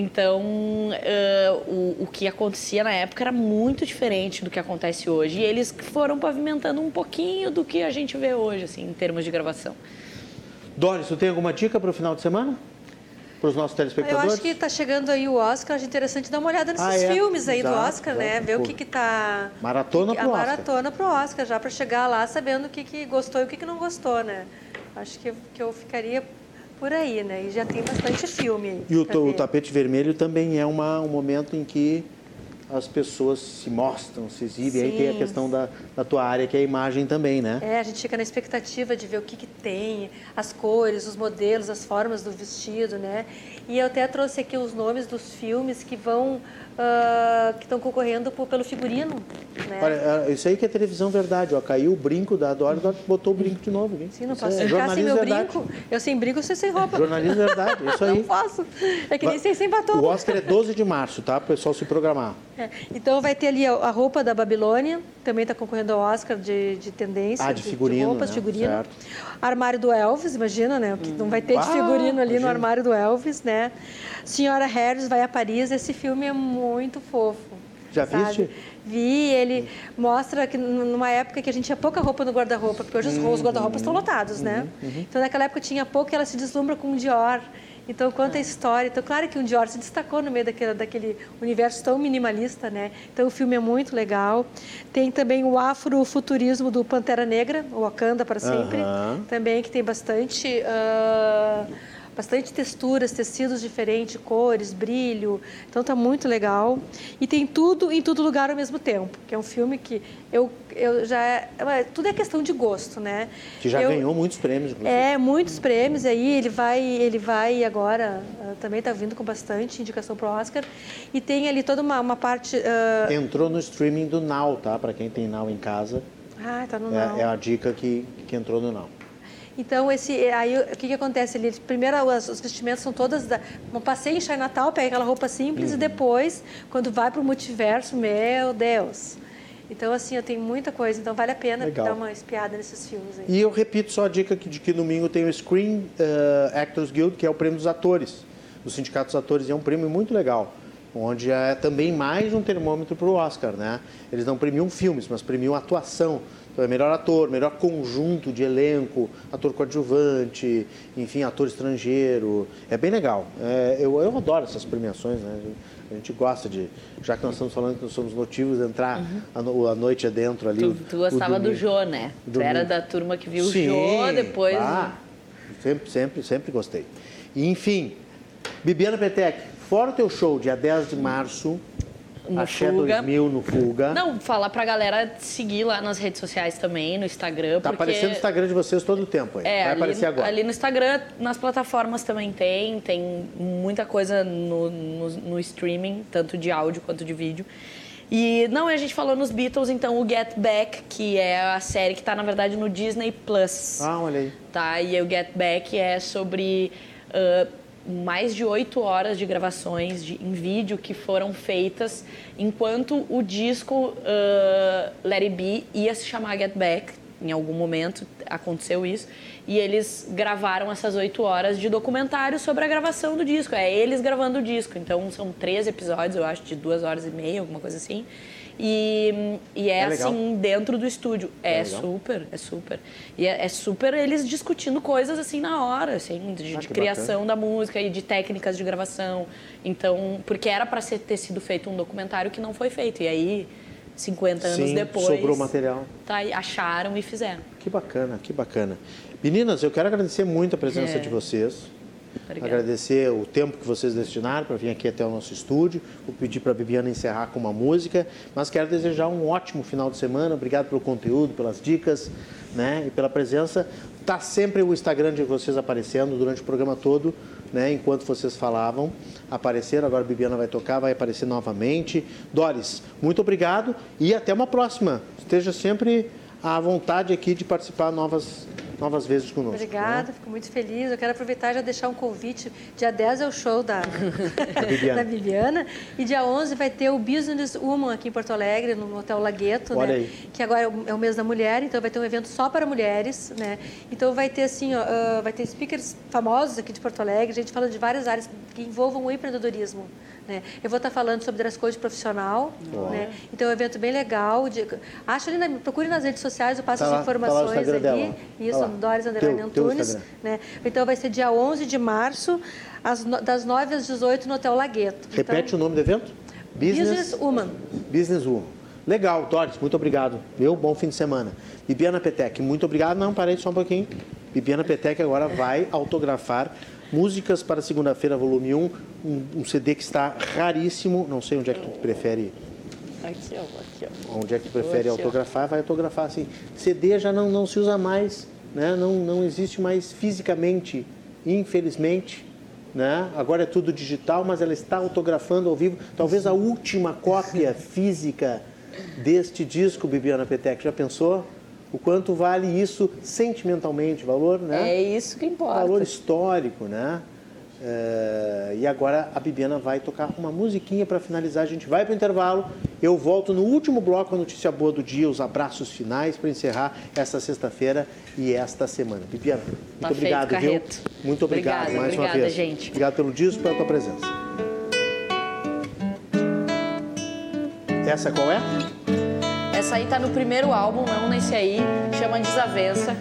Então, eh, o, o que acontecia na época era muito diferente do que acontece hoje. E eles foram pavimentando um pouquinho do que a gente vê hoje, assim, em termos de gravação. Doris, tu tem alguma dica para o final de semana? Para os nossos Eu telespectadores? acho que está chegando aí o Oscar, acho interessante dar uma olhada nesses Ah, é? filmes aí do Exato, Oscar, né? Ver o que que tá... Maratona que- pro A Oscar. maratona pro Oscar, já para chegar lá sabendo o que, que gostou e o que, que não gostou, né? Acho que, que eu ficaria por aí, né? E já tem bastante filme aí. E o, o tapete vermelho também é uma, um momento em que as pessoas se mostram, se exibem. Aí Sim. tem a questão da, da tua área, que é a imagem também, né? É, a gente fica na expectativa de ver o que, que tem, as cores, os modelos, as formas do vestido, né? E eu até trouxe aqui os nomes dos filmes que vão, ah, que estão concorrendo por- pelo figurino, né? Olha, é, isso aí que é televisão verdade, ó. Caiu o brinco da Dora, Dora botou o brinco de novo. aqui. Sim, não Isso posso é ficar sem meu verdade. brinco. Eu sem brinco, você sem roupa. Jornalismo verdade, isso aí. Não posso. É que nem Vai- sem, batom. O Oscar é 12 de março, tá? Para o pessoal se programar. É, Então vai ter ali a, roupa da Babilônia, também está concorrendo ao Oscar de, de tendência. Ah, de figurino, roupas, né? figurino. Certo. Armário do Elvis, imagina, né? Que não vai ter de Ah, figurino ali no imagina. armário do Elvis, né? Senhora Harris vai a Paris, esse filme é muito fofo. Já sabe? viste? Vi, ele mostra que numa época que a gente tinha pouca roupa no guarda-roupa, porque hoje os- os guarda-roupas estão lotados, né? Então naquela época tinha pouco e ela se deslumbra com um Dior. Então conta a história. Então claro que um Dior se destacou no meio daquele, daquele universo tão minimalista, né? Então o filme é muito legal. Tem também o afrofuturismo do Pantera Negra, o Wakanda para sempre, também que tem bastante ah, bastante texturas, tecidos diferentes, cores, brilho. Então tá muito legal. E tem tudo em todo lugar ao mesmo tempo, que é um filme que eu, eu já é, é- tudo é questão de gosto, né? Que já Eu- ganhou muitos prêmios, inclusive. é, muitos prêmios e aí, ele vai, ele vai agora, ah, também está vindo com bastante indicação para o Oscar. E tem ali toda uma, uma parte. ah, Entrou no streaming do Now, tá? Para quem tem Now em casa. ah, tá no. É, é a dica que, que entrou no Now. Então, esse, aí, o que, que acontece ali? Primeiro, as, os vestimentos são todas... Da, um passeio em Natal, pega aquela roupa simples Uhum. e depois, quando vai para o multiverso, meu Deus. Então, assim, eu tenho muita coisa. Então, vale a pena Legal. dar uma espiada nesses filmes aí. E eu repito só a dica que, de que domingo tem o Screen eh, Actors Guild, que é o prêmio dos atores, do Sindicato dos Atores, é um prêmio muito legal, onde é também mais um termômetro para o Oscar, né? Eles não premiam filmes, mas premiam atuação. Então é melhor ator, melhor conjunto de elenco, ator coadjuvante, enfim, ator estrangeiro. É bem legal. É, eu, eu adoro essas premiações, né? A gente gosta de, já que nós estamos falando que nós somos motivos de entrar a, no- a noite adentro ali. Tu, o- tu o gostava do. Jô, né? Tu era da turma que viu o Sim, Jô, depois. ah, sempre, sempre, sempre gostei. E, enfim, Bibiana Petec, fora o teu show, dia 10 de março, No Axé Fuga. 2000 no Fuga. Não, falar pra galera seguir lá nas redes sociais também, no Instagram. tá porque... aparecendo no Instagram de vocês todo o tempo aí. É, Vai ali, aparecer agora. ali no Instagram, nas plataformas também tem, tem muita coisa no, no, no streaming, tanto de áudio quanto de vídeo. E não, a gente falou nos Beatles, então o Get Back, que é a série que está na verdade no Disney Plus. Ah, olha aí. Tá? E o Get Back é sobre ah, mais de oito horas de gravações de- em vídeo que foram feitas enquanto o disco ah, Let It Be ia se chamar Get Back. Em algum momento aconteceu isso. E eles gravaram essas oito horas de documentário sobre a gravação do disco. É eles gravando o disco. Então são três episódios, eu acho, de duas horas e meia, alguma coisa assim. E, e é, É assim, dentro do estúdio. É, É legal. super, é super. E é, é super eles discutindo coisas assim na hora, assim, de, Ah, de criação da música e de técnicas de gravação. Então, porque era para ter sido feito um documentário que não foi feito. E aí, 50 anos Sim, depois. sobrou material. Tá, acharam e fizeram. Que bacana, que bacana. Meninas, eu quero agradecer muito a presença É. de vocês. Obrigada. Agradecer o tempo que vocês destinaram para vir aqui até o nosso estúdio. Vou pedir para a Bibiana encerrar com uma música, mas quero desejar um ótimo final de semana. Obrigado pelo conteúdo, pelas dicas né, e pela presença. Tá sempre o Instagram de vocês aparecendo durante o programa todo, né, enquanto vocês falavam. Apareceram, agora a Bibiana vai tocar, vai aparecer novamente. Doris, muito obrigado e até uma próxima. Esteja sempre à vontade aqui de participar novas, novas vezes conosco. Obrigada, fico muito feliz. Eu quero aproveitar e já deixar um convite. Dia 10 é o show da, da Bibiana. E dia 11 vai ter o Business Woman aqui em Porto Alegre, no Hotel Lagueto, Olha né? aí. Que agora é o- é o mês da mulher, então vai ter um evento só para mulheres, né? Então vai ter assim, ó, vai ter speakers famosos aqui de Porto Alegre, gente falando de várias áreas que envolvam o empreendedorismo. Né? Eu vou estar falando sobre dress code profissional, né? Então é um evento bem legal. De, acha ali, na, procure nas redes sociais, eu passo Tá as lá- tá informações Instagram ali. dela. Isso, Lá. Doris Underline Antunes. Né? Então vai ser dia 11 de março, às das 9 às 18 no Hotel Lagueto. Repete então, o nome do evento? Business Woman. Business Woman. Legal, Doris, muito obrigado. Meu bom fim de semana. Bibiana Petec, muito obrigado. Não, parei só um pouquinho. Bibiana Petec agora vai autografar Músicas para Segunda-feira, volume 1, um, um CD que está raríssimo. Não sei onde é que tu prefere Aqui, ó, aqui, ó. Onde é que prefere Aqui, autografar, vai autografar assim. CD já não, não se usa mais, né? não, não existe mais fisicamente, infelizmente. Né? Agora é tudo digital, mas ela está autografando ao vivo. Talvez a última cópia física deste disco, Bibiana Petec. Já pensou? O quanto vale isso sentimentalmente, valor, né? É isso que importa. valor histórico, né? É, e agora a Bibiana vai tocar uma musiquinha para finalizar. A gente vai para o intervalo. Eu volto no último bloco, a notícia boa do dia, os abraços finais para encerrar essa sexta-feira e esta semana. Bibiana, muito Tá feito, obrigado, viu? Muito obrigado Obrigada, mais uma obrigada, vez. gente. Obrigado pelo disco, pela tua presença. Essa qual é? Essa aí tá no primeiro álbum, não nesse aí, chama Desavença.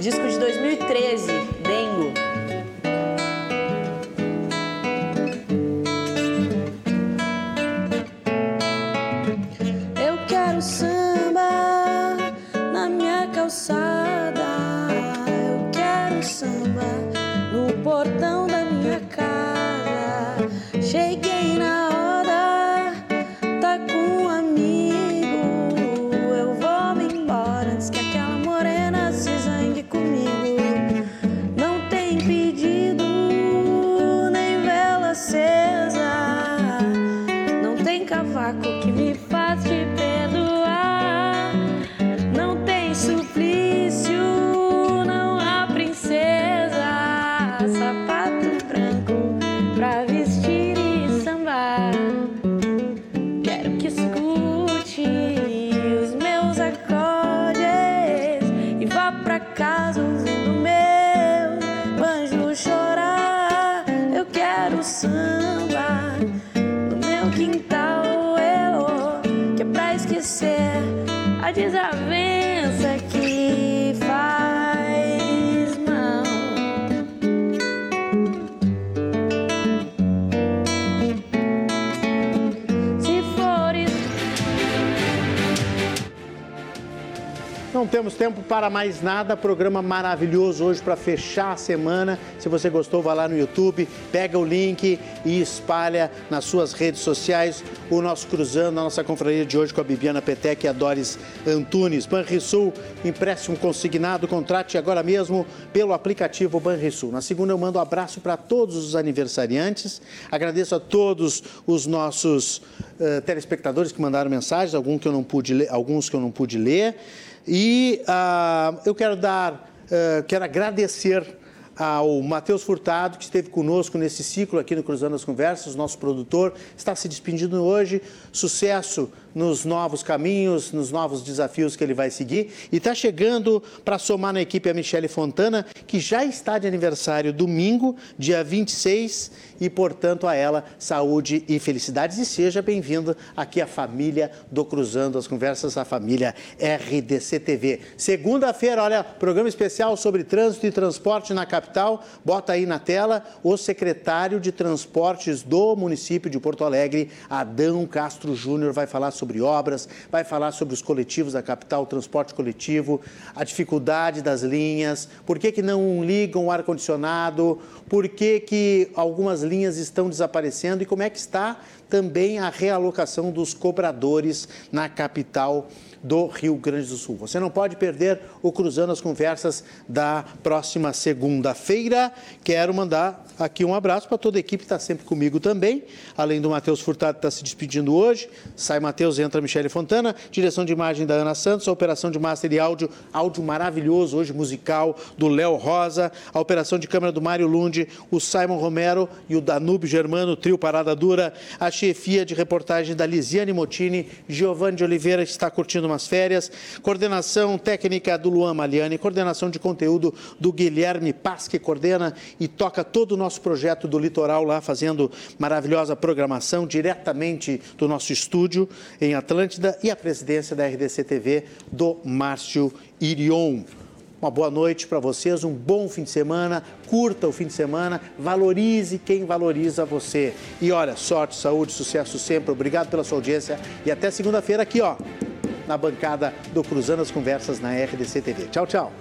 Disco de 2013, Dengo. Quero samba na minha calçada. Eu quero samba no portão da minha casa. Cheguei Não temos tempo para mais nada. Programa maravilhoso hoje para fechar a semana. Se você gostou, vá lá no YouTube, pega o link e espalha nas suas redes sociais o nosso Cruzando, a nossa confraria de hoje com a Bibiana Petec e a Doris Antunes. Banrisul, empréstimo consignado, contrate agora mesmo pelo aplicativo Banrisul. Na segunda eu mando um abraço para todos os aniversariantes. Agradeço a todos os nossos eh, telespectadores que mandaram mensagens, alguns que eu não pude ler. Alguns que eu não pude ler. E ah, eu quero dar, eh, quero agradecer ao Matheus Furtado, que esteve conosco nesse ciclo aqui no Cruzando as Conversas, nosso produtor, está se despedindo hoje. Sucesso nos novos caminhos, nos novos desafios que ele vai seguir. E está chegando para somar na equipe a Michele Fontana, que já está de aniversário domingo, dia 26, e, portanto, a ela saúde e felicidades. E seja bem-vindo aqui à família do Cruzando as Conversas, a família RDC TV. Segunda-feira, olha, programa especial sobre trânsito e transporte na capital. Bota aí na tela o secretário de Transportes do município de Porto Alegre, Adão Castro Júnior, vai falar sobre obras, vai falar sobre os coletivos da capital, o transporte coletivo, a dificuldade das linhas, por que, que não ligam o ar-condicionado, por que, que algumas linhas estão desaparecendo e como é que está também a realocação dos cobradores na capital do Rio Grande do Sul. Você não pode perder o Cruzando as Conversas da próxima segunda-feira. Quero mandar aqui um abraço para toda a equipe que está sempre comigo também, além do Matheus Furtado que está se despedindo hoje. Sai Matheus, entra Michele Fontana, direção de imagem da Ana Santos, a operação de master e áudio, áudio maravilhoso hoje, musical, do Léo Rosa, a operação de câmera do Mário Lund, o Simon Romero e o Danúbio Germano, trio Parada Dura, a chefia de reportagem da Lisiane Motini, Giovanni de Oliveira, está curtindo férias, coordenação técnica do Luan Maliani, coordenação de conteúdo do Guilherme Paz, que coordena e toca todo o nosso projeto do Litoral lá, fazendo maravilhosa programação diretamente do nosso estúdio em Atlântida e a presidência da RDC TV do Márcio Irion. Uma boa noite para vocês, um bom fim de semana, curta o fim de semana, valorize quem valoriza você. E olha, sorte, saúde, sucesso sempre. Obrigado pela sua audiência e até segunda-feira aqui, ó, na bancada do Cruzando as Conversas na RDC TV. Tchau, tchau.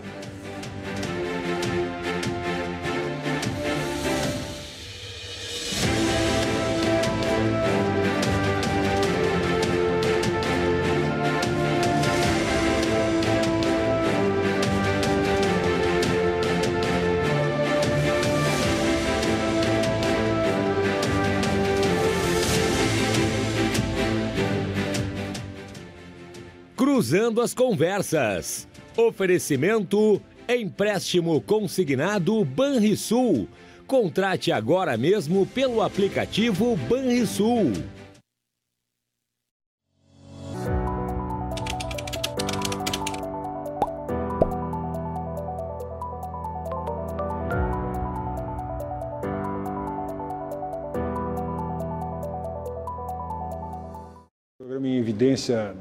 Cruzando as Conversas. Oferecimento empréstimo consignado Banrisul. Contrate agora mesmo pelo aplicativo Banrisul. Programa em evidência